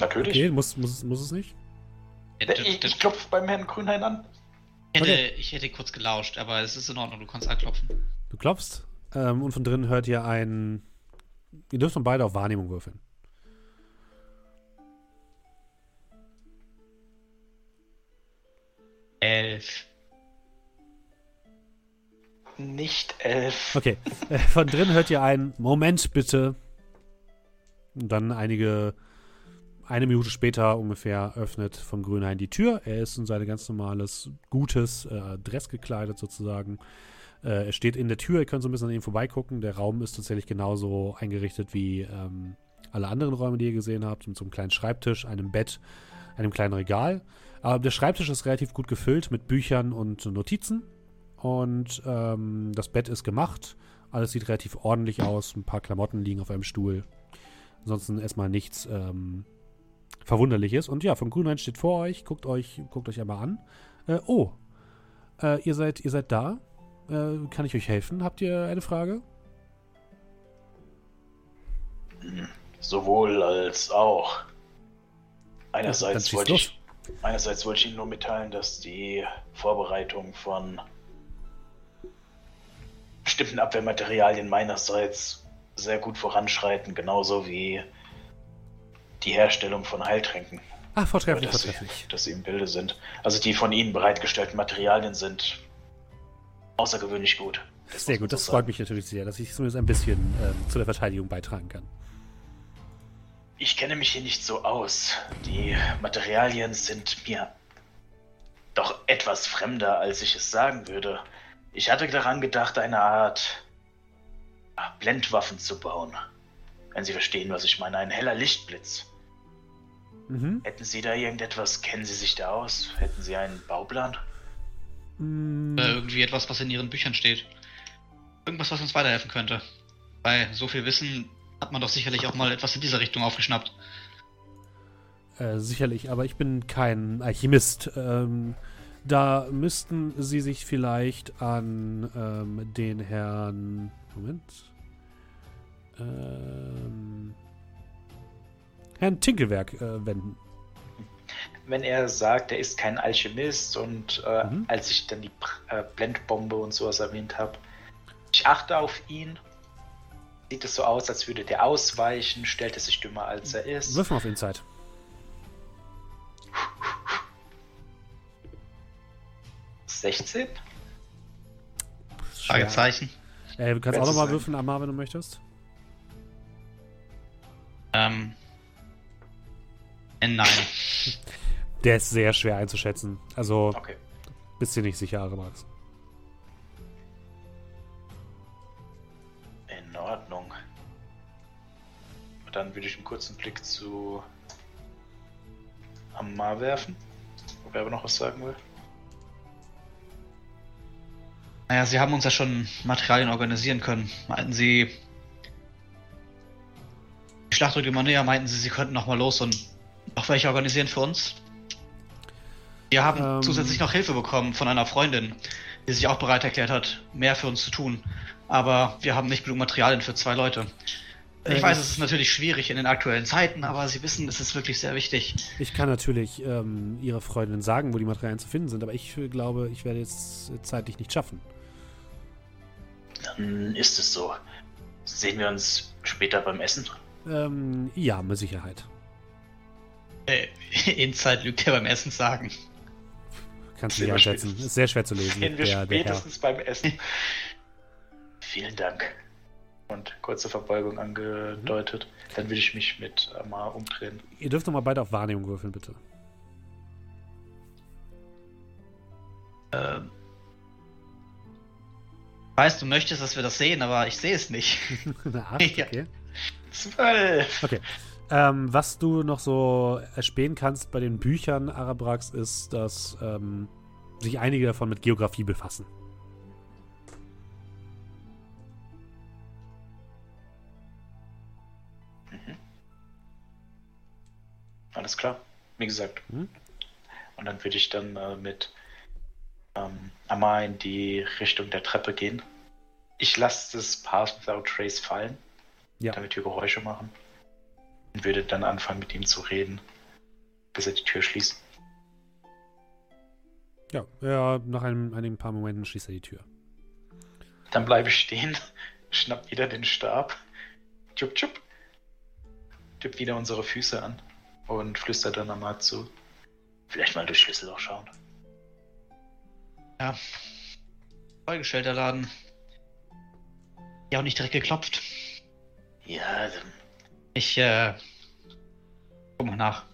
Natürlich. Okay, muss, muss, muss es nicht? Ich, ich klopfe beim Herrn Grünhain an. Ich hätte, Okay. ich hätte kurz gelauscht, aber es ist in Ordnung, du kannst anklopfen. Du klopfst ähm, und von drinnen hört ihr ein. Ihr dürft beide auf Wahrnehmung würfeln. Elf. Nicht elf. Okay. Äh, von drin hört ihr ein Moment bitte. Und dann einige, eine Minute später ungefähr öffnet von Grünhain die Tür. Er ist in sein ganz normales, gutes äh, Dress gekleidet sozusagen. Äh, er steht in der Tür, ihr könnt so ein bisschen an ihm vorbeigucken. Der Raum ist tatsächlich genauso eingerichtet wie ähm, alle anderen Räume, die ihr gesehen habt. Mit so einem kleinen Schreibtisch, einem Bett, einem kleinen Regal. Aber der Schreibtisch ist relativ gut gefüllt mit Büchern und Notizen. und ähm, das Bett ist gemacht. Alles sieht relativ ordentlich aus. Ein paar Klamotten liegen auf einem Stuhl. Ansonsten erstmal nichts ähm, Verwunderliches. Und ja, von Grünwein steht vor euch. Guckt euch, guckt euch einmal an. Äh, oh, äh, ihr seid, ihr seid da. Äh, kann ich euch helfen? Habt ihr eine Frage? Sowohl als auch. Einerseits schieß wollte los. ich, einerseits wollte ich Ihnen nur mitteilen, dass die Vorbereitung von bestimmten Abwehrmaterialien meinerseits sehr gut voranschreiten, genauso wie die Herstellung von Heiltränken. Ah, vortrefflich, dass, sie, vortrefflich. dass sie im Bilde sind. Also die von Ihnen bereitgestellten Materialien sind außergewöhnlich gut. Das Sehr gut, das freut mich natürlich sehr, dass ich zumindest ein bisschen ähm, zu der Verteidigung beitragen kann. Ich kenne mich hier nicht so aus. Die Materialien sind mir doch etwas fremder, als ich es sagen würde. Ich hatte daran gedacht, eine Art Blendwaffen zu bauen. Wenn Sie verstehen, was ich meine. Ein heller Lichtblitz. Mhm. Hätten Sie da irgendetwas? Kennen Sie sich da aus? Hätten Sie einen Bauplan? Mm, Oder irgendwie etwas, was in ihren Büchern steht. Irgendwas, was uns weiterhelfen könnte. Bei so viel Wissen hat man doch sicherlich auch mal etwas in dieser Richtung aufgeschnappt. Äh, sicherlich, aber ich bin kein Alchemist. Ähm, da müssten Sie sich vielleicht an ähm, den Herrn. Moment. Ähm, Herrn Tinkelwerk äh, wenden. Wenn er sagt, er ist kein Alchemist und äh, Mhm. als ich dann die äh, Blendbombe und sowas erwähnt habe, ich achte auf ihn. Sieht es so aus, als würde der ausweichen, stellt er sich dümmer als er ist. Wirf mal auf Insight. Sechzehn? Fragezeichen. Äh, du kannst Wenn's auch nochmal würfeln, Amar, wenn du möchtest. Ähm. Äh, nein. Der ist sehr schwer einzuschätzen. Also, Okay. bist dir nicht sicher, Aremax. In Ordnung. Dann würde ich einen kurzen Blick zu Ammar werfen. Ob er aber noch was sagen will. Naja, sie haben uns ja schon Materialien organisieren können. Meinten sie. Die Schlacht rückt immer näher, meinten sie, sie könnten noch mal los und noch welche organisieren für uns. Wir haben Ähm. zusätzlich noch Hilfe bekommen von einer Freundin, die sich auch bereit erklärt hat, mehr für uns zu tun. Aber wir haben nicht genug Materialien für zwei Leute. Ich Äh, weiß, es ist natürlich schwierig in den aktuellen Zeiten, aber Sie wissen, es ist wirklich sehr wichtig. Ich kann natürlich ähm, ihrer Freundin sagen, wo die Materialien zu finden sind, aber ich äh, glaube, ich werde jetzt äh, zeitlich nicht schaffen. Dann ist es so. Sehen wir uns später beim Essen? Ähm, ja, mit Sicherheit. Äh, Inside lügt ja beim Essen sagen. Kannst du nicht einschätzen. Ist sehr schwer zu lesen. Sehen wir der, der spätestens beim Essen. Vielen Dank. Und kurze Verbeugung angedeutet. Dann würde ich mich mit Amar umdrehen. Ihr dürft nochmal beide auf Wahrnehmung würfeln, bitte. Ähm, weiß, du möchtest, dass wir das sehen, aber ich sehe es nicht. Eine Acht, okay. Zwölf! Okay. Ähm, was du noch so erspähen kannst bei den Büchern Arabrax ist, dass ähm, sich einige davon mit Geografie befassen. Alles klar. Wie gesagt. Mhm. Und dann würde ich dann äh, mit ähm, Amar in die Richtung der Treppe gehen. Ich lasse das Pass Without Trace fallen, Ja. damit wir Geräusche machen. Und würde dann anfangen, mit ihm zu reden, bis er die Tür schließt. Ja, ja nach einem, einigen paar Momenten schließt er die Tür. Dann bleibe ich stehen, schnapp wieder den Stab, tschub tschub, tipp wieder unsere Füße an und flüster dann Amar zu. Vielleicht mal durch Schlüsselloch schauen. Ja. Vollgestellt der Laden. Ja, auch nicht direkt geklopft. Ja, dann Ich, äh. Guck mal nach.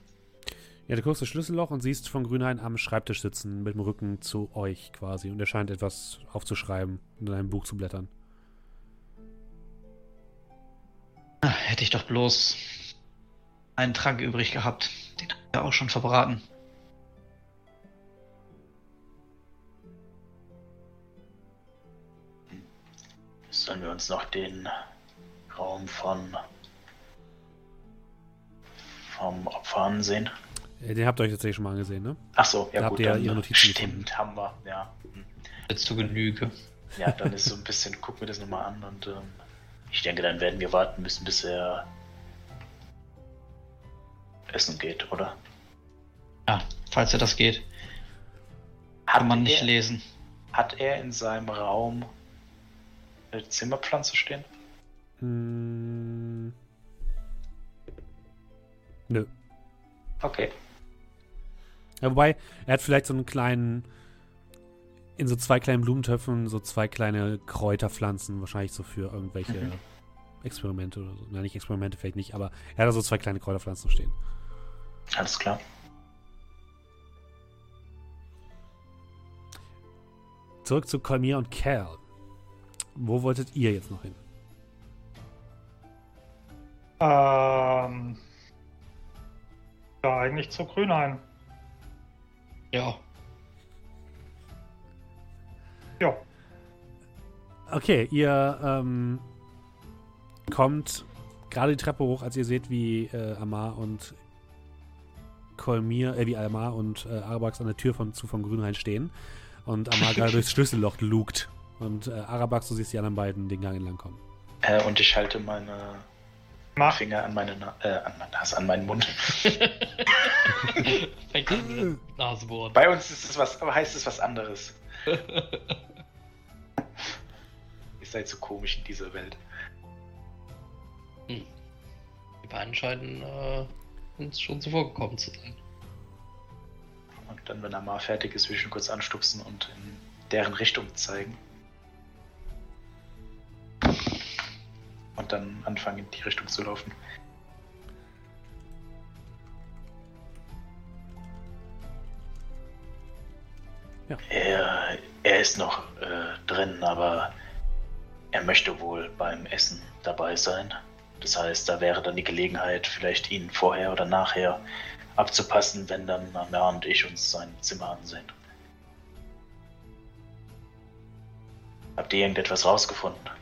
Ja, du guckst das Schlüsselloch und siehst von Grünhain am Schreibtisch sitzen, mit dem Rücken zu euch quasi. Und er scheint etwas aufzuschreiben und in einem Buch zu blättern. Ah, Hätte ich doch bloß einen Trank übrig gehabt. Den hat er auch schon verbraten. Sollen wir uns noch den Raum von vom Opfer ansehen? Äh, Den habt ihr euch tatsächlich schon mal angesehen, ne? Ach so, ja Da gut, habt ihr ja dann Ihre Notizen stimmt, haben wir, ja. Hm. Jetzt zu Genüge. Ja, dann ist so ein bisschen, gucken wir das nochmal an und ähm, ich denke, dann werden wir warten müssen, bis er essen geht, oder? Ja, falls er das geht. Hat Kann man nicht er, lesen. Hat er in seinem Raum eine Zimmerpflanze stehen? Hm. Nö. Okay. Ja, wobei, er hat vielleicht so einen kleinen, in so zwei kleinen Blumentöpfen, so zwei kleine Kräuterpflanzen, wahrscheinlich so für irgendwelche Mhm. Experimente oder so. Nein, nicht Experimente vielleicht nicht, aber er hat da so zwei kleine Kräuterpflanzen stehen. Alles klar. Zurück zu Colmir und Cal. Wo wolltet ihr jetzt noch hin? Ähm, ja, eigentlich zu Grünhain. Ja. Ja. Okay, ihr ähm, kommt gerade die Treppe hoch, als ihr seht, wie äh, Amar und Kolmir, äh, wie Amar und äh, Arabax an der Tür von, zu von Grünhain stehen. Und Amar gerade durchs Schlüsselloch lugt. Und äh, Arabax, du siehst die anderen beiden den Gang entlang kommen. Äh, und ich halte meine. Finger an meine Na äh, an meine Nase, an meinen Mund. Nasebohren. Bei uns ist es was, aber heißt es was anderes. Ihr seid so komisch in dieser Welt. Die beiden scheinen äh, uns schon zuvor gekommen zu sein. Und dann, wenn Amar fertig ist, will ich ihn kurz anstupsen und in deren Richtung zeigen. Und dann anfangen, in die Richtung zu laufen. Ja. Er, er ist noch äh, drin, aber er möchte wohl beim Essen dabei sein. Das heißt, da wäre dann die Gelegenheit, vielleicht ihn vorher oder nachher abzupassen, wenn dann Amar und ich uns sein Zimmer ansehen. Habt ihr irgendetwas rausgefunden?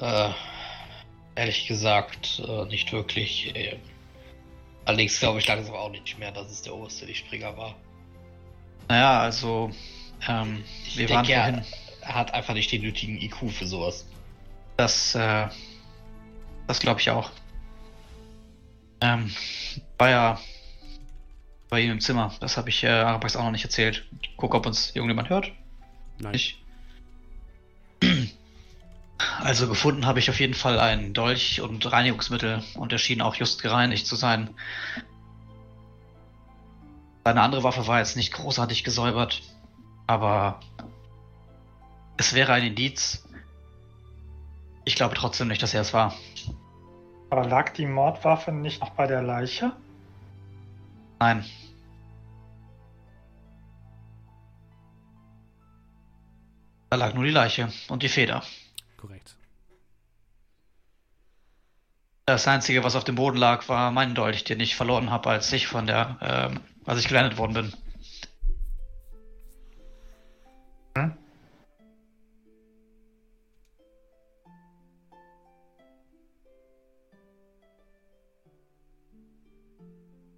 Äh, ehrlich gesagt, äh, nicht wirklich. Äh, allerdings glaube ich langsam auch nicht mehr, dass es der oberste Lichtspringer war. Naja, also, ähm, Ich wir denke, waren er, vorhin. er hat einfach nicht den nötigen IQ für sowas. Das, äh, das glaube ich auch. Ähm, war ja bei ihm im Zimmer. Das habe ich äh, Arabax auch noch nicht erzählt. Guck, ob uns irgendjemand hört. Nein. Ich. Also gefunden habe ich auf jeden Fall einen Dolch und Reinigungsmittel und er schien auch just gereinigt zu sein. Seine andere Waffe war jetzt nicht großartig gesäubert, aber es wäre ein Indiz. Ich glaube trotzdem nicht, dass er es war. Aber lag die Mordwaffe nicht noch bei der Leiche? Nein. Da lag nur die Leiche und die Feder. Korrekt. Das Einzige, was auf dem Boden lag, war mein Dolch, den ich verloren habe, als ich von der, ähm, als ich gelandet worden bin. Hm?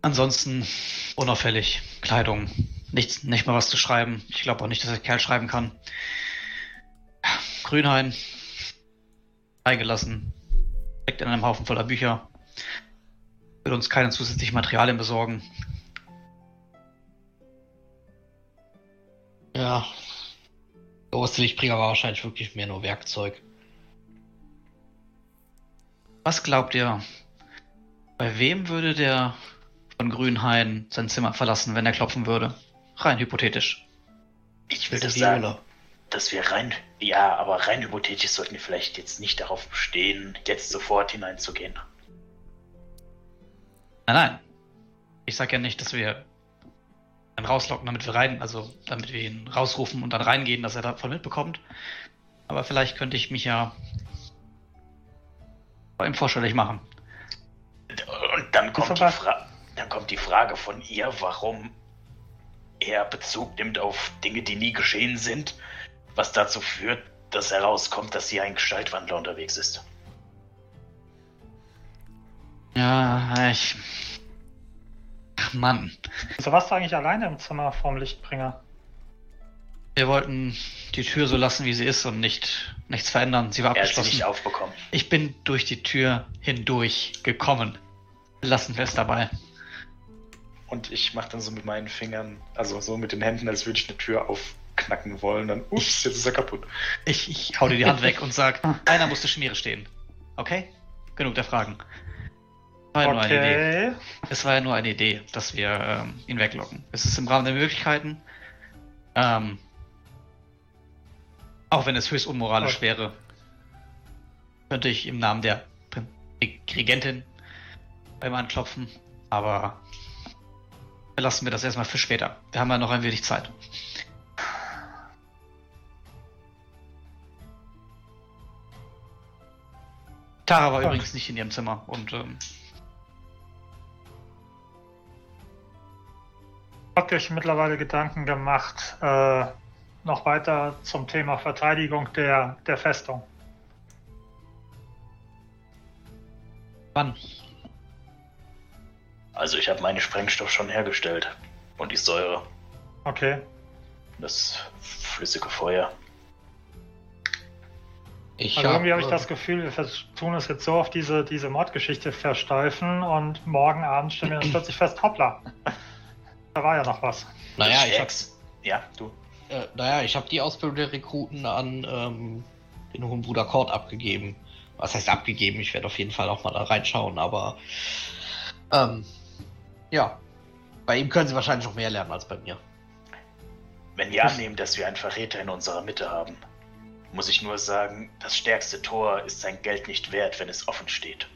Ansonsten unauffällig. Kleidung. Nichts, nicht mal was zu schreiben. Ich glaube auch nicht, dass der Kerl schreiben kann. Grünhain. Eingelassen. Steckt in einem Haufen voller Bücher. Will uns keine zusätzlichen Materialien besorgen. Ja. Der oberste Lichtbringer war wahrscheinlich wirklich mehr nur Werkzeug. Was glaubt ihr? Bei wem würde der von Grünhain sein Zimmer verlassen, wenn er klopfen würde? Rein hypothetisch. Ich würde Das ist sagen, Viola. Dass wir rein, ja, aber rein hypothetisch sollten wir vielleicht jetzt nicht darauf bestehen, jetzt sofort hineinzugehen. Nein, nein. Ich sag ja nicht, dass wir ihn rauslocken, damit wir rein, also damit wir ihn rausrufen und dann reingehen, dass er davon mitbekommt. Aber vielleicht könnte ich mich ja bei ihm vorstellig machen. Und dann kommt, die Fra dann kommt die Frage von ihr, warum er Bezug nimmt auf Dinge, die nie geschehen sind, was dazu führt, dass herauskommt, dass hier ein Gestaltwandler unterwegs ist. Ja, ich. Ach Mann. Wieso warst du eigentlich alleine im Zimmer vorm Lichtbringer? Wir wollten die Tür so lassen, wie sie ist und nicht nichts verändern. Sie war Er hat sie abgeschlossen. nicht aufbekommen. Ich bin durch die Tür hindurch gekommen. Lassen wir es dabei. Und ich mache dann so mit meinen Fingern, also so mit den Händen, als würde ich eine Tür aufknacken wollen. Dann, ups, jetzt ist er kaputt. Ich, ich hau dir die Hand weg und sag, einer muss der Schmiere stehen. Okay? Genug der Fragen. War ja nur eine Idee. Okay. Es war ja nur eine Idee, dass wir ähm, ihn weglocken. Es ist im Rahmen der Möglichkeiten. Ähm, auch wenn es höchst unmoralisch Okay. wäre, könnte ich im Namen der Regentin beim Anklopfen. Aber lassen wir das erstmal für später. Wir haben ja noch ein wenig Zeit. Tara war Ja. übrigens nicht in ihrem Zimmer und ähm, Habt ihr euch mittlerweile Gedanken gemacht, äh, noch weiter zum Thema Verteidigung der, der Festung? wann? Also ich habe meinen Sprengstoff schon hergestellt. Und die Säure. Okay. Das flüssige Feuer. Ich Also irgendwie habe ich äh, das Gefühl, wir tun es jetzt so auf diese, diese Mordgeschichte versteifen und morgen Abend stellen wir dann plötzlich fest, hoppla. Da war ja noch was. Naja, ich hab, Stärkste- Ja, du. äh, naja, ich habe die Ausbildung der Rekruten an ähm, den hohen Bruder Kord abgegeben. Was heißt abgegeben? Ich werde auf jeden Fall auch mal da reinschauen, aber ähm, ja, bei ihm können sie wahrscheinlich noch mehr lernen als bei mir. Wenn wir annehmen, dass wir einen Verräter in unserer Mitte haben, muss ich nur sagen, das stärkste Tor ist sein Geld nicht wert, wenn es offen steht.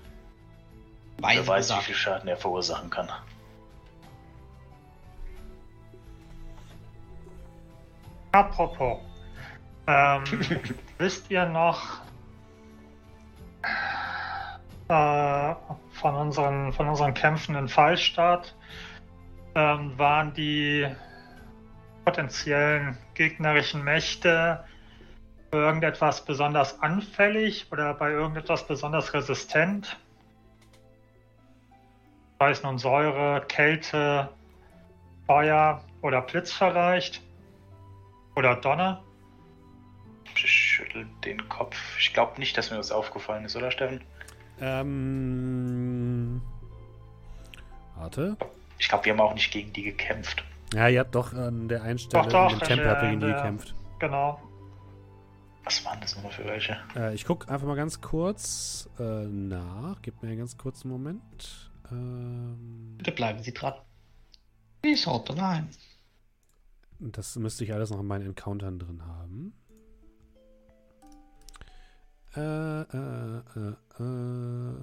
Weise Wer weiß, wie gesagt. viel Schaden er verursachen kann. Apropos. Ähm, wisst ihr noch äh, von, unseren, von unseren Kämpfen in Fallstadt? Ähm, waren die potenziellen gegnerischen Mächte irgendetwas besonders anfällig oder bei irgendetwas besonders resistent? Sei es nun Säure, Kälte, Feuer oder Blitz vielleicht? Oder Donner? Ich schüttel den Kopf. Ich glaube nicht, dass mir das aufgefallen ist, oder Steffen? Ähm. Warte. Ich glaube, wir haben auch nicht gegen die gekämpft. Ja, ihr habt doch an der einen Stelle Doch, doch, in dem in Tempel gegen die gekämpft. Genau. Was waren das nochmal für welche? Äh, ich guck einfach mal ganz kurz äh, nach. Gib mir einen ganz kurzen Moment. Ähm, Bitte bleiben Sie dran. Ich haut rein. das müsste ich alles noch in meinen Encountern drin haben. Äh, äh, äh, äh,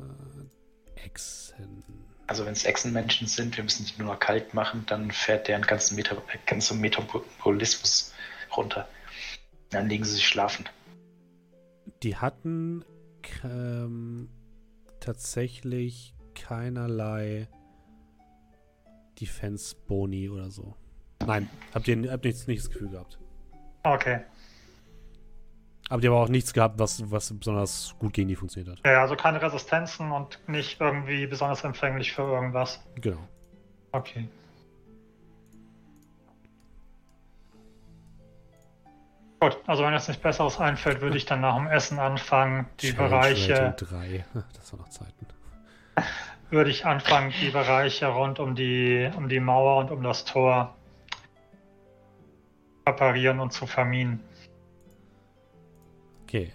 Echsen. Also wenn es Echsenmenschen sind, wir müssen die nur kalt machen, dann fährt deren ganzen Meta äh, ganzer Metabolismus runter. Dann legen sie sich schlafen. Die hatten ähm, tatsächlich keinerlei Defense-Boni oder so. Nein, habt ihr habt nichts, nicht das Gefühl gehabt. Okay. Habt ihr aber auch nichts gehabt, was, was besonders gut gegen die funktioniert hat. Ja, also keine Resistenzen und nicht irgendwie besonders empfänglich für irgendwas. Genau. Okay. Gut, also wenn jetzt nichts Besseres einfällt, würde ich dann nach dem Essen anfangen, die Challenge Bereiche, 3. Das war noch Zeiten. würde ich anfangen, die Bereiche rund um die, um die Mauer und um das Tor reparieren und zu verminen. Okay.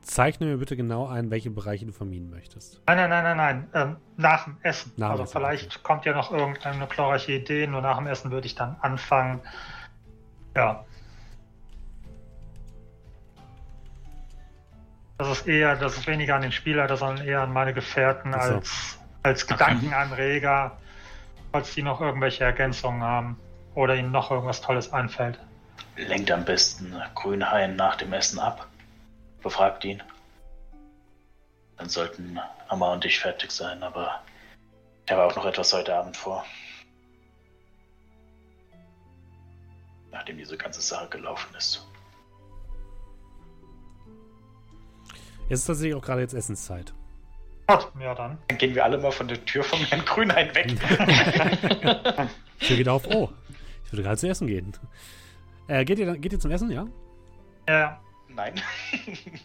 Zeichne mir bitte genau ein, welche Bereiche du verminen möchtest. Nein, nein, nein, nein, nein. Ähm, nach dem Essen. Nach also Essen, vielleicht kommt ja noch irgendeine glorreiche Idee. Nur nach dem Essen würde ich dann anfangen. Ja. Das ist eher, das ist weniger an den Spieler, sondern eher an meine Gefährten Ach so. als, als Gedankenanreger, falls die noch irgendwelche Ergänzungen haben oder ihnen noch irgendwas Tolles einfällt. Lenkt am besten Grünhain nach dem Essen ab. Befragt ihn. Dann sollten Amma und ich fertig sein, aber ich habe auch noch etwas heute Abend vor. Nachdem diese ganze Sache gelaufen ist. Jetzt ist tatsächlich auch gerade jetzt Essenszeit. Gott, ja dann. Dann gehen wir alle mal von der Tür vom Herrn Grünhain weg. Tür geht auf. Oh, ich würde gerade zu essen gehen. Äh, geht, ihr, dann- geht ihr zum Essen, ja? Ja. Nein.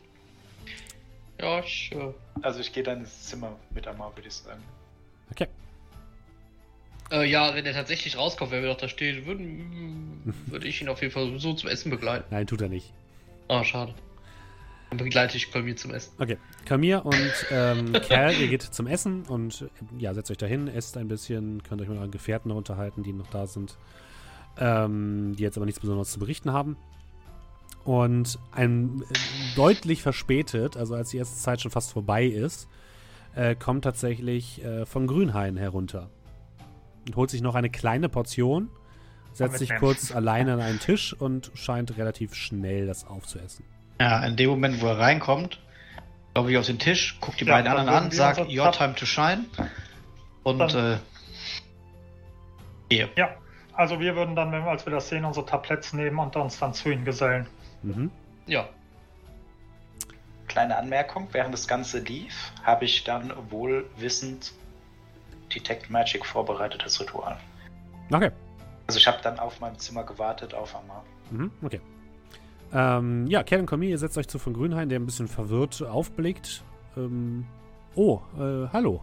Ja, ich, äh, Also ich gehe dann ins Zimmer mit Amar, würde ich sagen. Okay. äh, ja, wenn der tatsächlich rauskommt, wenn wir doch da stehen würden, würde ich ihn auf jeden Fall so zum Essen begleiten. Nein, tut er nicht. Ah, schade. Dann begleite ich Kolmir zum Essen. Okay. Kamir und ähm, Kerl, ihr geht zum Essen und äh, ja, setzt euch dahin, esst ein bisschen, könnt euch mit euren Gefährten noch unterhalten, die noch da sind, ähm, die jetzt aber nichts Besonderes zu berichten haben. Und ein äh, deutlich verspätet, also als die erste Zeit schon fast vorbei ist, äh, kommt tatsächlich äh, von Grünhain herunter und holt sich noch eine kleine Portion, setzt sich kurz alleine an einen Tisch und scheint relativ schnell das aufzuessen. Ja, in dem Moment, wo er reinkommt, glaube ich auf den Tisch, guckt die Ja, beiden anderen an, sagt, your time to shine. Und Dann- äh, hier. Ja, also wir würden dann, wenn wir, als wir das sehen, unsere Tabletts nehmen und uns dann zu ihnen gesellen. Mhm. Ja. Kleine Anmerkung, während das Ganze lief, habe ich dann wohlwissend Detect Magic vorbereitet als Ritual. Okay. Also ich habe dann auf meinem Zimmer gewartet auf Amar. Mhm, okay. Ähm, ja, und Kommi, ihr setzt euch zu von Grünhain, der ein bisschen verwirrt aufblickt. Ähm, oh, äh, hallo.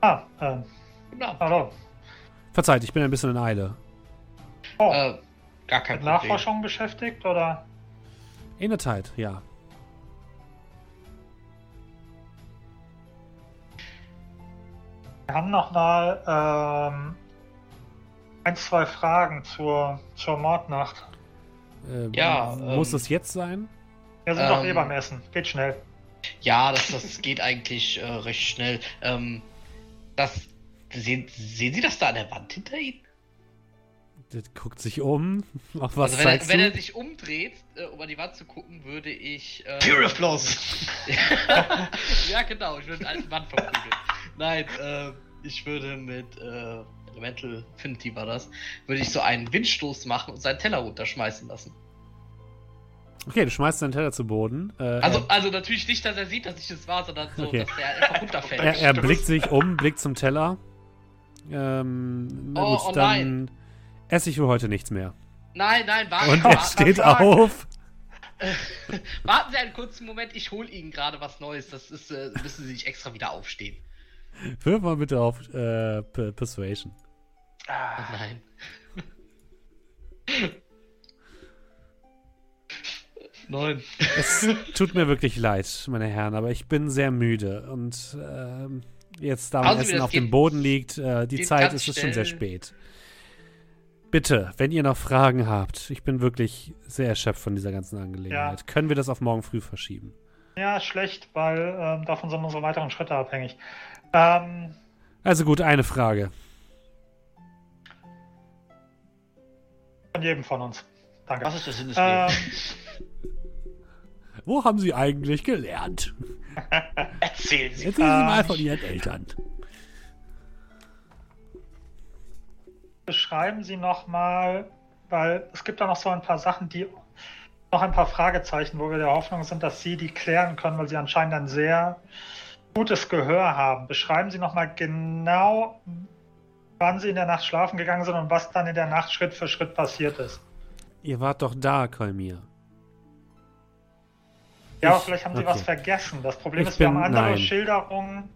Ah, ähm, Guten Abend. hallo. Verzeiht, ich bin ein bisschen in Eile. Oh, Äh, gar kein mit Problem. Nachforschung beschäftigt oder? In der Zeit, ja. Wir haben noch mal ähm, ein, zwei Fragen zur, zur Mordnacht. Äh, Ja, Muss ähm, es jetzt sein? Wir sind doch eh Ähm, beim Essen. Geht schnell. Ja, das, das geht eigentlich äh, recht schnell. Ähm, das, sehen, sehen Sie das da an der Wand hinter Ihnen? Der guckt sich um. Auf was also wenn, er, wenn er sich umdreht, äh, um an die Wand zu gucken, würde ich... Äh, Blows! ja, genau, ich würde einen alten Mann verprügeln. Nein, äh, ich würde mit äh, Elemental Affinity war das, würde ich so einen Windstoß machen und seinen Teller runterschmeißen lassen. Okay, du schmeißt deinen Teller zu Boden. Äh, Also, also natürlich nicht, dass er sieht, dass ich das war, sondern so, Okay. dass er einfach runterfällt. er, er blickt sich um, blickt zum Teller. Ähm, na Oh, gut, oh dann esse ich für heute nichts mehr. Nein, nein, warten, Und er steht auf. warten Sie einen kurzen Moment, ich hole Ihnen gerade was Neues. Das ist, äh, müssen Sie nicht extra wieder aufstehen. Wirf mal bitte auf äh, Per- Persuasion. Ah, nein. Neun. Es tut mir wirklich leid, meine Herren, aber ich bin sehr müde und ähm, jetzt, da mein Also, Essen auf geht- dem Boden liegt, äh, die Zeit ist es schon sehr spät. Bitte, wenn ihr noch Fragen habt, ich bin wirklich sehr erschöpft von dieser ganzen Angelegenheit. Können wir das auf morgen früh verschieben? Ja, schlecht, weil ähm, davon sind unsere weiteren Schritte abhängig. Ähm, Also gut, eine Frage. Von jedem von uns. Danke. Was ist der Sinn des Ähm, Lebens? Wo haben Sie eigentlich gelernt? erzählen Sie. Erzählen Sie mal Ähm, von Ihren Eltern. beschreiben Sie noch mal, weil es gibt da noch so ein paar Sachen, die noch ein paar Fragezeichen, wo wir der Hoffnung sind, dass Sie die klären können, weil Sie anscheinend ein sehr gutes Gehör haben. Beschreiben Sie noch mal genau, wann Sie in der Nacht schlafen gegangen sind und was dann in der Nacht Schritt für Schritt passiert ist. Ihr wart doch da, Kolmir. Ja, aber Ich- vielleicht haben Sie okay. was vergessen. Das Problem Ich ist, wir bin- haben andere nein. Schilderungen.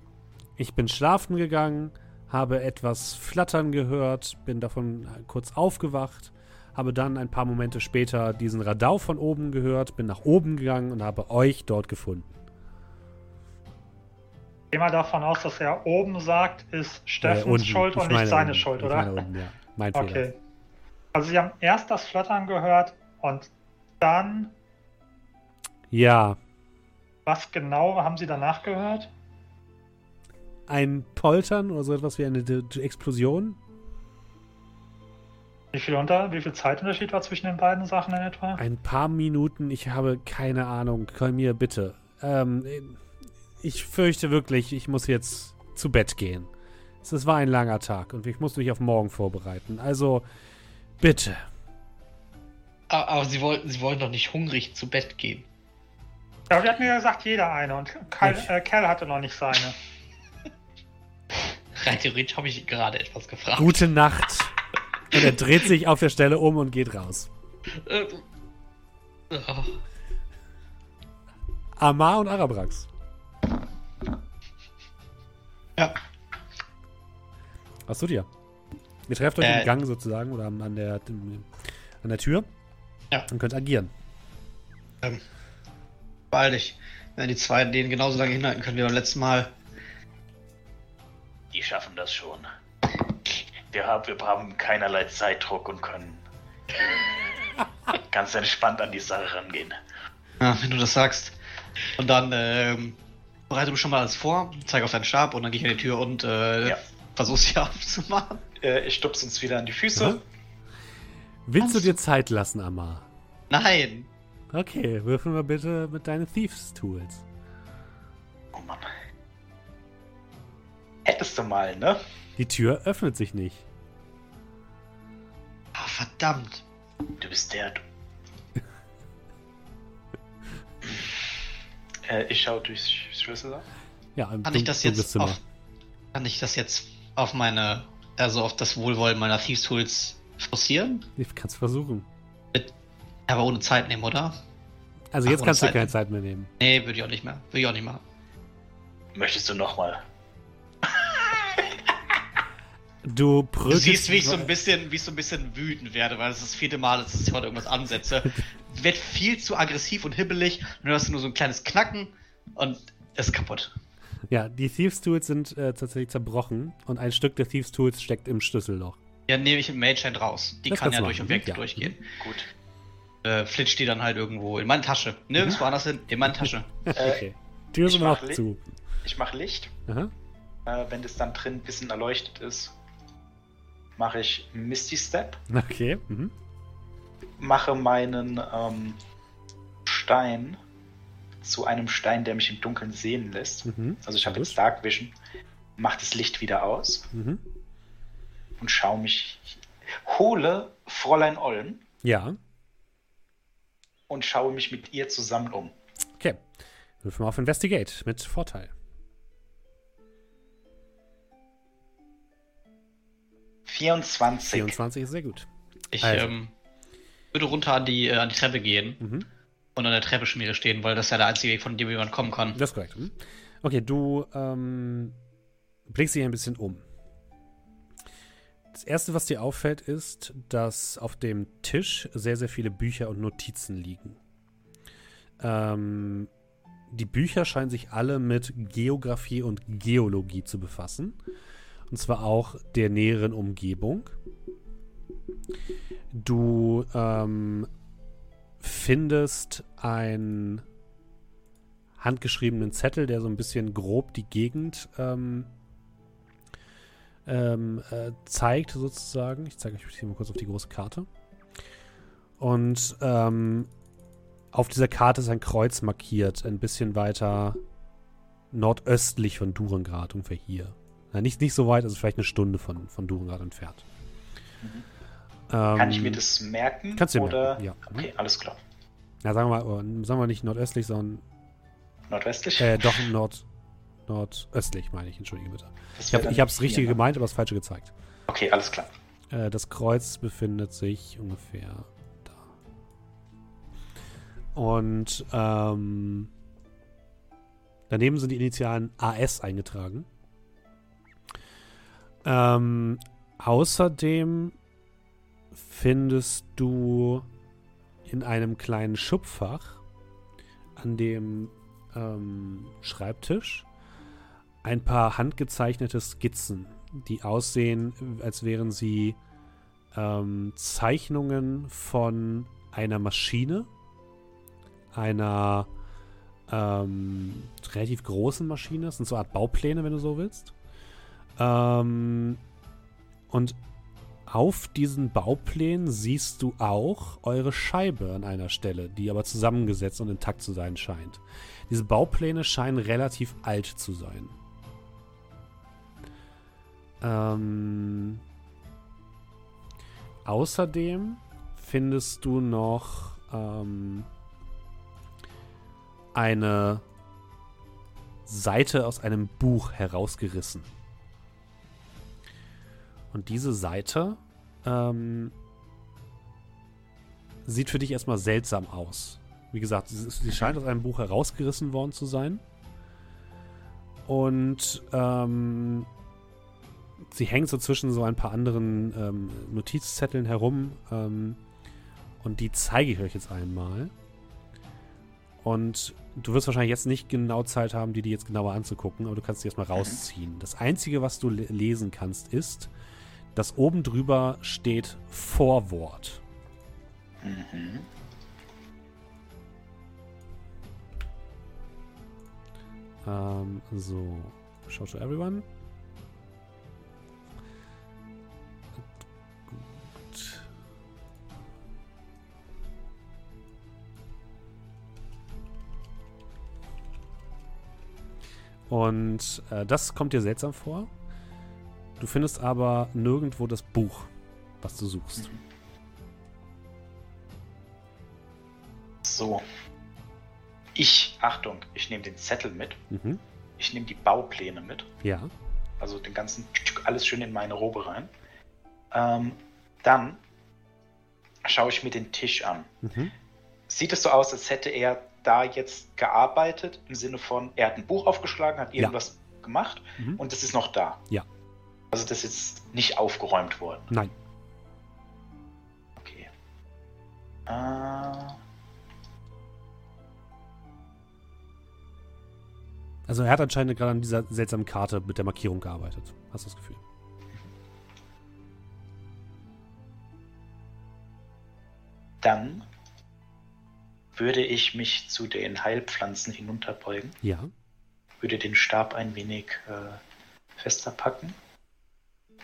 Ich bin schlafen gegangen, habe etwas flattern gehört, bin davon kurz aufgewacht, habe dann ein paar Momente später diesen Radau von oben gehört, bin nach oben gegangen und habe euch dort gefunden. Geh mal davon aus, dass er oben sagt, ist Steffens Äh, unten. Schuld und nicht seine unten. Schuld, oder? unten, ja. Mein Fehler. Okay. Also Sie haben erst das Flattern gehört und dann, Ja, was genau haben Sie danach gehört? ein Poltern oder so etwas wie eine D D Explosion. Wie viel, unter, wie viel Zeitunterschied war zwischen den beiden Sachen in etwa? Ein paar Minuten, ich habe keine Ahnung. Kolmir, bitte. Ähm, ich fürchte wirklich, ich muss jetzt zu Bett gehen. Es war ein langer Tag und ich muss mich auf morgen vorbereiten. Also, bitte. Aber, aber Sie, wollten, Sie wollen doch nicht hungrig zu Bett gehen. Ja, wir hatten ja gesagt, jeder eine und Kerl, Ich- äh, Kerl hatte noch nicht seine. Rein theoretisch habe ich gerade etwas gefragt. Gute Nacht. Und er dreht sich auf der Stelle um und geht raus. Äh, oh, Amar und Arabrax. Ja. Was tut ihr? Ihr trefft euch Äh. im Gang sozusagen oder an der, an der Tür. Ja. Und könnt agieren. Ähm, beeil dich. Wenn die zwei den genauso lange hinhalten können wie beim letzten Mal. Die schaffen das schon. Wir haben, wir haben keinerlei Zeitdruck und können ganz entspannt an die Sache rangehen. Ja, wenn du das sagst. Und dann ähm, bereite du schon mal alles vor, zeig auf deinen Stab und dann gehe ich an die Tür und äh, Ja. versuch's hier aufzumachen. Äh, ich stupse uns wieder an die Füße. Aha. Willst du dir Zeit lassen, Amar? Nein! Okay, würfel mal bitte mit deinen Thieves-Tools. Oh Mann. Hättest du mal, ne? Die Tür öffnet sich nicht. Ah, verdammt. Du bist der. Du. äh, ich schaue durchs Schlüssel. Ja, im Kann ich das jetzt auf, kann ich das jetzt auf meine, also auf das Wohlwollen meiner Thieves Tools forcieren? Ich kann's versuchen. Aber ohne Zeit nehmen, oder? Also Ach, jetzt kannst du Zeit keine nehmen. Zeit mehr nehmen. Nee, würde ich auch nicht mehr. Würde ich auch nicht machen. Möchtest du nochmal? Du Du siehst, wie ich so ein bisschen, wie ich so ein bisschen wütend werde, weil es ist das vierte Mal, dass ich heute irgendwas ansetze. Wird viel zu aggressiv und hibbelig und du hast nur so ein kleines Knacken und es ist kaputt. Ja, die Thieves-Tools sind äh, tatsächlich zerbrochen und ein Stück der Thieves-Tools steckt im Schlüsselloch. Ja, nehme ich im Mage Hand raus. Die Das kann ja du durch weg ja. durchgehen. Gut. Äh, flitscht die dann halt irgendwo in meine Tasche. Nirgendwo anders hin, in meine Tasche. okay. Tür ist immer noch zu. Ich mache Licht. Aha. Äh, wenn das dann drin ein bisschen erleuchtet ist, mache ich Misty Step. Okay. Mhm. Mache meinen ähm, Stein zu einem Stein, der mich im Dunkeln sehen lässt. Mhm. Also ich habe jetzt Dark Vision. Mach das Licht wieder aus Mhm. und schaue mich. Hole Fräulein Ollen Ja. und schaue mich mit ihr zusammen um. Okay. Würfel mal auf Investigate mit Vorteil. 24. 24 ist sehr gut. Ich Also. ähm, würde runter an die, äh, an die Treppe gehen Mhm. Und an der Treppe Schmiere stehen, weil das ja der einzige Weg, von dem jemand kommen kann. Das ist korrekt. Mhm. Okay, du ähm, blickst dich ein bisschen um. Das erste, was dir auffällt, ist, dass auf dem Tisch sehr, sehr viele Bücher und Notizen liegen. Ähm, die Bücher scheinen sich alle mit Geografie und Geologie zu befassen. Und zwar auch der näheren Umgebung. Du ähm, findest ein handgeschriebenen Zettel, der so ein bisschen grob die Gegend ähm, ähm, äh, zeigt, sozusagen. Ich zeige euch hier mal kurz auf die große Karte. Und ähm, auf dieser Karte ist ein Kreuz markiert, ein bisschen weiter nordöstlich von Durengrad, ungefähr hier. Na, nicht, nicht so weit, also vielleicht eine Stunde von, von Durengrad entfernt. Kann Ähm, ich mir das merken? kannst du dir oder? merken, ja. Okay, alles klar. Ja, sagen wir mal, äh, sagen wir nicht nordöstlich, sondern Nordwestlich? Äh, doch, Nord, nordöstlich, meine ich, entschuldige bitte. Ich habe hier, richtig ne? gemeint, aber das Falsche gezeigt. Okay, alles klar. Äh, das Kreuz befindet sich ungefähr da. Und ähm, daneben sind die Initialen AS eingetragen. Ähm, außerdem findest du in einem kleinen Schubfach an dem ähm, Schreibtisch ein paar handgezeichnete Skizzen, die aussehen, als wären sie ähm, Zeichnungen von einer Maschine, einer ähm, relativ großen Maschine. Das sind so eine Art Baupläne, wenn du so willst. Ähm, und auf diesen Bauplänen siehst du auch eure Scheibe an einer Stelle, die aber zusammengesetzt und intakt zu sein scheint. Diese Baupläne scheinen relativ alt zu sein. Ähm, außerdem findest du noch ähm, eine Seite aus einem Buch herausgerissen. Und diese Seite ähm, sieht für dich erstmal seltsam aus. Wie gesagt, sie, sie scheint aus einem Buch herausgerissen worden zu sein. Und ähm, sie hängt so zwischen so ein paar anderen ähm, Notizzetteln herum. Ähm, und die zeige ich euch jetzt einmal. Und du wirst wahrscheinlich jetzt nicht genau Zeit haben, die die jetzt genauer anzugucken, aber du kannst die erstmal rausziehen. Das Einzige, was du le lesen kannst, ist, dass oben drüber steht Vorwort. Mhm. Ähm, so. Show to everyone. Gut. Und äh, das kommt dir seltsam vor. Du findest aber nirgendwo das Buch, was du suchst. So. Ich, Achtung, ich nehme den Zettel mit. Mhm. Ich nehme die Baupläne mit. Ja. Also den ganzen, alles schön in meine Robe rein. Ähm, dann schaue ich mir den Tisch an. Mhm. Sieht es so aus, als hätte er da jetzt gearbeitet, im Sinne von, er hat ein Buch aufgeschlagen, hat Ja. irgendwas gemacht Mhm. und es ist noch da. Ja. Also das ist jetzt nicht aufgeräumt worden. Nein. Okay. Äh, Also er hat anscheinend gerade an dieser seltsamen Karte mit der Markierung gearbeitet. Hast du das Gefühl? dann würde ich mich zu den Heilpflanzen hinunterbeugen, Ja. würde den Stab ein wenig äh, fester packen,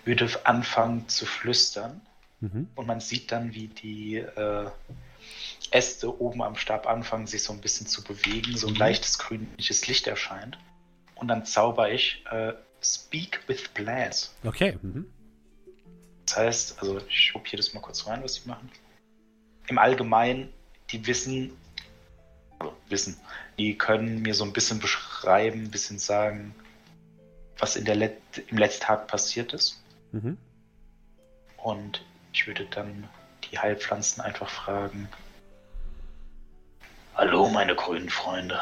würde anfangen zu flüstern Mhm. und man sieht dann, wie die äh, Äste oben am Stab anfangen, sich so ein bisschen zu bewegen, so ein Mhm. leichtes grünliches Licht erscheint. Und dann zauber ich äh, Speak with Blast. Okay. Mhm. Das heißt, also ich schub hier das mal kurz rein, was die machen. Im Allgemeinen, die wissen, also wissen, die können mir so ein bisschen beschreiben, ein bisschen sagen, was in der Let im letzten Tag passiert ist. Mhm. Und ich würde dann die Heilpflanzen einfach fragen. Hallo, meine grünen Freunde.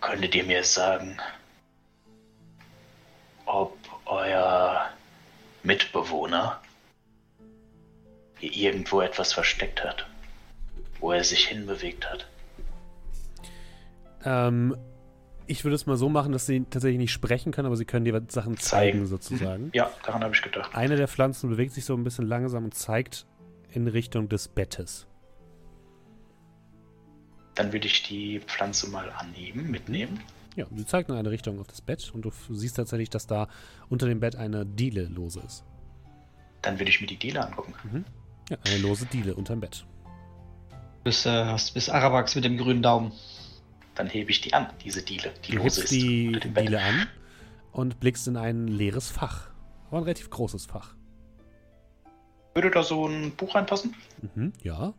Könntet ihr mir sagen, ob euer Mitbewohner hier irgendwo etwas versteckt hat, wo er sich hinbewegt hat? Ähm, ich würde es mal so machen, dass sie tatsächlich nicht sprechen können, aber sie können dir Sachen zeigen, Zeigen. sozusagen. Ja, daran habe ich gedacht. Eine der Pflanzen bewegt sich so ein bisschen langsam und zeigt in Richtung des Bettes. Dann würde ich die Pflanze mal annehmen, mitnehmen. Ja, sie zeigt in eine Richtung auf das Bett und du siehst tatsächlich, dass da unter dem Bett eine Diele lose ist. Dann würde ich mir die Diele angucken. Ja, eine lose Diele unterm Bett. Bis, äh, hast- bis Arabax mit dem grünen Daumen. Dann hebe ich die an, diese Diele, die Du lose hebst ist. die. Diele an und blickst in ein leeres Fach. Aber ein relativ großes Fach. Würde da so ein Buch reinpassen? Mhm, ja.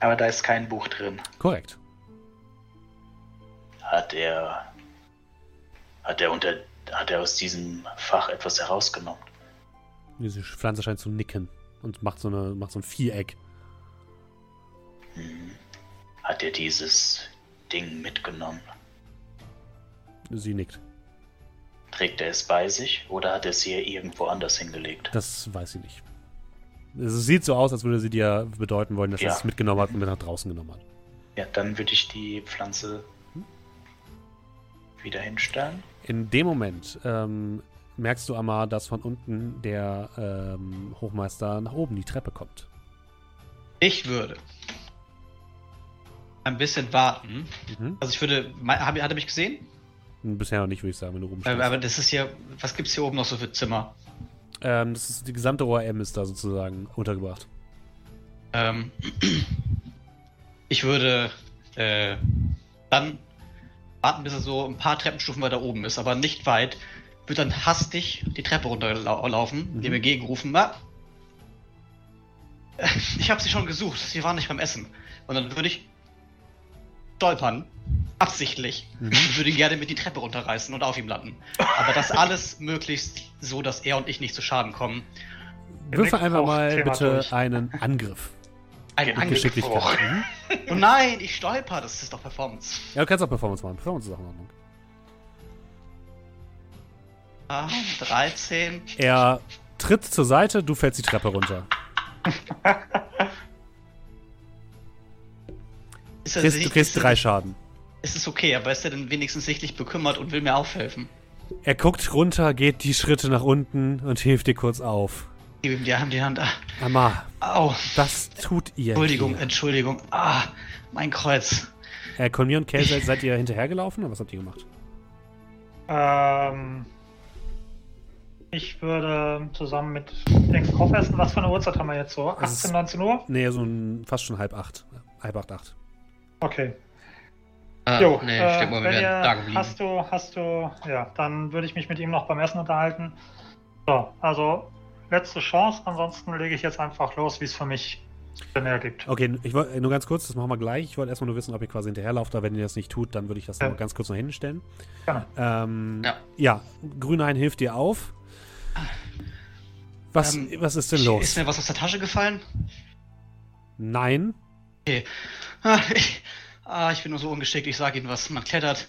Aber da ist kein Buch drin. Korrekt. Hat er. Hat er unter. Hat er aus diesem Fach etwas herausgenommen? Diese Pflanze scheint zu nicken und macht so, eine, macht so ein Viereck. Hm. Hat er dieses Ding mitgenommen? Sie nickt. Trägt er es bei sich oder hat er es hier irgendwo anders hingelegt? Das weiß sie nicht. Es sieht so aus, als würde sie dir bedeuten wollen, dass Ja. er es mitgenommen hat und mit nach draußen genommen hat. Ja, dann würde ich die Pflanze wieder hinstellen. In dem Moment ähm, merkst du, Amar, dass von unten der ähm, Hochmeister nach oben die Treppe kommt. Ich würde ein bisschen warten. Mhm. Also ich würde. Hab, hat er mich gesehen? Bisher noch nicht, würde ich sagen, wenn du Äh, rumstehst. aber das ist hier. Was gibt's hier oben noch so für Zimmer? ähm, das ist die gesamte ORM ist da sozusagen untergebracht. Ähm, ich würde äh, dann warten, bis er so ein paar Treppenstufen weiter oben ist, aber nicht weit, würde dann hastig die Treppe runterlaufen, Mhm. dem entgegenrufen, na, ich habe sie schon gesucht, sie waren nicht beim Essen. Und dann würde ich stolpern, absichtlich, Mhm. und würde ihn gerne mit die Treppe runterreißen und auf ihm landen. Aber das alles möglichst so, dass er und ich nicht zu Schaden kommen. Würfel Nick einfach mal Thema bitte durch. einen Angriff. Ein Mit Angriff. Geschicklichkeit. Mhm. Oh nein, ich stolper, das ist doch Performance. Ja, du kannst auch Performance machen. Performance ist auch in Ordnung. Ah, 13. Er tritt zur Seite, du fällst die Treppe runter. Ist er Kriegst, du kriegst ist drei Schaden. Es ist okay, aber ist er denn wenigstens sichtlich bekümmert und will mir aufhelfen? Er guckt runter, geht die Schritte nach unten und hilft dir kurz auf. Gib ihm die Hand, die Hand. Ah, Amma, Au. was tut ihr? Entschuldigung, hier? Entschuldigung. Ah, mein Kreuz. Äh, Conmir und Kay, seid, seid ihr hinterhergelaufen oder was habt ihr gemacht? Ähm, ich würde zusammen mit den Kopfessen, was für eine Uhrzeit haben wir jetzt so? Es ist- 18, 19 Uhr? Nee, so ein, fast schon halb acht. Halb acht, acht. Okay. Ah, Jo, nee, äh, stimmt mal, wir ihr, da geblieben. hast du, hast du, ja, dann würde ich mich mit ihm noch beim Essen unterhalten. So, also letzte Chance, ansonsten lege ich jetzt einfach los, wie es für mich Sinn ergibt. Okay, ich wollte nur ganz kurz, das machen wir gleich. Ich wollte erstmal nur wissen, ob ihr quasi hinterherlauft, aber wenn ihr das nicht tut, dann würde ich das Ja. noch ganz kurz noch hinstellen. Gerne. Ähm, Ja. ja, Grünhain hilft dir auf. Was, Ähm, was ist denn Ist los? mir was aus der Tasche gefallen? Nein. Ah, ich, ah, ich bin nur so ungeschickt. Ich sage Ihnen was. Man klettert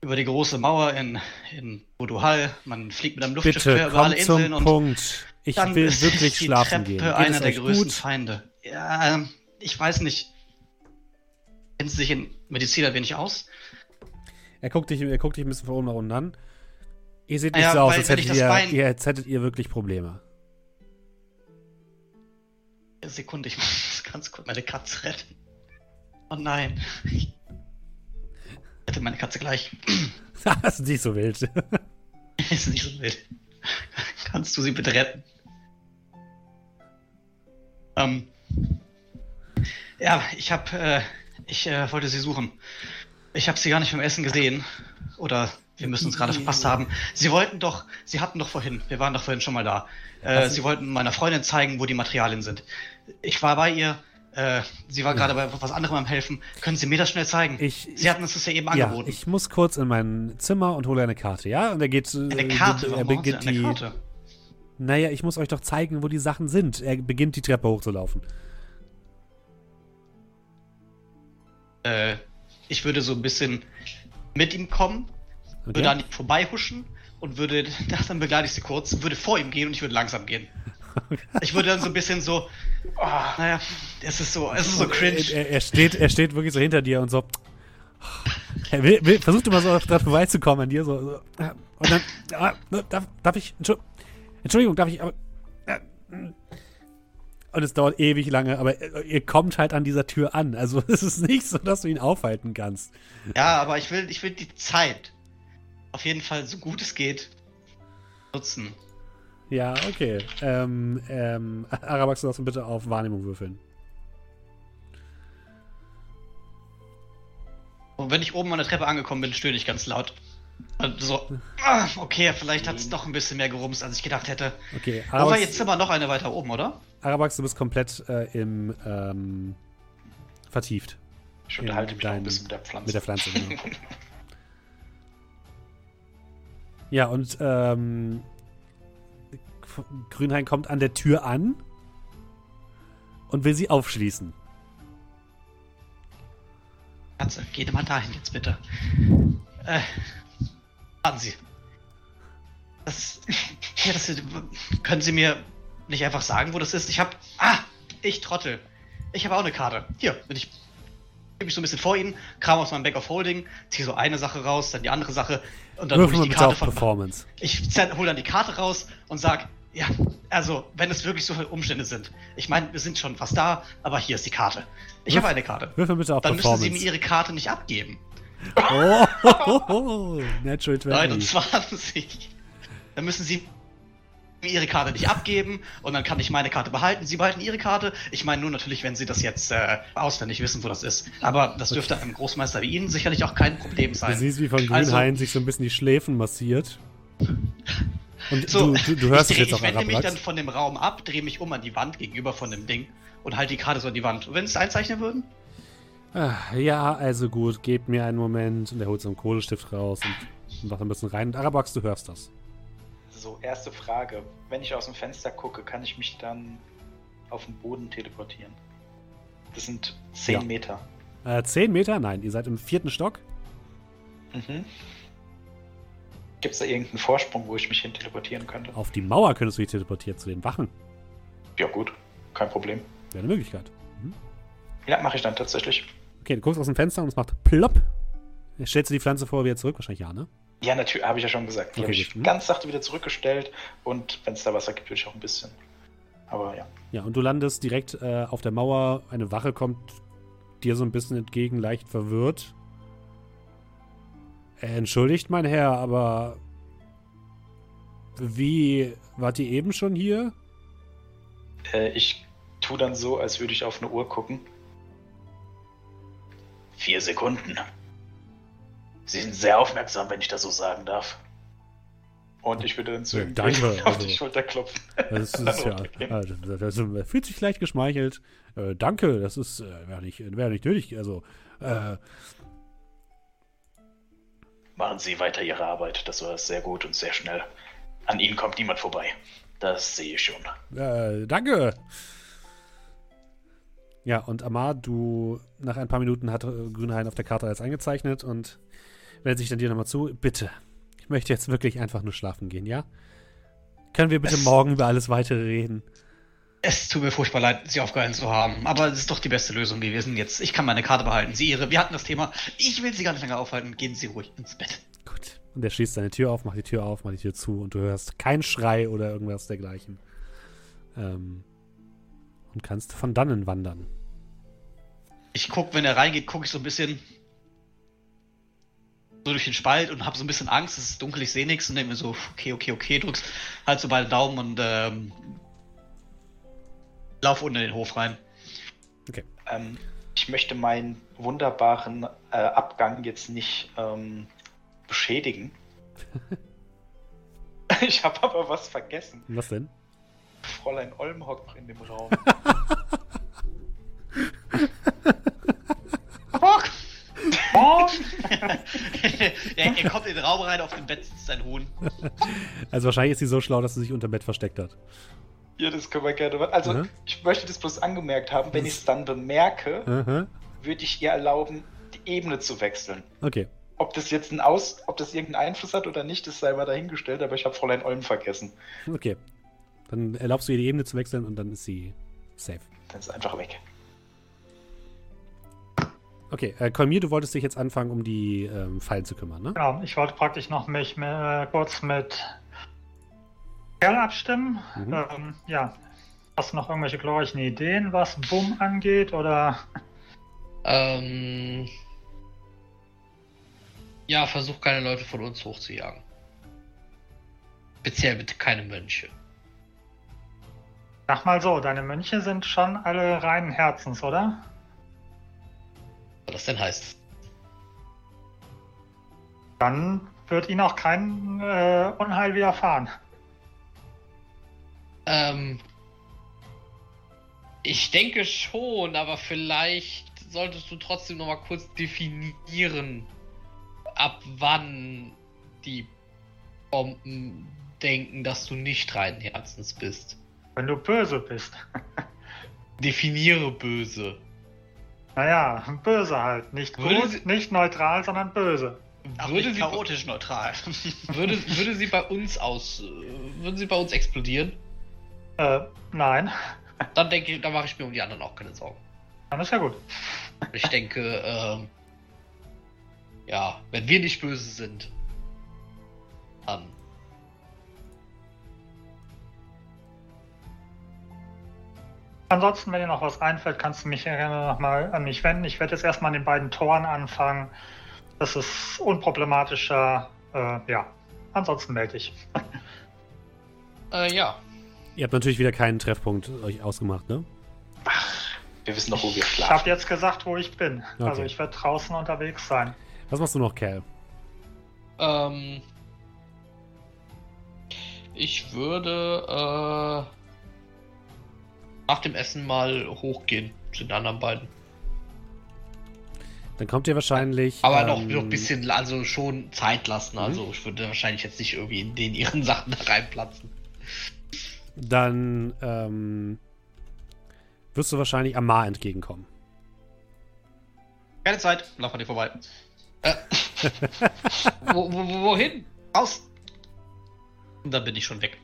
über die große Mauer in, in Boduhal. Man fliegt mit einem Luftschiff Bitte, quer über alle Inseln und Punkt. Ich dann will ist wirklich die schlafen Treppe gehen. Einer der größten gut? Feinde. Ja, ähm, ich weiß nicht. Kennen Sie sich in Medizin ein wenig aus? Er guckt, dich, er guckt dich ein bisschen von oben nach unten an. Ihr seht nicht Naja, so aus, als hättet das ihr, Bein- ihr, als hättet ihr wirklich Probleme. Sekunde, ich muss ganz kurz meine Katze retten. Oh nein. Ich rette meine Katze gleich. das ist nicht so wild. ist nicht so wild. Kannst du sie bitte retten? Ähm. Ja, ich hab, äh, ich äh, wollte sie suchen. Ich habe sie gar nicht beim Essen gesehen. Oder wir müssen uns gerade verpasst haben. Sie wollten doch, sie hatten doch vorhin, wir waren doch vorhin schon mal da. Äh, sie wollten meiner Freundin zeigen, wo die Materialien sind. Ich war bei ihr, äh, sie war gerade bei was anderem am helfen. Können Sie mir das schnell zeigen? Ich, sie hatten uns das ja eben ja, angeboten. ich muss kurz in mein Zimmer und hole eine Karte, ja? Und er geht. äh, eine Karte, Er warum Sie beginnt eine die. Karte? Naja, ich muss euch doch zeigen, wo die Sachen sind. Er beginnt die Treppe hochzulaufen. Äh, ich würde so ein bisschen mit ihm kommen, Okay? würde an ihm vorbeihuschen und würde, dann begleite ich sie kurz, würde vor ihm gehen und ich würde langsam gehen. Ich würde dann so ein bisschen so, oh, naja, es ist so, es ist so cringe. Er, er, steht, er steht wirklich so hinter dir und so. Er will, will, versucht immer so dran vorbeizukommen an dir. So, so. Und dann. ah, darf, darf ich. Entschu- Entschuldigung, darf ich. Aber, äh, und es dauert ewig lange, aber äh, ihr kommt halt an dieser Tür an. Also es ist nicht so, dass du ihn aufhalten kannst. Ja, aber ich will, ich will die Zeit auf jeden Fall so gut es geht nutzen. Ja, okay. Ähm, ähm, Arabax, du darfst bitte auf Wahrnehmung würfeln. Und wenn ich oben an der Treppe angekommen bin, stöhne ich ganz laut. Und so, ah, okay, vielleicht hat es doch ein bisschen mehr gerumst, als ich gedacht hätte. Okay, Aber jetzt sind wir noch eine weiter oben, oder? Arabax du bist komplett äh, im ähm, vertieft Ich unterhalte mich noch ein bisschen mit der Pflanze. mit der Pflanze. Genau. ja, und ähm, Grünhain kommt an der Tür an und will sie aufschließen. Katze, geht mal dahin jetzt bitte. Äh, warten Sie. Das, ja, das, können Sie mir nicht einfach sagen, wo das ist? Ich hab, ah, ich Trottel. Ich habe auch eine Karte. Hier, bin ich, mich so ein bisschen vor Ihnen, kram aus meinem Back of Holding, ziehe so eine Sache raus, dann die andere Sache und dann hole ich die Karte von, Performance. ich hole dann die Karte raus und sag, ja, also, wenn es wirklich so viele Umstände sind. Ich meine, wir sind schon fast da, aber hier ist die Karte. Ich habe eine Karte. Würfel bitte auf Dann müssen Performance. Sie mir Ihre Karte nicht abgeben. oh, ho, ho, ho, Natural 20. 29. Dann müssen Sie Ihre Karte nicht abgeben und dann kann ich meine Karte behalten. Sie behalten Ihre Karte. Ich meine nur natürlich, wenn Sie das jetzt äh, auswendig wissen, wo das ist. Aber das dürfte einem Großmeister wie Ihnen sicherlich auch kein Problem Du sein. siehst, wie von Also- Grünhain sich so ein bisschen die Schläfen massiert. Und So, du, du, du hörst ich, es dreh- jetzt auch ich wende mich dann von dem Raum ab, drehe mich um an die Wand gegenüber von dem Ding und halte die Karte so an die Wand. Und wenn sie es einzeichnen würden? Ah, Ja, also gut, gebt mir einen Moment. Und er holt so einen Kohlestift raus und, macht ein bisschen rein. Und Arabrax, du hörst das. So, erste Frage. Wenn ich aus dem Fenster gucke, kann ich mich dann auf den Boden teleportieren? Das sind 10 Ja. Meter. Äh, zehn Meter? Nein, ihr seid im vierten Stock. Mhm. Gibt es da irgendeinen Vorsprung, wo ich mich hin teleportieren könnte? Auf die Mauer könntest du dich teleportieren zu den Wachen. Ja, gut. Kein Problem. Wäre eine Möglichkeit. Ja, mache ich dann tatsächlich. Okay, du guckst aus dem Fenster und es macht plopp. Stellst du die Pflanze vor wieder zurück? Wahrscheinlich ja, ne? Ja, natürlich, habe ich ja schon gesagt. Die Okay, habe ich gut. Mhm. ganz sachte wieder zurückgestellt und wenn es da Wasser gibt, würde ich auch ein bisschen. Aber ja. Ja, und du landest direkt äh, auf der Mauer. Eine Wache kommt dir so ein bisschen entgegen, leicht verwirrt. Äh, entschuldigt, mein Herr, aber wie wart ihr eben schon hier? Äh, ich tue dann so, als würde ich auf eine Uhr gucken. Vier Sekunden. Sie sind sehr aufmerksam, wenn ich das so sagen darf. Und ich würde dann zu Ja, ihm danke, auf also- die Schulter klopfen. Das ist ja, also, das, das fühlt sich leicht geschmeichelt. Äh, danke, das ist äh, wäre nicht, wär nicht nötig. Also, äh, Machen Sie weiter Ihre Arbeit. Das war sehr gut und sehr schnell. An Ihnen kommt niemand vorbei. Das sehe ich schon. Äh, danke. Ja, und Amar, du, nach ein paar Minuten hat äh, Grünhain auf der Karte alles eingezeichnet und wendet sich dann dir nochmal zu. Bitte, ich möchte jetzt wirklich einfach nur schlafen gehen, ja? Können wir bitte Es- morgen über alles weitere reden? Es tut mir furchtbar leid, Sie aufgehalten zu haben, aber es ist doch die beste Lösung gewesen. Jetzt, ich kann meine Karte behalten. Sie Ihre. Wir hatten das Thema. Ich will Sie gar nicht länger aufhalten. Gehen Sie ruhig ins Bett. Gut. Und er schließt seine Tür auf, macht die Tür auf, macht die Tür zu und du hörst keinen Schrei oder irgendwas dergleichen. Ähm, und kannst von dannen wandern. Ich guck, wenn er reingeht, gucke ich so ein bisschen so durch den Spalt und habe so ein bisschen Angst. Es ist dunkel, ich sehe nichts und denke mir so, okay, okay, okay, drückst halt so beide Daumen und ähm, lauf unten in den Hof rein. Ähm, ich möchte meinen wunderbaren äh, Abgang jetzt nicht ähm, beschädigen. ich habe aber was vergessen. Was denn? Fräulein Olm hockt noch in dem Raum. Oh, er, er kommt in den Raum rein, auf dem Bett sitzt ein Huhn. Also wahrscheinlich ist sie so schlau, dass sie sich unter dem Bett versteckt hat. ja, das können wir gerne machen. Also, Mhm. ich möchte das bloß angemerkt haben. Wenn ich es dann bemerke, Aha. würde ich ihr erlauben, die Ebene zu wechseln. Okay. Ob das jetzt ein Aus, ob das irgendeinen Einfluss hat oder nicht, das sei mal dahingestellt, aber ich habe Fräulein Olm vergessen. Okay. Dann erlaubst du ihr die Ebene zu wechseln und dann ist sie safe. Dann ist einfach weg. Okay, äh, Kolmir, du wolltest dich jetzt anfangen, um die ähm, Fallen zu kümmern, ne? Genau, ich wollte praktisch noch mich äh, kurz mit Kerl abstimmen. Mhm. Ähm, ja, hast du noch irgendwelche glorreichen Ideen, was Bumm angeht? Oder Ähm, ja, versuch keine Leute von uns hochzujagen. Speziell bitte keine Mönche. Sag mal so, deine Mönche sind schon alle reinen Herzens, oder? Was das denn heißt. Dann wird ihnen auch kein äh, Unheil widerfahren. Ähm, ich denke schon, aber vielleicht solltest du trotzdem noch mal kurz definieren, ab wann die Bomben denken, dass du nicht reinen Herzens bist. Wenn du böse bist. Definiere böse. Naja, böse halt. Nicht Würde gut, sie- nicht neutral, sondern böse. Aber Würde nicht sie, chaotisch neutral. würde, würde sie bei uns aus, äh, würden sie bei uns explodieren? Äh, nein. Dann denke ich, da mache ich mir um die anderen auch keine Sorgen. Dann ist ja gut. Ich denke, ähm, ja, wenn wir nicht böse sind, dann. Ansonsten, wenn dir noch was einfällt, kannst du mich gerne nochmal an mich wenden. Ich werde jetzt erstmal an den beiden Toren anfangen. Das ist unproblematischer. Äh, ja. Ansonsten melde ich. Äh, ja. Ihr habt natürlich wieder keinen Treffpunkt euch ausgemacht, ne? Wir wissen doch, wo wir Ich habe schlafen. jetzt gesagt, wo ich bin. Okay. Also ich werde draußen unterwegs sein. Was machst du noch, Cal? Ähm, Ich würde äh, nach dem Essen mal hochgehen zu den anderen beiden. Dann kommt ihr wahrscheinlich. Aber noch, ähm, noch ein bisschen, also schon Zeit lassen. Also ich würde wahrscheinlich jetzt nicht irgendwie in den ihren Sachen da reinplatzen. Dann ähm, wirst du wahrscheinlich Amar entgegenkommen. Keine Zeit, lauf an dir vorbei. Wo, wo, wo, wohin? Aus! Und dann bin ich schon weg.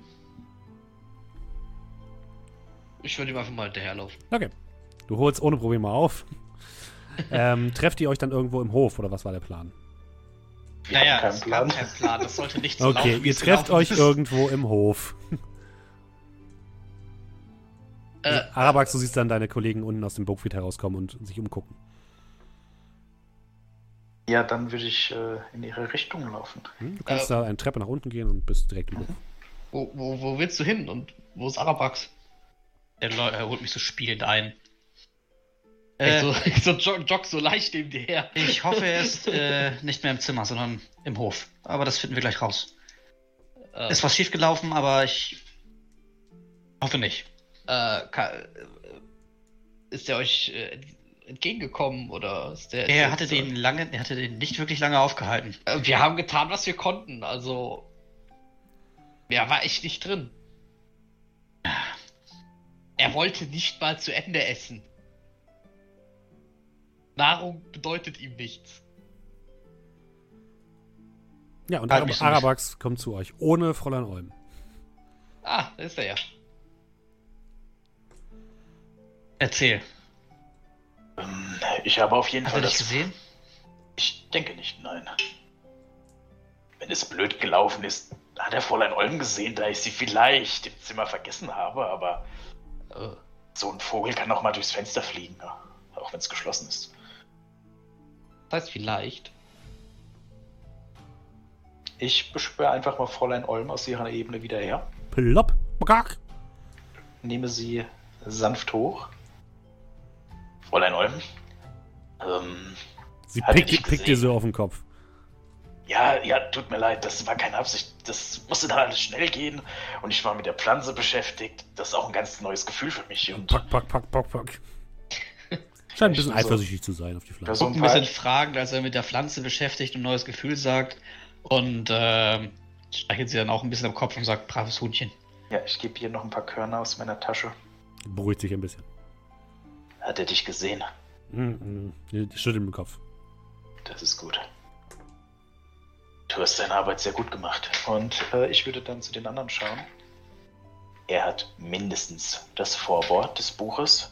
Ich würde ihm einfach mal hinterherlaufen. Okay. Du holst ohne Probleme auf. ähm, trefft ihr euch dann irgendwo im Hof oder was war der Plan? Wir naja, haben keinen es Plan. keinen Plan. Das sollte nicht so Okay, laufen, ihr trefft euch ist. irgendwo im Hof. Äh, Arabax, du siehst dann deine Kollegen unten aus dem Burgfried herauskommen und sich umgucken. Ja, dann würde ich äh, in ihre Richtung laufen. Hm? Du kannst Äh. da eine Treppe nach unten gehen und bist direkt im Hof. wo, wo, wo willst du hin? Und wo ist Arabax? Er holt mich so spielend ein. Äh, Äh, so, so jog, jog so leicht neben dir her. ich hoffe, er ist äh, nicht mehr im Zimmer, sondern im Hof. Aber das finden wir gleich raus. Äh, Ist was schiefgelaufen, aber ich hoffe nicht. äh, ka- äh, ist der euch äh, entgegengekommen oder ist der. Er hatte jetzt, den lange, er hatte den nicht wirklich lange aufgehalten. Äh, wir haben getan, was wir konnten. Also. Mehr war echt nicht drin. Er wollte nicht mal zu Ende essen. Nahrung bedeutet ihm nichts. Ja, und Arab. Arabax kommt zu euch, ohne Fräulein Olm. Ah, da ist er ja. Erzähl. Ich habe auf jeden Hat Fall er dich das. gesehen? Ich denke nicht, nein. Wenn es blöd gelaufen ist, hat er Fräulein Olm gesehen, da ich sie vielleicht im Zimmer vergessen habe, aber So ein Vogel kann auch mal durchs Fenster fliegen, auch wenn es geschlossen ist. das heißt vielleicht. Ich beschwöre einfach mal Fräulein Olm aus ihrer Ebene wieder her, Plopp. Bakack. nehme sie sanft hoch. Fräulein Olm, ähm, Sie pickt, pickt dir so auf den Kopf. Ja, ja, tut mir leid, das war keine Absicht. Das musste dann alles schnell gehen und ich war mit der Pflanze beschäftigt. Das ist auch ein ganz neues Gefühl für mich. Und Pack, pack, pack, pack, pack. Scheint ein bisschen so- eifersüchtig zu sein auf die Pflanze. So Guckt ein bisschen fragend, als er mit der Pflanze beschäftigt und ein neues Gefühl sagt. Und ähm, streichelt sie dann auch ein bisschen am Kopf und sagt, braves Hutchen. Ja, ich gebe hier noch ein paar Körner aus meiner Tasche. Beruhigt sich ein bisschen. Hat er dich gesehen? Mhm, mhm. Die schüttelt den Kopf. Das ist gut. Du hast deine Arbeit sehr gut gemacht. Und äh, ich würde dann zu den anderen schauen. Er hat mindestens das Vorwort des Buches.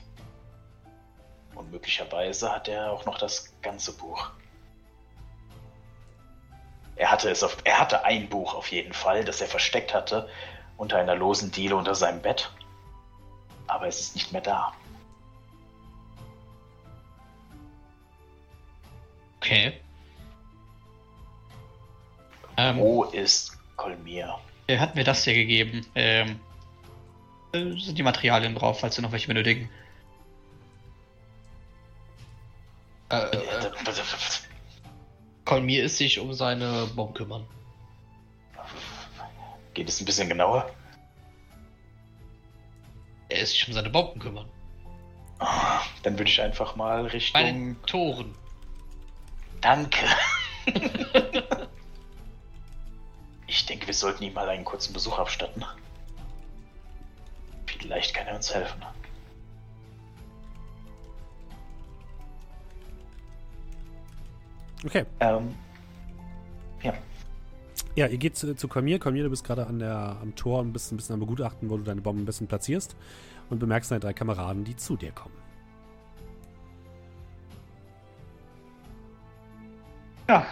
Und möglicherweise hat er auch noch das ganze Buch. Er hatte es auf, er hatte ein Buch auf jeden Fall, das er versteckt hatte unter einer losen Diele unter seinem Bett. Aber es ist nicht mehr da. Okay. Ähm, Wo ist Kolmir? Er hat mir das hier gegeben. Ähm, äh, sind die Materialien drauf, falls Sie noch welche benötigen. Äh, äh, Kolmir ist sich um seine Bomben kümmern. Geht es ein bisschen genauer? Er ist sich um seine Bomben kümmern. Ah, Dann würde ich einfach mal Bei Richtung. den Toren. Danke. ich denke, wir sollten ihm mal einen kurzen Besuch abstatten. Vielleicht kann er uns helfen. Okay. Ähm, ja. Ja, ihr geht zu, zu Kolmir. Kolmir, du bist gerade an der, am Tor und bist ein bisschen am Begutachten, wo du deine Bomben ein bisschen platzierst. Und bemerkst deine drei Kameraden, die zu dir kommen. Ja.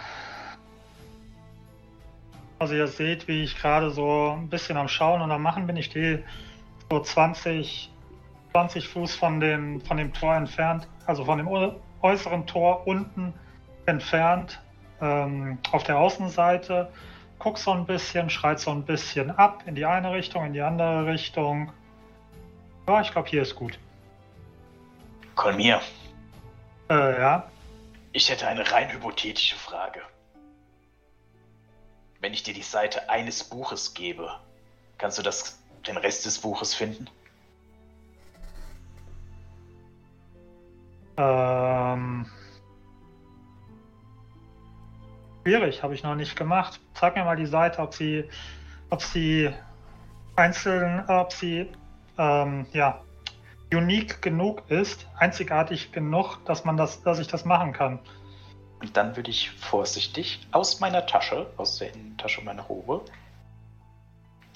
Also ihr seht, wie ich gerade so ein bisschen am Schauen und am Machen bin. Ich stehe so 20, 20 Fuß von dem, von dem Tor entfernt, also von dem äu- äußeren Tor unten entfernt, ähm, auf der Außenseite. Guck so ein bisschen, schreit so ein bisschen ab in die eine Richtung, in die andere Richtung. Ja, ich glaube, hier ist gut. Kolmir, Äh, ja. ich hätte eine rein hypothetische Frage. Wenn ich dir die Seite eines Buches gebe, Kannst du das, den Rest des Buches finden? Ähm. Schwierig, habe ich noch nicht gemacht. Sag mir mal die Seite, ob sie, ob sie einzeln, ob sie, ähm, ja, unique genug ist, einzigartig genug, dass man das, dass ich das machen kann. Und dann würde ich vorsichtig aus meiner Tasche, aus der Innentasche meiner Robe,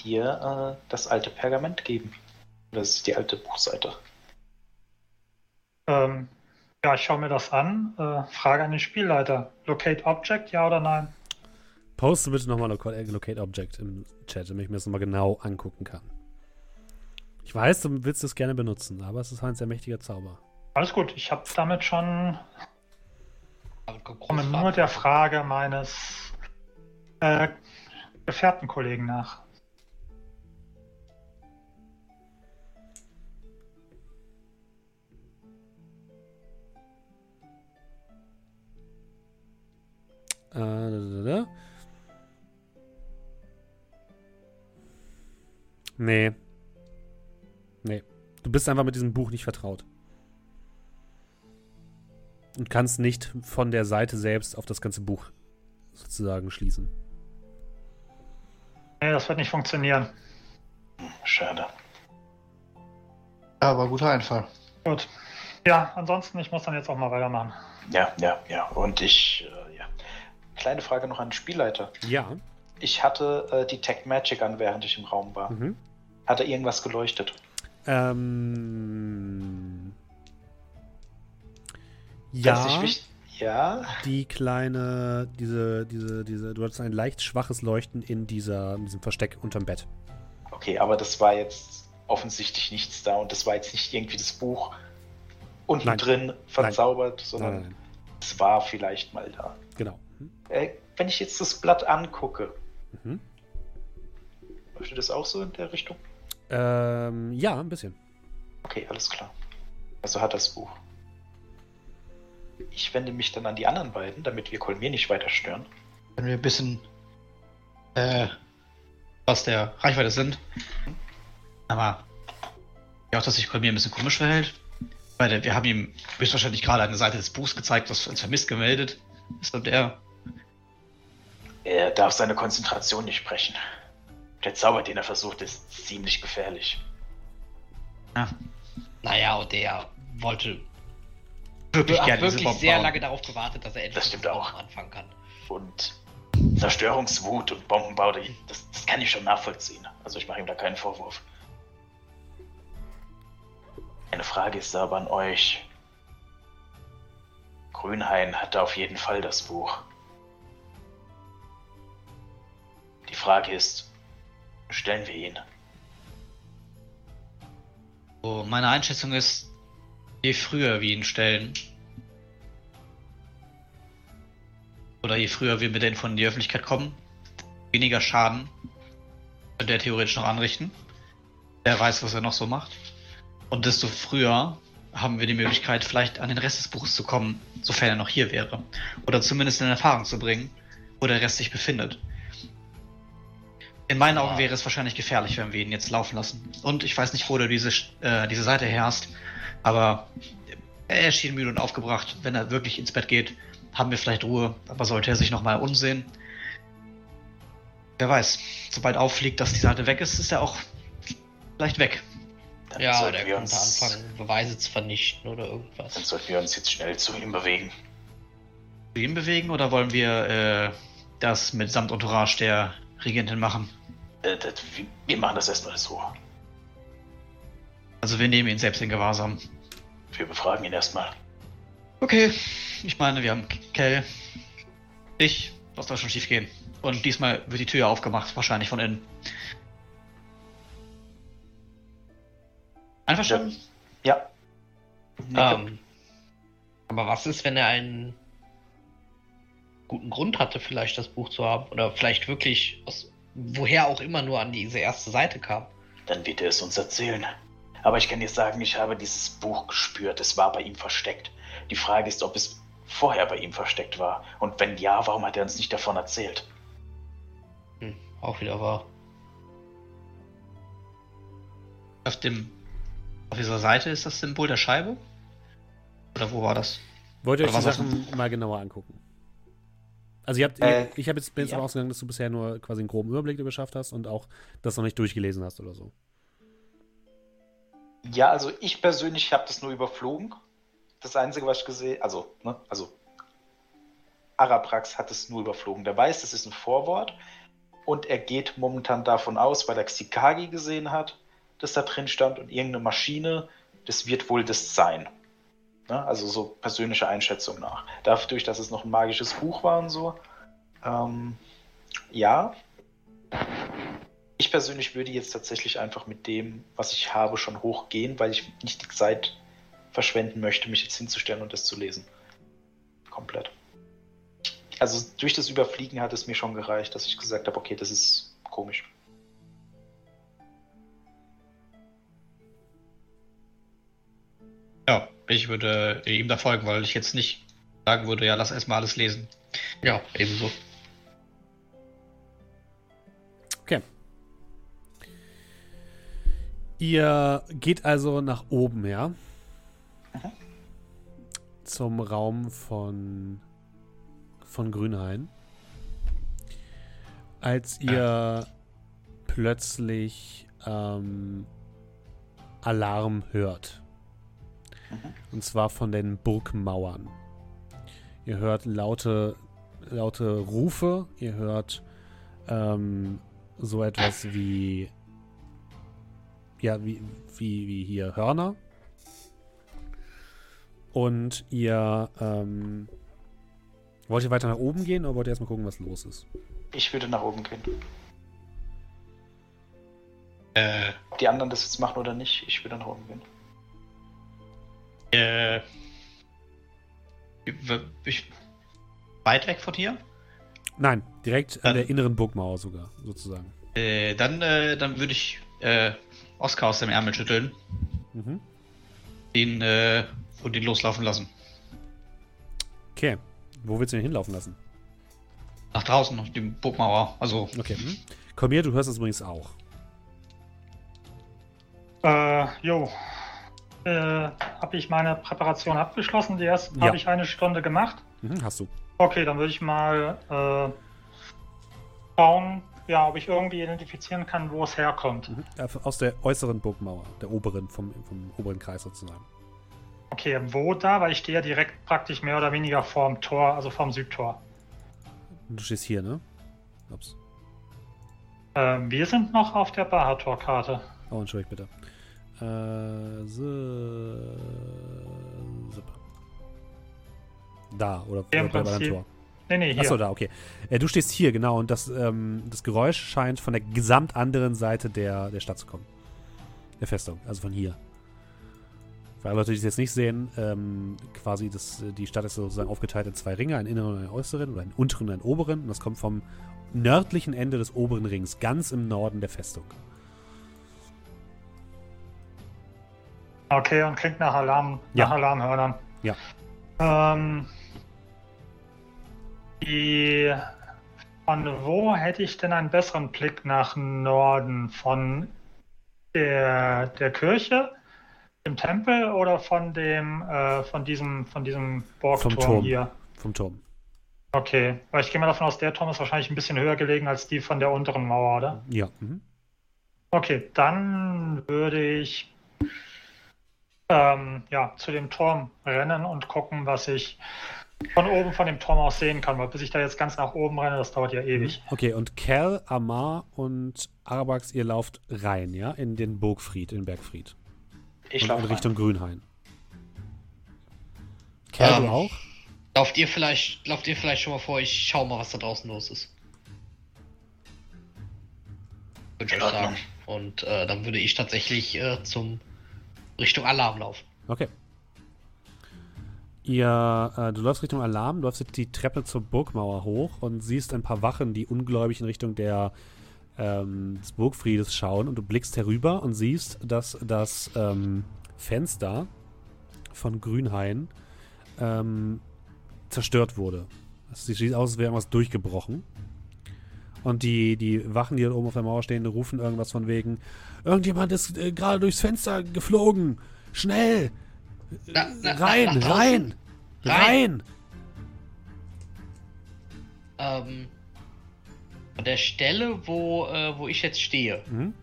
dir äh, das alte Pergament geben. Das ist die alte Buchseite. Ähm, ja, ich schaue mir das an. Äh, Frage an den Spielleiter. Locate Object, ja oder nein? Poste bitte nochmal Locate, Locate Object im Chat, damit ich mir das nochmal genau angucken kann. Ich weiß, du willst es gerne benutzen, aber es ist ein sehr mächtiger Zauber. Alles gut, ich habe damit schon komme nur der Frage meines äh, Gefährtenkollegen nach. Äh, da, da, da. Nee. Nee. Du bist einfach mit diesem Buch nicht vertraut. Und kannst nicht von der Seite selbst auf das ganze Buch sozusagen schließen. Nee, das wird nicht funktionieren. Schade. Aber guter Einfall. Gut. Ja, ansonsten, ich muss dann jetzt auch mal weitermachen. Ja, ja, ja. Und ich, äh, ja. Kleine Frage noch an den Spielleiter. Ja. Ich hatte äh, Detect Magic an, während ich im Raum war. Mhm. Hat da irgendwas geleuchtet? Ähm. Ja, Ja. die kleine, diese, diese, diese, du hattest ein leicht schwaches Leuchten in dieser, in diesem Versteck unterm Bett. Okay, aber das war jetzt offensichtlich nichts da und das war jetzt nicht irgendwie das Buch unten Nein. drin verzaubert, Nein, sondern nein, es war vielleicht mal da. Genau. Hm? Äh, wenn ich jetzt das Blatt angucke, Mhm. möchte das auch so in der Richtung? Ähm, ja, ein bisschen. Okay, alles klar. Also hat das Buch. Ich wende mich dann an die anderen beiden, damit wir Kolmir nicht weiter stören. Wenn wir ein bisschen äh, aus der Reichweite sind. Aber ja, auch, dass sich Kolmir ein bisschen komisch verhält. Weil wir haben ihm höchstwahrscheinlich gerade eine Seite des Buchs gezeigt, das als vermisst gemeldet ist. Und er, Er darf seine Konzentration nicht brechen. Der Zauber, den er versucht, ist ziemlich gefährlich. ja, Naja, und der wollte wirklich hat gerne wirklich Bomben sehr bauen. lange darauf gewartet, dass er endlich Das stimmt auch. Anfangen kann. Und Zerstörungswut und Bombenbau, das, das kann ich schon nachvollziehen. Also ich mache ihm da keinen Vorwurf. Eine Frage ist aber an euch. Grünhain hatte auf jeden Fall das Buch. Die Frage ist, stellen wir ihn? So, meine Einschätzung ist, je früher wir ihn stellen, oder je früher wir mit der Info in die Öffentlichkeit kommen, weniger Schaden könnte er theoretisch noch anrichten. Wer weiß, was er noch so macht. Und desto früher haben wir die Möglichkeit, vielleicht an den Rest des Buches zu kommen, sofern er noch hier wäre. Oder zumindest in Erfahrung zu bringen, wo der Rest sich befindet. In meinen Augen wäre es wahrscheinlich gefährlich, wenn wir ihn jetzt laufen lassen. Und ich weiß nicht, wo du diese, äh, diese Seite her hast, aber er erschien müde und aufgebracht. Wenn er wirklich ins Bett geht, haben wir vielleicht Ruhe, aber sollte er sich nochmal umsehen. Wer weiß, sobald auffliegt, dass die Seite weg ist, ist er auch vielleicht weg. Dann Ja, sollten der wir könnte uns, anfangen, Beweise zu vernichten oder Dann irgendwas. sollten wir uns jetzt schnell zu ihm bewegen. Zu ihm bewegen oder wollen wir äh, das mit samt Entourage der Regentin machen? Äh, das, wir- wir machen das erstmal so. Also wir nehmen ihn selbst in Gewahrsam. Wir befragen ihn erstmal. Okay, ich meine, wir haben Kell, ich, was soll schon schief gehen? Und diesmal wird die Tür aufgemacht, wahrscheinlich von innen. Einverstanden? Ja. Ähm, aber was ist, wenn er einen guten Grund hatte, vielleicht das Buch zu haben? Oder vielleicht wirklich aus woher auch immer nur an diese erste Seite kam? Dann wird er es uns erzählen. Aber ich kann dir sagen, ich habe dieses Buch gespürt. Es war bei ihm versteckt. Die Frage ist, ob es vorher bei ihm versteckt war. Und wenn ja, warum hat er uns nicht davon erzählt? Hm, auch wieder wahr. Auf dem. Auf dieser Seite ist das Symbol der Scheibe? Oder wo war das? Wollt ihr euch die Sachen mal genauer angucken? Also ihr habt, Äh, ich habe jetzt, bin jetzt ja. ausgegangen, dass du bisher nur quasi einen groben Überblick geschafft hast und auch das noch nicht durchgelesen hast oder so. Ja, also ich persönlich habe das nur überflogen. Das Einzige, was ich gesehen, also, ne, also Araprax hat es nur überflogen. Der weiß, das ist ein Vorwort und er geht momentan davon aus, weil er Xikagi gesehen hat, dass da drin stand und irgendeine Maschine, das wird wohl das sein. Ne? Also so persönliche Einschätzung nach. Dadurch, dass es noch ein magisches Buch war und so. Ähm, ja. Ich persönlich würde jetzt tatsächlich einfach mit dem, was ich habe, schon hochgehen, weil ich nicht die Zeit verschwenden möchte, mich jetzt hinzustellen und das zu lesen. Komplett. Also durch das Überfliegen hat es mir schon gereicht, dass ich gesagt habe, okay, das ist komisch. Ja, ich würde ihm da folgen, weil ich jetzt nicht sagen würde, ja, lass erstmal alles lesen. Ja, ebenso. Ihr geht also nach oben, ja? Zum Raum von, von Grünhain. Als ihr plötzlich ähm, Alarm hört. Und zwar von den Burgmauern. Ihr hört laute, laute Rufe, ihr hört ähm, so etwas wie ja, wie, wie, wie hier Hörner. Und ihr ähm, wollt ihr weiter nach oben gehen oder wollt ihr erstmal gucken, was los ist? Ich würde nach oben gehen. Äh, Ob die anderen das jetzt machen oder nicht, ich würde nach oben gehen. äh. Ich, weit weg von hier? Nein, direkt an Dann- der inneren Burgmauer sogar, sozusagen. Äh, dann, äh, dann würde ich äh, Oskar aus dem Ärmel schütteln, Mhm. ihn äh, und ihn loslaufen lassen. Okay. Wo willst du ihn hinlaufen lassen? Nach draußen, auf die Burgmauer. Also, Okay. Mhm. Komm her, du hörst es übrigens auch. Äh, jo. Äh, habe ich meine Präparation abgeschlossen? Die erste Ja. habe ich eine Stunde gemacht. Mhm, hast du. Okay, dann würde ich mal äh, schauen, ja, ob ich irgendwie identifizieren kann, wo es herkommt. Mhm. Aus der äußeren Burgmauer, der oberen, vom, vom oberen Kreis sozusagen. Okay, wo da? Weil ich stehe ja direkt praktisch mehr oder weniger vorm Tor, also vorm Südtor. Du stehst hier, ne? Ups. Äh, wir sind noch auf der Bahator-Karte. Oh, entschuldigt bitte. Äh, so. Da, oder, Im Prinzip- Tor. Nee, nee, hier. Achso, da, okay. Äh, du stehst hier, genau, und das, ähm, das Geräusch scheint von der gesamt anderen Seite der, der Stadt zu kommen. Der Festung, also von hier. Für alle Leute, die es jetzt nicht sehen, ähm, quasi das, die Stadt ist sozusagen aufgeteilt in zwei Ringe, einen inneren und einen äußeren, oder einen unteren und einen oberen, und das kommt vom nördlichen Ende des oberen Rings, ganz im Norden der Festung. Okay, und klingt nach Alarm, Ja. nach Alarmhörnern. Ja. Ähm, die, von wo hätte ich denn einen besseren Blick nach Norden? Von der, der Kirche, dem Tempel oder von dem, äh, von diesem, von diesem Burgturm Turm. hier? Vom Turm. Okay, weil ich gehe mal davon aus, der Turm ist wahrscheinlich ein bisschen höher gelegen als die von der unteren Mauer, oder? Ja. Mhm. Okay, dann würde ich ähm, ja, zu dem Turm rennen und gucken, was ich von oben von dem Turm aus sehen kann, weil bis ich da jetzt ganz nach oben renne, das dauert ja ewig. Okay, und Cal, Amar und Arabax, ihr lauft rein, ja? In den Burgfried, in den Bergfried. Ich laufe in Richtung Grünhain. Cal, Ähm, du auch? Lauft ihr vielleicht, lauft ihr vielleicht schon mal vor, ich schau mal, was da draußen los ist. Würde ich sagen. Und äh, dann würde ich tatsächlich äh, zum Richtung Alarm laufen. Okay. Ihr, äh, du läufst Richtung Alarm, läufst die Treppe zur Burgmauer hoch und siehst ein paar Wachen, die ungläubig in Richtung der, ähm, des Burgfriedes schauen und du blickst herüber und siehst, dass das ähm, Fenster von Grünhain ähm, zerstört wurde. Es sieht aus, als wäre irgendwas durchgebrochen. Und die, die Wachen, die da oben auf der Mauer stehen, rufen irgendwas von wegen: Irgendjemand ist äh, gerade durchs Fenster geflogen. Schnell! Na, na, rein, nach draußen? rein, rein! Ähm, an der Stelle, wo, äh, wo ich jetzt stehe. Mhm.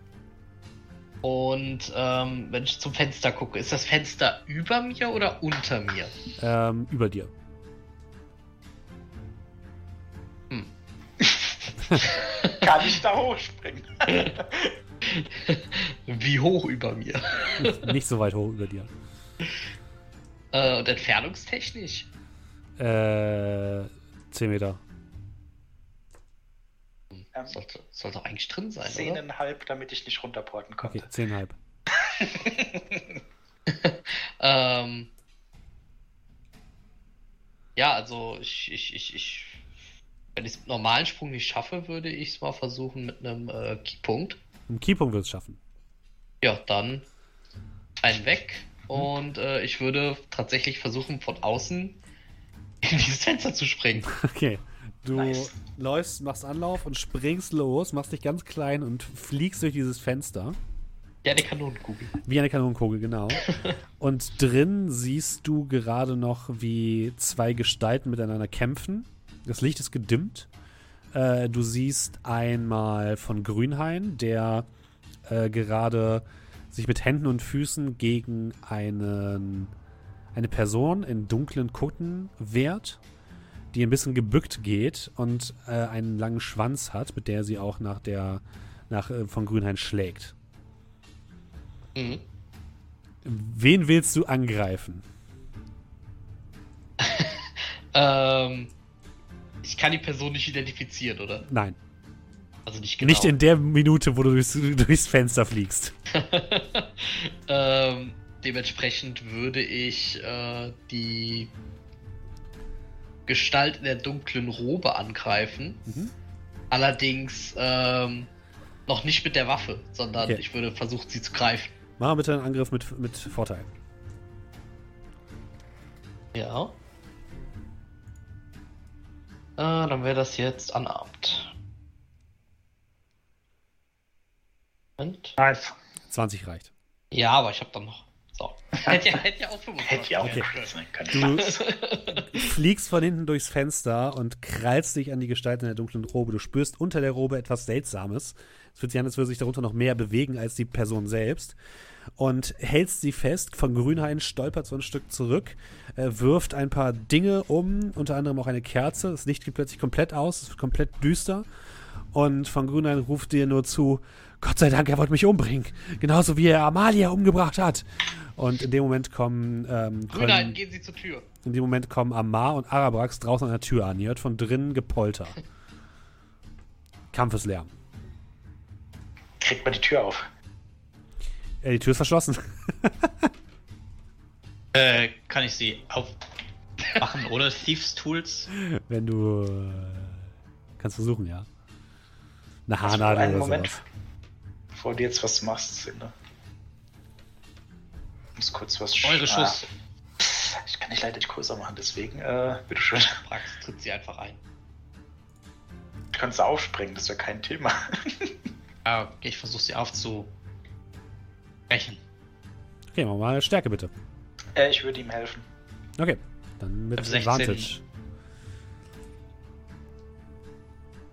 Und ähm, wenn ich zum Fenster gucke, ist das Fenster über mir oder unter mir? Ähm, über dir. Kann ich da hochspringen? Wie hoch über mir? Nicht so weit hoch über dir. Äh, und entfernungstechnisch? Äh, 10 Meter. Ähm, Sollte, sollte doch eigentlich drin sein, oder? Zehneinhalb, damit ich nicht runterporten konnte. Okay, 10,5. ähm, ja, also ich, ich, ich, ich wenn ich es mit normalen Sprung nicht schaffe, würde ich es mal versuchen mit einem äh, Keypunkt. Im Keypunkt wird es schaffen. Ja, dann einen weg. Und äh, ich würde tatsächlich versuchen, von außen in dieses Fenster zu springen. Okay. Du Nice. läufst, machst Anlauf und springst los, machst dich ganz klein und fliegst durch dieses Fenster. Ja, die Kanonenkugel. Wie eine Kanonenkugel, genau. und drin siehst du gerade noch, wie zwei Gestalten miteinander kämpfen. Das Licht ist gedimmt. Äh, du siehst einmal von Grünhain, der äh, gerade sich mit Händen und Füßen gegen einen, eine Person in dunklen Kutten wehrt, die ein bisschen gebückt geht und äh, einen langen Schwanz hat, mit der sie auch nach der nach, äh, von Grünhain schlägt. Mhm. Wen willst du angreifen? Ähm, ich kann die Person nicht identifizieren, oder? Nein. Also nicht genau. Nicht in der Minute, wo du durchs, durchs Fenster fliegst. ähm, dementsprechend würde ich äh, die Gestalt in der dunklen Robe angreifen. Mhm. Allerdings ähm, noch nicht mit der Waffe, sondern Okay. ich würde versuchen, sie zu greifen. Mach bitte einen Angriff mit, mit Vorteil. Ja. Äh, dann wäre das jetzt unarmed. Moment. Nice. 20 reicht. Ja, aber ich habe dann noch. So. Hätte ja, hätte ja auch 25 Hätte ja auch Okay. okay. sein können. Du fliegst von hinten durchs Fenster und krallst dich an die Gestalt in der dunklen Robe. Du spürst unter der Robe etwas Seltsames. Es fühlt sich an, als würde sich darunter noch mehr bewegen als die Person selbst. Und hältst sie fest. Von Grünhain stolpert so ein Stück zurück, äh, wirft ein paar Dinge um, unter anderem auch eine Kerze. Das Licht geht plötzlich komplett aus, es wird komplett düster. Und von Grünhain ruft dir nur zu: Gott sei Dank, er wollte mich umbringen. Genauso wie er Amalia umgebracht hat. Und in dem Moment kommen. Ähm, Grünheit, kommen- gehen Sie zur Tür. in dem Moment kommen Amar und Arabrax draußen an der Tür an. Ihr hört von drinnen Gepolter. Kampfeslärm. Kriegt man die Tür auf. Äh, die Tür ist verschlossen. Äh, kann ich sie aufmachen ohne Thieves Tools? Wenn du. Äh, kannst versuchen, ja. Eine Haarnadel oder Moment, sowas. Bevor du jetzt was machst, Sinde. Ich muss kurz was Eure Schuss. Ah, ich kann nicht leider nicht größer machen, deswegen, äh, bitteschön. Prax tritt sie einfach ein. Du kannst aufspringen, das wäre kein Thema. Ah, okay, ich versuche sie aufzubrechen. Okay, machen wir mal Stärke bitte. äh, ich würde ihm helfen. Okay, dann mit 16. Advantage.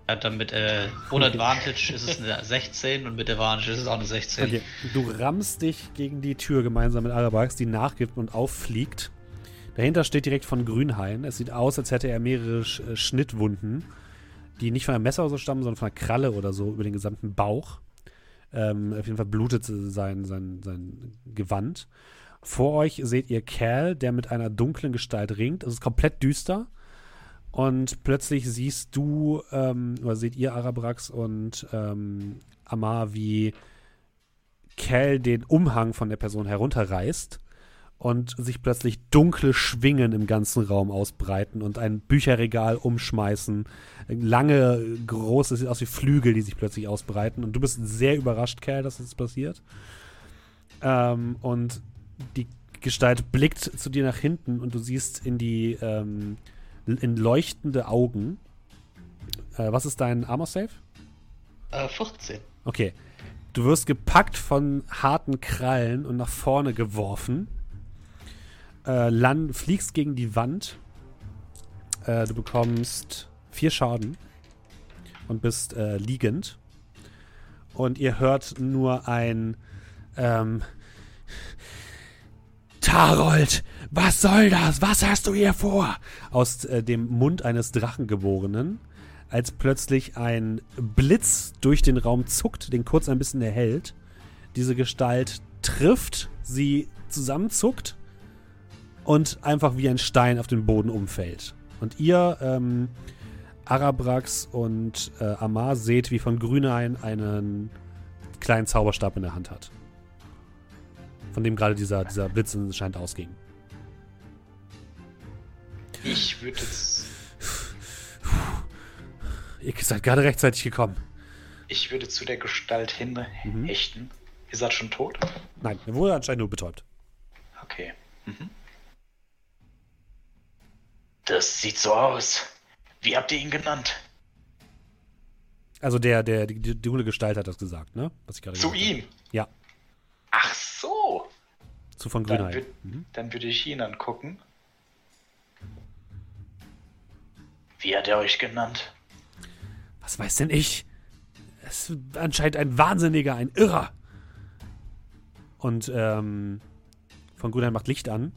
Ja, dann mit, äh, ohne Advantage ist es eine 16 und mit Advantage ist es auch eine 16. Okay, du rammst dich gegen die Tür gemeinsam mit Arabrax, die nachgibt und auffliegt. Dahinter steht direkt von Grünhain. Es sieht aus, als hätte er mehrere Sch äh, Schnittwunden, die nicht von einem Messer oder so stammen, sondern von einer Kralle oder so über den gesamten Bauch. Ähm, auf jeden Fall blutet sein, sein, sein Gewand. Vor euch seht ihr Cal, der mit einer dunklen Gestalt ringt. Es ist komplett düster. Und plötzlich siehst du, ähm, oder seht ihr Arabrax und ähm, Amar, wie Cal den Umhang von der Person herunterreißt und sich plötzlich dunkle Schwingen im ganzen Raum ausbreiten und ein Bücherregal umschmeißen. Lange, große, sieht aus wie Flügel, die sich plötzlich ausbreiten. Und du bist sehr überrascht, Cal, dass das passiert. Ähm, und die Gestalt blickt zu dir nach hinten und du siehst in die ähm, in leuchtende Augen. Äh, was ist dein Armor Save? Äh, 14. Okay. Du wirst gepackt von harten Krallen und nach vorne geworfen. Äh, land, fliegst gegen die Wand. Äh, du bekommst vier Schaden und bist äh, liegend. Und ihr hört nur ein ähm, Tarold, was soll das? Was hast du hier vor? Aus äh, dem Mund eines Drachengeborenen, als plötzlich ein Blitz durch den Raum zuckt, den kurz ein bisschen erhält. Diese Gestalt trifft, sie zusammenzuckt und einfach wie ein Stein auf den Boden umfällt. Und ihr, ähm, Arabrax und äh, Amar, seht, wie von Grünein einen kleinen Zauberstab in der Hand hat. Von dem gerade dieser, dieser Blitz anscheinend ausging. Ich würde jetzt. Ihr seid gerade rechtzeitig gekommen. Ich würde zu der Gestalt hinhechten. Ist er schon tot? Nein, er wurde anscheinend nur betäubt. Okay. Mhm. Das sieht so aus. Wie habt ihr ihn genannt? Also der, der, die, die dunkle Gestalt hat das gesagt, ne? Was ich gerade Zu gesagt habe. ihm? Ja, Ach so. zu von Dann, Grünheim. würd, Mhm. dann würde ich ihn angucken. Wie hat er euch genannt? Was weiß denn ich? Es ist anscheinend ein Wahnsinniger, ein Irrer. Und ähm, von Grünheim macht Licht an.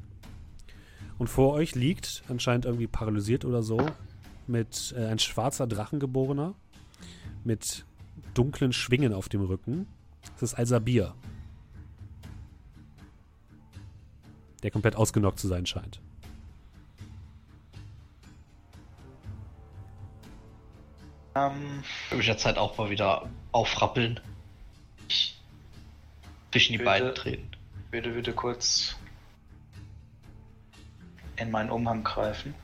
Und vor euch liegt, anscheinend irgendwie paralysiert oder so, mit äh, ein schwarzer Drachengeborener mit dunklen Schwingen auf dem Rücken. Das ist Alsabir. Der komplett ausgenockt zu sein scheint. Ähm, Würde mich der Zeit auch mal wieder aufrappeln. ich Zwischen die beiden treten. würde, würde kurz in meinen Umhang greifen.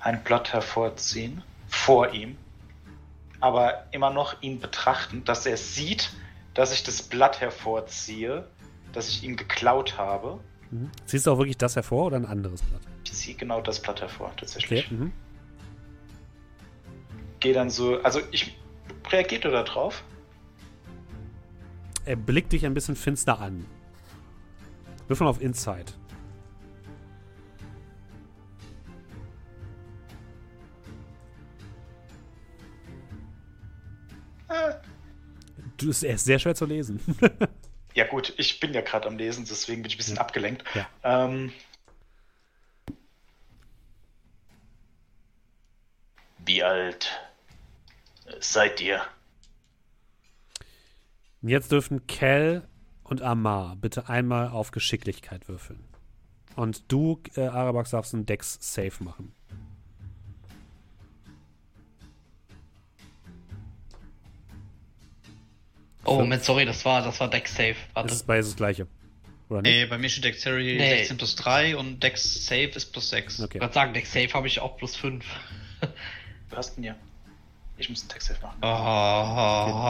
Ein Blatt hervorziehen. Vor ihm. Aber immer noch ihn betrachten, dass er sieht, dass ich das Blatt hervorziehe, das ich ihm geklaut habe. Mhm. Ziehst du auch wirklich das hervor oder ein anderes Blatt? Ich ziehe genau das Blatt hervor, Okay. tatsächlich. Mhm. Gehe dann so, also ich reagiert er da drauf? Er blickt dich ein bisschen finster an. Würfel auf Insight. Äh, Du, er ist sehr schwer zu lesen. Ja gut, ich bin ja gerade am Lesen, deswegen bin ich ein bisschen Ja. abgelenkt. Ja. Ähm, Wie alt seid ihr? Jetzt dürfen Kel und Amar bitte einmal auf Geschicklichkeit würfeln. Und du, äh, Arabax, darfst einen Dex-Safe machen. Oh, Moment, sorry, das war, das war Deck Safe. Das Warte. ist beides das gleiche. Oder nicht? Nee, bei mir steht Dexterity Nee. 16 plus 3 und Dex Save ist plus 6. Okay. Ich wollte sagen, Deck Safe habe ich auch plus 5. Du hast ihn ja. Ich muss einen Text machen. Oh,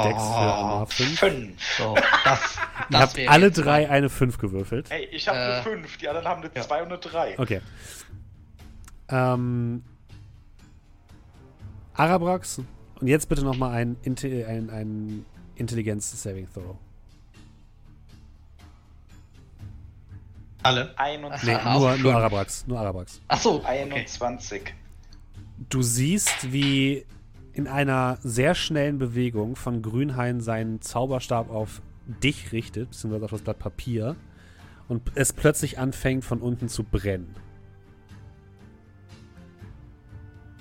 Okay, Dex für Amar 5. Fünf. So, das, Ihr das habt wäre alle drei eine 5 gewürfelt. Ey, ich habe Äh, eine fünf, die anderen haben eine ja. zwei und eine drei. Okay. Ähm, Arabrax. Und jetzt bitte nochmal ein, Inte ein, ein Intelligenz-Saving Throw. Alle? 21. Nee, nur, nur. Arabrax. Nur Arabrax. Ach so, okay. 21. Du siehst, wie in einer sehr schnellen Bewegung von Grünhain seinen Zauberstab auf dich richtet, beziehungsweise auf das Blatt Papier, und es plötzlich anfängt von unten zu brennen.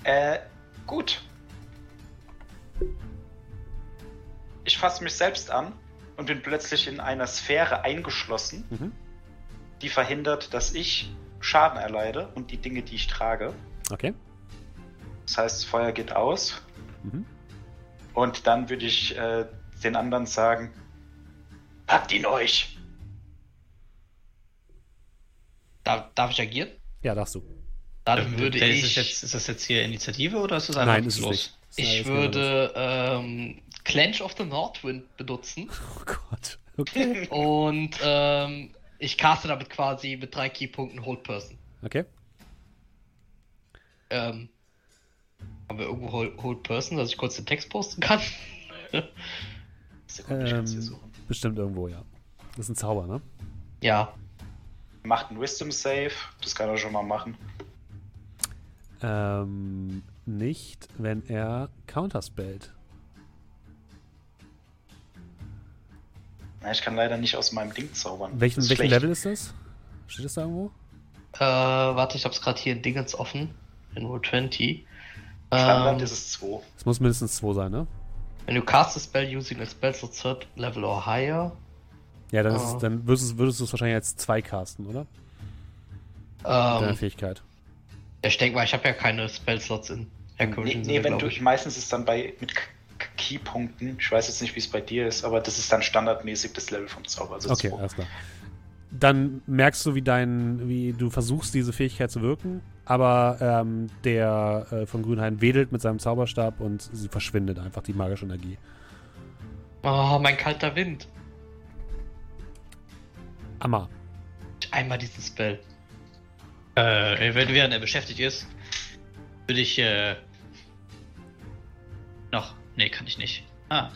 Äh, gut. Ich fasse mich selbst an und bin plötzlich in einer Sphäre eingeschlossen, Mhm. die verhindert, dass ich Schaden erleide und die Dinge, die ich trage. Okay? Das heißt, das Feuer geht aus Mhm. und dann würde ich äh, den anderen sagen, packt ihn euch. Darf, darf ich agieren? Ja, darfst du. Dann würde ist, ich. das jetzt, ist das jetzt hier Initiative oder ist das einfach Nein, ist es los? nicht. Ist Ich alles würde ähm, Clench of the Northwind benutzen Oh Gott. Okay. und ähm, ich caste damit quasi mit drei Keypunkten Hold Person. Okay. Ähm, haben wir irgendwo Hold, Hold Person, dass ich kurz den Text posten kann? Sekunde, ich kann's hier Ähm, suchen. bestimmt irgendwo, ja. Das ist ein Zauber, ne? Ja. Macht einen Wisdom Save, das kann er schon mal machen. Ähm, nicht, wenn er counterspellt. Na, ich kann leider nicht aus meinem Ding zaubern. Welchen, welchen schlecht. Level ist das? Steht das da irgendwo? Äh, warte, ich hab's gerade hier in Dingens offen. In Roll 20. Standard Ähm, ist es 2. Es muss mindestens 2 sein, ne? wenn du cast a spell using a spell slot third level or higher. Ja, dann, ist Oh. es, dann würdest, du- würdest du es wahrscheinlich als 2 casten, oder? Deine Ähm, Fähigkeit. ja, ich denke mal, ich habe ja keine Spell Slots in Nee, herkömmlichen nee Sinne, wenn du, ich. meistens ist dann bei mit Keypunkten, ich weiß jetzt nicht, wie es bei dir ist, aber das ist dann standardmäßig das Level vom Zauber. Also Okay, alles klar. Dann merkst du, wie dein, wie du versuchst, diese Fähigkeit zu wirken, aber ähm, der äh, von Grünhain wedelt mit seinem Zauberstab und sie verschwindet einfach, die magische Energie. Oh, mein kalter Wind. Amma. Einmal diesen Spell. Äh, wenn während er beschäftigt ist, würde ich äh, noch. Nee, kann ich nicht. Ah.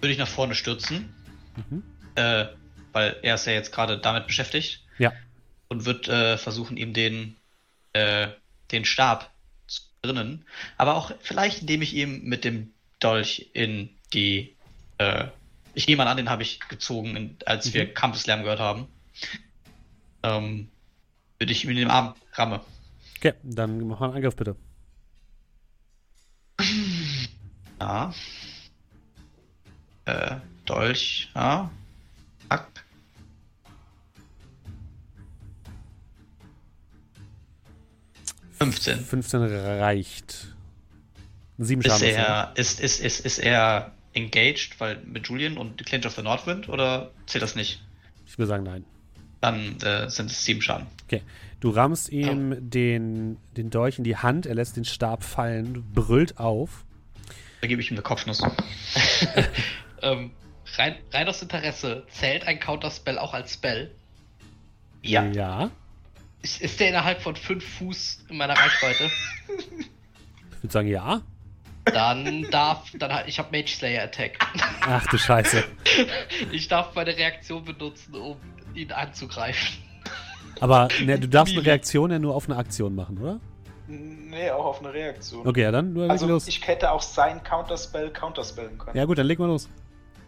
Würde ich nach vorne stürzen. Mhm. Äh, weil er ist ja jetzt gerade damit beschäftigt. Ja. Und wird äh, versuchen, ihm den, äh, den Stab zu drinnen. Aber auch vielleicht, indem ich ihm mit dem Dolch in die. Äh, ich nehme mal an, den habe ich gezogen, in, als Mhm. wir Campuslärm gehört haben. Ähm, würde ich ihm in den Arm ramme. Okay, dann mach mal einen Angriff bitte. Ja. Äh, Dolch, ja. Zack. 15. 15 reicht. Sieben Ist Schaden. ne? er, ist, ist, ist, ist er engaged, weil mit Julian und Clinch of the Northwind oder zählt das nicht? Ich würde sagen, nein. Dann äh, sind es sieben Schaden. Okay. Du rammst ihm den, den Dolch in die Hand, er lässt den Stab fallen, brüllt auf. Da gebe ich ihm eine Kopfnuss. Ähm, rein, rein aus Interesse, zählt ein Counterspell auch als Spell? Ja. Ja. Ist, ist der innerhalb von 5 Fuß in meiner Reichweite? Ich würde sagen, ja. Dann darf, dann halt, ich habe Mage Slayer Attack. Ach du Scheiße. Ich darf meine Reaktion benutzen, um ihn anzugreifen. Aber ne, du darfst eine Reaktion ja nur auf eine Aktion machen, oder? Nee, auch auf eine Reaktion. Okay, ja, dann nur Also los. ich hätte auch sein Counterspell counterspellen können. Ja gut, dann leg mal los.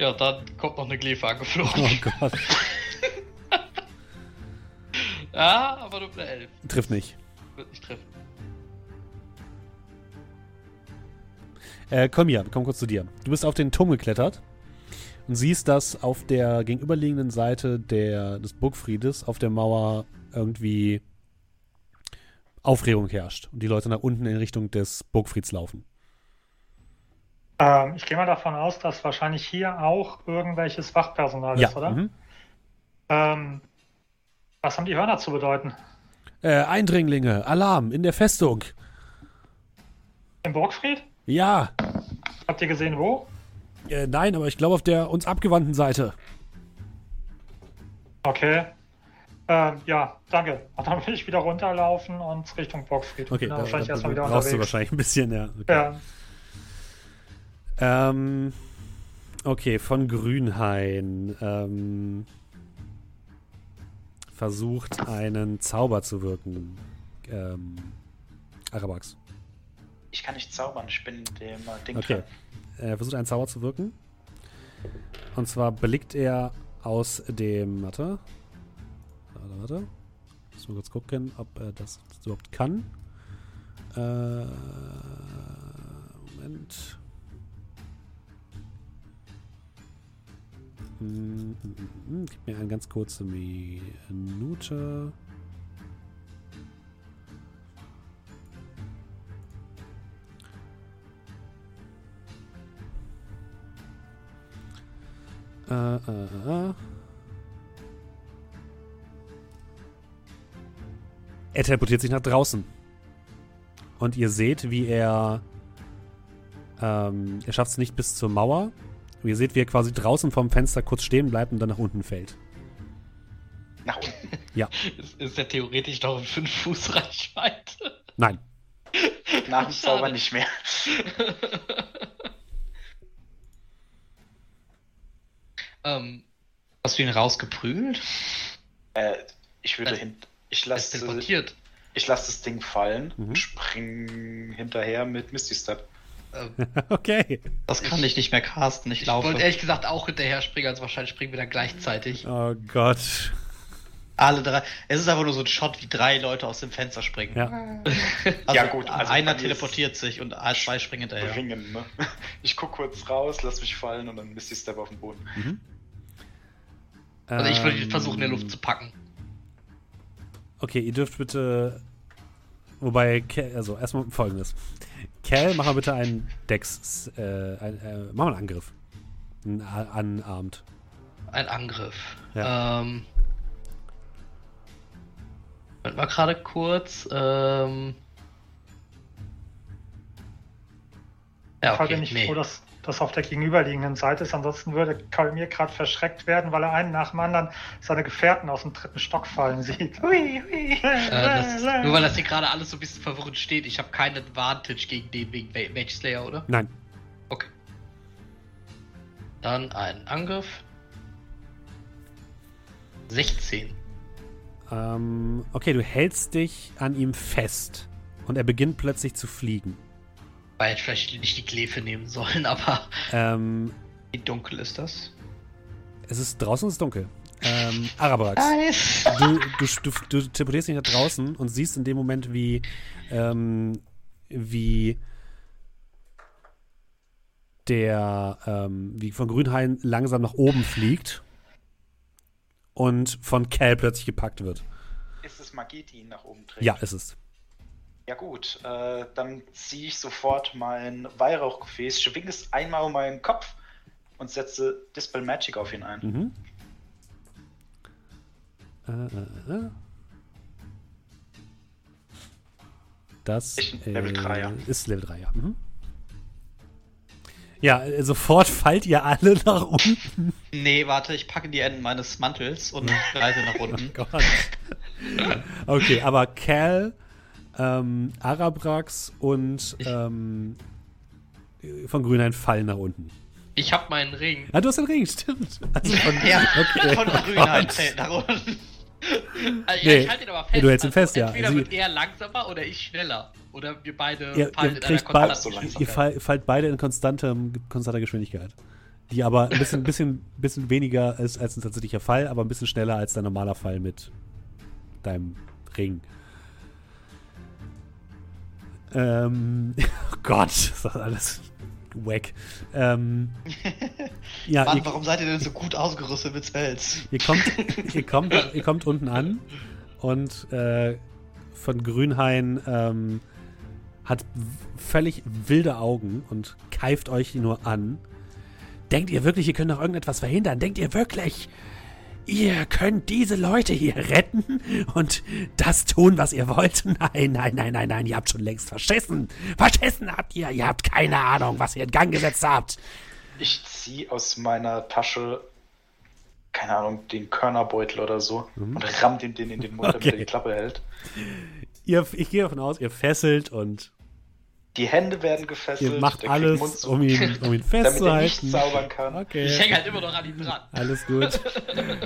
Ja, dann kommt noch eine Glefe Oh angeflogen. Gott. Ja, aber nur eine 11. Trifft nicht. Wird nicht treffen. Äh, komm hier, komm kurz zu dir. Du bist auf den Turm geklettert und siehst, dass auf der gegenüberliegenden Seite der, des Burgfriedes auf der Mauer irgendwie Aufregung herrscht und die Leute nach unten in Richtung des Burgfrieds laufen. Ähm, ich gehe mal davon aus, dass wahrscheinlich hier auch irgendwelches Wachpersonal Ja, ist, oder? mhm. Ähm, was haben die Hörner zu bedeuten? Äh, Eindringlinge, Alarm in der Festung. Im Burgfried? Ja, Habt ihr gesehen, wo? äh, nein, aber ich glaube auf der uns abgewandten Seite. Okay. Ähm, ja, danke. Und dann will ich wieder runterlaufen und Richtung Burgfried. Okay, da, wahrscheinlich da, erstmal wieder brauchst du unterwegs. wahrscheinlich ein bisschen, ja. Okay. Ja. Ähm, okay, von Grünhain. Ähm, versucht einen Zauber zu wirken. Ähm, Arabax. Ich kann nicht zaubern, ich bin dem äh, Ding Okay. dran. Er versucht einen Zauber zu wirken. Und zwar blickt er aus dem. Warte. Warte, warte. Muss mal kurz gucken, ob er das überhaupt kann. Äh, Moment. Mm, mm, mm. Gib mir eine ganz kurze Minute. Äh, äh, äh. Er teleportiert sich nach draußen. Und ihr seht, wie er. Ähm, er schafft es nicht bis zur Mauer. Und ihr seht, wie er quasi draußen vom Fenster kurz stehen bleibt und dann nach unten fällt. Nach unten. Ist, ist ja theoretisch noch in 5 Fuß Reichweite. Nein. Nach dem. Zauber nicht mehr. Ähm, Hast du ihn rausgeprügelt? Äh, ich würde Das- hin. Ich lasse teleportiert. ich lass das Ding fallen Mhm. und spring hinterher mit Misty Step. Ähm, Okay. Das kann ich nicht mehr casten, ich, ich laufe. wollte ehrlich gesagt auch hinterher springen, also wahrscheinlich springen wir dann gleichzeitig. Oh Gott. Alle drei. Es ist aber nur so ein Shot, wie drei Leute aus dem Fenster springen. Ja. Also Ja, gut, also einer teleportiert sich und zwei springen hinterher. Bringen, ne? Ich guck kurz raus, lass mich fallen und dann Misty Step auf den Boden. Mhm. Also ich würde Ähm, versuchen, in der Luft zu packen. Okay, ihr dürft bitte. Wobei, Cal, also erstmal folgendes. Cal, mach mal bitte einen Dex. Äh, ein, äh, mach mal einen Angriff. Ein A- Unarmed. Ein Angriff. Ja. Ähm. Moment mal gerade kurz. Ähm. Ja, Ich halte okay. nicht Nee. froh, dass das auf der gegenüberliegenden Seite ist. Ansonsten würde Kalmir gerade verschreckt werden, weil er einen nach dem anderen seine Gefährten aus dem dritten Stock fallen sieht. Hui, hui. Äh, das, nur weil das hier gerade alles so ein bisschen verwirrend steht. Ich habe keinen Advantage gegen den wegen Ma- Mage Slayer, oder? Nein. Okay. Dann ein Angriff. 16. Ähm, okay, du hältst dich an ihm fest. Und er beginnt plötzlich zu fliegen. Weil hätte vielleicht nicht die Kläfe nehmen sollen, aber. Ähm, Wie dunkel ist das? es ist draußen ist dunkel. Ähm, Arabrax. Nice! du, du, du, du teleportierst dich nach draußen und siehst in dem Moment, wie, ähm, wie der, ähm, wie von Grünhain langsam nach oben fliegt und von Cal plötzlich gepackt wird. Ist es Magie, die ihn nach oben trägt? Ja, ist es. Ja gut, äh, dann ziehe ich sofort mein Weihrauchgefäß, schwinge es einmal um meinen Kopf und setze Dispel Magic auf ihn ein. Mhm. Äh, äh, äh. Das Ich- Level drei, ja. ist Level 3, ja. Mhm. Ja, äh, sofort fallt ihr alle nach unten. Nee, warte, ich packe die Enden meines Mantels und reite nach unten. Oh Gott. Okay, aber Cal, ähm, Arabrax und Ich- ähm, von Grünhain fallen nach unten. Ich hab meinen Ring. Ah, du hast den Ring, stimmt. Also von, Ja, okay. von Grünheit fällt nach unten. Also, Nee, ja, ich halte ihn aber fest. du hältst ihn fest, ja. Entweder Sie- wird er langsamer oder ich schneller. Oder wir beide ihr, fallen ihr, in einer konstanten so langsam. ihr fall, fallt beide in konstantem, konstanter Geschwindigkeit. Die aber ein bisschen, bisschen, bisschen weniger ist als ein tatsächlicher Fall, aber ein bisschen schneller als dein normaler Fall mit deinem Ring. Ähm, oh Gott, ist das alles wack. Ähm, ja, Mann, ihr, warum seid ihr denn so gut ausgerüstet mit Spells? Ihr kommt, ihr kommt, ihr kommt unten an und äh, von Grünhain ähm, hat völlig wilde Augen und keift euch nur an. Denkt ihr wirklich, ihr könnt noch irgendetwas verhindern? Denkt ihr wirklich, ihr könnt diese Leute hier retten und das tun, was ihr wollt? Nein, nein, nein, nein, nein, ihr habt schon längst verschissen. Verschissen habt ihr. Ihr habt keine Ahnung, was ihr in Gang gesetzt habt. Ich ziehe aus meiner Tasche, keine Ahnung, den Körnerbeutel oder so und ramm dem den in den Mund, damit Okay. er die Klappe hält. Ihr, ich gehe davon aus, ihr fesselt und Die Hände werden gefesselt. Ihr macht alles, Mund um ihn, um ihn damit er nicht festzuhalten. zaubern kann. Okay. Ich hänge halt immer noch an ihm dran. Alles gut.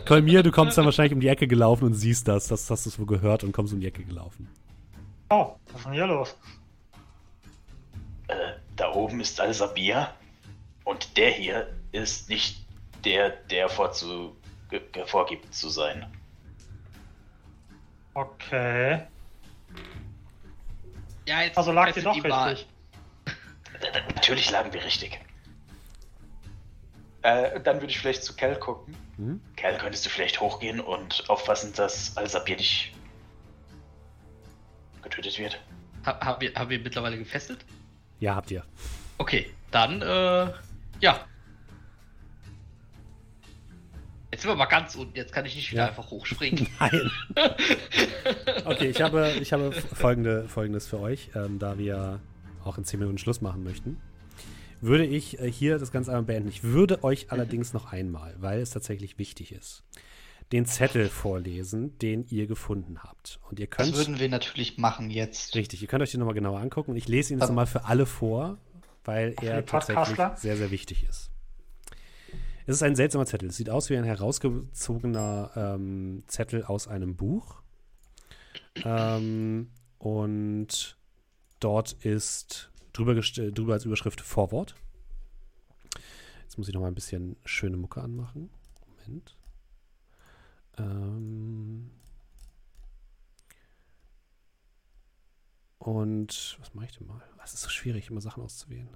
Kolmir, du kommst dann wahrscheinlich um die Ecke gelaufen und siehst das. Das hast du so gehört und kommst um die Ecke gelaufen. Oh, was ist denn hier los? Äh, da oben ist Al-Sabir und der hier ist nicht der, der vorzu, vorgibt zu sein. Okay. Ja, jetzt Also lag ihr doch richtig. Natürlich lagen wir richtig. Äh, dann würde ich vielleicht zu Kel gucken. Mhm. Kel, könntest du vielleicht hochgehen und aufpassen, dass Al-Sabir nicht getötet wird? Ha, haben, wir, haben wir mittlerweile gefesselt? Ja, habt ihr. Okay, dann, äh, ja. Jetzt sind wir mal ganz unten. Jetzt kann ich nicht wieder Ja. einfach hochspringen. Nein. Okay, ich habe, ich habe folgende, folgendes für euch, ähm, da wir auch in 10 Minuten Schluss machen möchten. Würde ich äh, hier das Ganze einmal beenden. Ich würde euch allerdings noch einmal, weil es tatsächlich wichtig ist, den Zettel vorlesen, den ihr gefunden habt. Und ihr Das könnt. würden wir natürlich machen jetzt. Richtig, ihr könnt euch den nochmal genauer angucken. Und ich lese ihn jetzt nochmal für alle vor, weil er tatsächlich sehr, sehr wichtig ist. Es ist ein seltsamer Zettel. Es sieht aus wie ein herausgezogener ähm, Zettel aus einem Buch. Ähm, und dort ist drüber, drüber als Überschrift Vorwort. Jetzt muss ich noch mal ein bisschen schöne Mucke anmachen. Moment. Ähm und was mache ich denn mal? Es ist so schwierig, immer Sachen auszuwählen.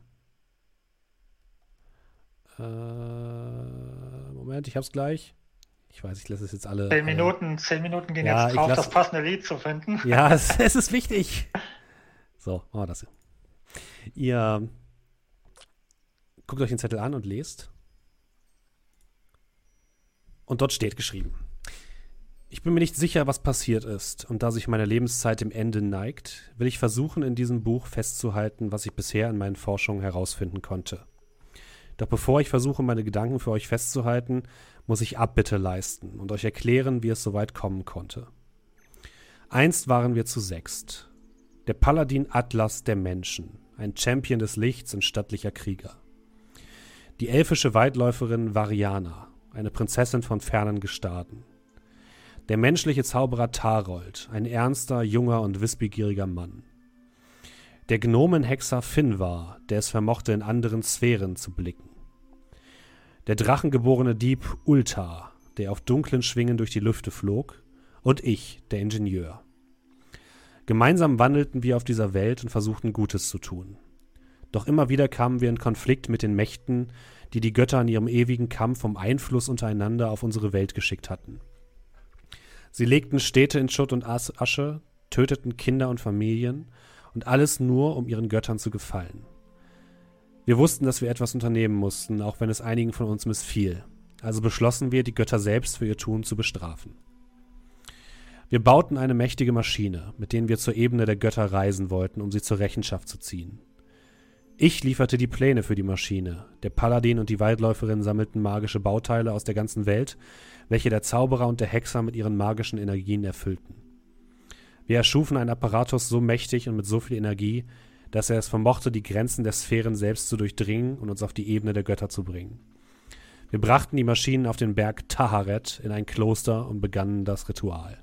Äh, Moment, ich hab's gleich. Ich weiß, ich lasse es jetzt alle. Zehn Minuten, zehn Minuten gehen Ja, jetzt drauf, lass- das passende Lied zu finden. Ja, es, es ist wichtig. So, machen wir das hier. Ihr guckt euch den Zettel an und lest. Und dort steht geschrieben. Ich bin mir nicht sicher, was passiert ist, und da sich meine Lebenszeit dem Ende neigt, will ich versuchen, in diesem Buch festzuhalten, was ich bisher in meinen Forschungen herausfinden konnte. Doch bevor ich versuche, meine Gedanken für euch festzuhalten, muss ich Abbitte leisten und euch erklären, wie es so weit kommen konnte. Einst waren wir zu sechst. Der Paladin Atlas der Menschen, ein Champion des Lichts und stattlicher Krieger. Die elfische Weitläuferin Variana, eine Prinzessin von fernen Gestaden. Der menschliche Zauberer Tarold, ein ernster, junger und wissbegieriger Mann. Der Gnomenhexer Finvar, der es vermochte, in anderen Sphären zu blicken. Der drachengeborene Dieb Ultar, der auf dunklen Schwingen durch die Lüfte flog. Und ich, der Ingenieur. Gemeinsam wandelten wir auf dieser Welt und versuchten Gutes zu tun. Doch immer wieder kamen wir in Konflikt mit den Mächten, die die Götter in ihrem ewigen Kampf um Einfluss untereinander auf unsere Welt geschickt hatten. Sie legten Städte in Schutt und As- Asche, töteten Kinder und Familien und alles nur, um ihren Göttern zu gefallen. Wir wussten, dass wir etwas unternehmen mussten, auch wenn es einigen von uns missfiel. Also beschlossen wir, die Götter selbst für ihr Tun zu bestrafen. Wir bauten eine mächtige Maschine, mit denen wir zur Ebene der Götter reisen wollten, um sie zur Rechenschaft zu ziehen. Ich lieferte die Pläne für die Maschine. Der Paladin und die Waldläuferin sammelten magische Bauteile aus der ganzen Welt, welche der Zauberer und der Hexer mit ihren magischen Energien erfüllten. Wir erschufen einen Apparatus so mächtig und mit so viel Energie, dass er es vermochte, die Grenzen der Sphären selbst zu durchdringen und uns auf die Ebene der Götter zu bringen. Wir brachten die Maschinen auf den Berg Taharet in ein Kloster und begannen das Ritual.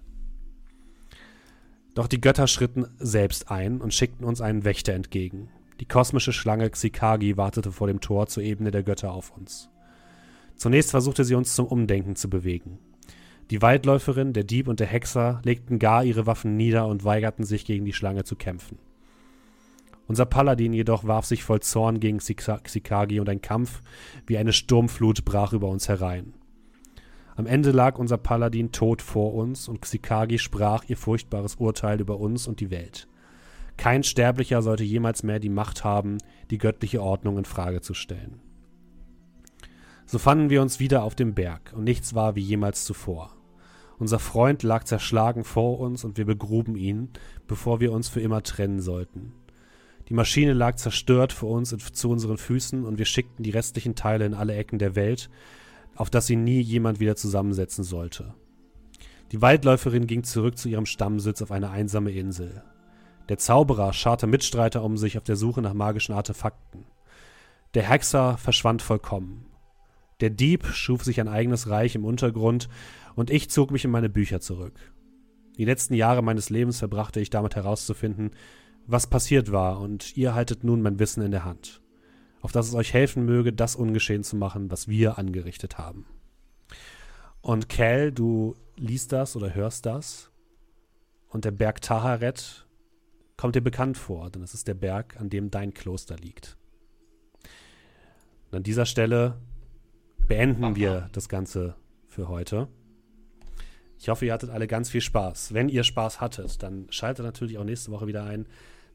Doch die Götter schritten selbst ein und schickten uns einen Wächter entgegen. Die kosmische Schlange Xikagi wartete vor dem Tor zur Ebene der Götter auf uns. Zunächst versuchte sie uns zum Umdenken zu bewegen. Die Waldläuferin, der Dieb und der Hexer legten gar ihre Waffen nieder und weigerten sich gegen die Schlange zu kämpfen. Unser Paladin jedoch warf sich voll Zorn gegen Xika- Xikagi und ein Kampf wie eine Sturmflut brach über uns herein. Am Ende lag unser Paladin tot vor uns und Xikagi sprach ihr furchtbares Urteil über uns und die Welt. Kein Sterblicher sollte jemals mehr die Macht haben, die göttliche Ordnung in Frage zu stellen. So fanden wir uns wieder auf dem Berg und nichts war wie jemals zuvor. Unser Freund lag zerschlagen vor uns und wir begruben ihn, bevor wir uns für immer trennen sollten. Die Maschine lag zerstört vor uns und zu unseren Füßen und wir schickten die restlichen Teile in alle Ecken der Welt, auf dass sie nie jemand wieder zusammensetzen sollte. Die Waldläuferin ging zurück zu ihrem Stammsitz auf eine einsame Insel. Der Zauberer scharte Mitstreiter um sich auf der Suche nach magischen Artefakten. Der Hexer verschwand vollkommen. Der Dieb schuf sich ein eigenes Reich im Untergrund und ich zog mich in meine Bücher zurück. Die letzten Jahre meines Lebens verbrachte ich damit herauszufinden, was passiert war, und ihr haltet nun mein Wissen in der Hand, auf dass es euch helfen möge, das ungeschehen zu machen, was wir angerichtet haben. Und Cal, du liest das oder hörst das, und der Berg Taharet kommt dir bekannt vor, denn es ist der Berg, an dem dein Kloster liegt. Und an dieser Stelle beenden wir das Ganze für heute. Ich hoffe, ihr hattet alle ganz viel Spaß. Wenn ihr Spaß hattet, dann schaltet natürlich auch nächste Woche wieder ein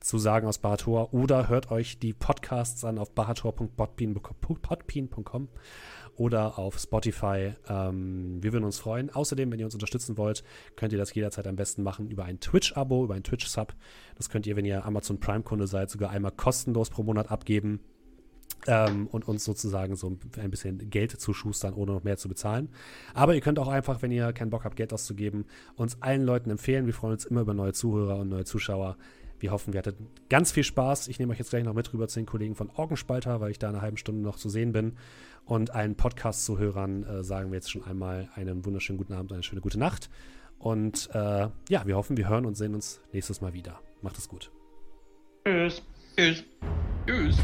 zu Sagen aus Bahator oder hört euch die Podcasts an auf bahator.podbean.com oder auf Spotify. Ähm, wir würden uns freuen. Außerdem, wenn ihr uns unterstützen wollt, könnt ihr das jederzeit am besten machen über ein Twitch-Abo, über ein Twitch-Sub. Das könnt ihr, wenn ihr Amazon Prime-Kunde seid, sogar einmal kostenlos pro Monat abgeben ähm, und uns sozusagen so ein bisschen Geld zuschustern, ohne noch mehr zu bezahlen. Aber ihr könnt auch einfach, wenn ihr keinen Bock habt, Geld auszugeben, uns allen Leuten empfehlen. Wir freuen uns immer über neue Zuhörer und neue Zuschauer. Wir hoffen, wir hatten ganz viel Spaß. Ich nehme euch jetzt gleich noch mit rüber zu den Kollegen von Orgenspalter, weil ich da eine halbe Stunde noch zu sehen bin. Und allen Podcast-Zuhörern äh, sagen wir jetzt schon einmal einen wunderschönen guten Abend, eine schöne gute Nacht. Und äh, ja, wir hoffen, wir hören und sehen uns nächstes Mal wieder. Macht es gut. Tschüss. Tschüss.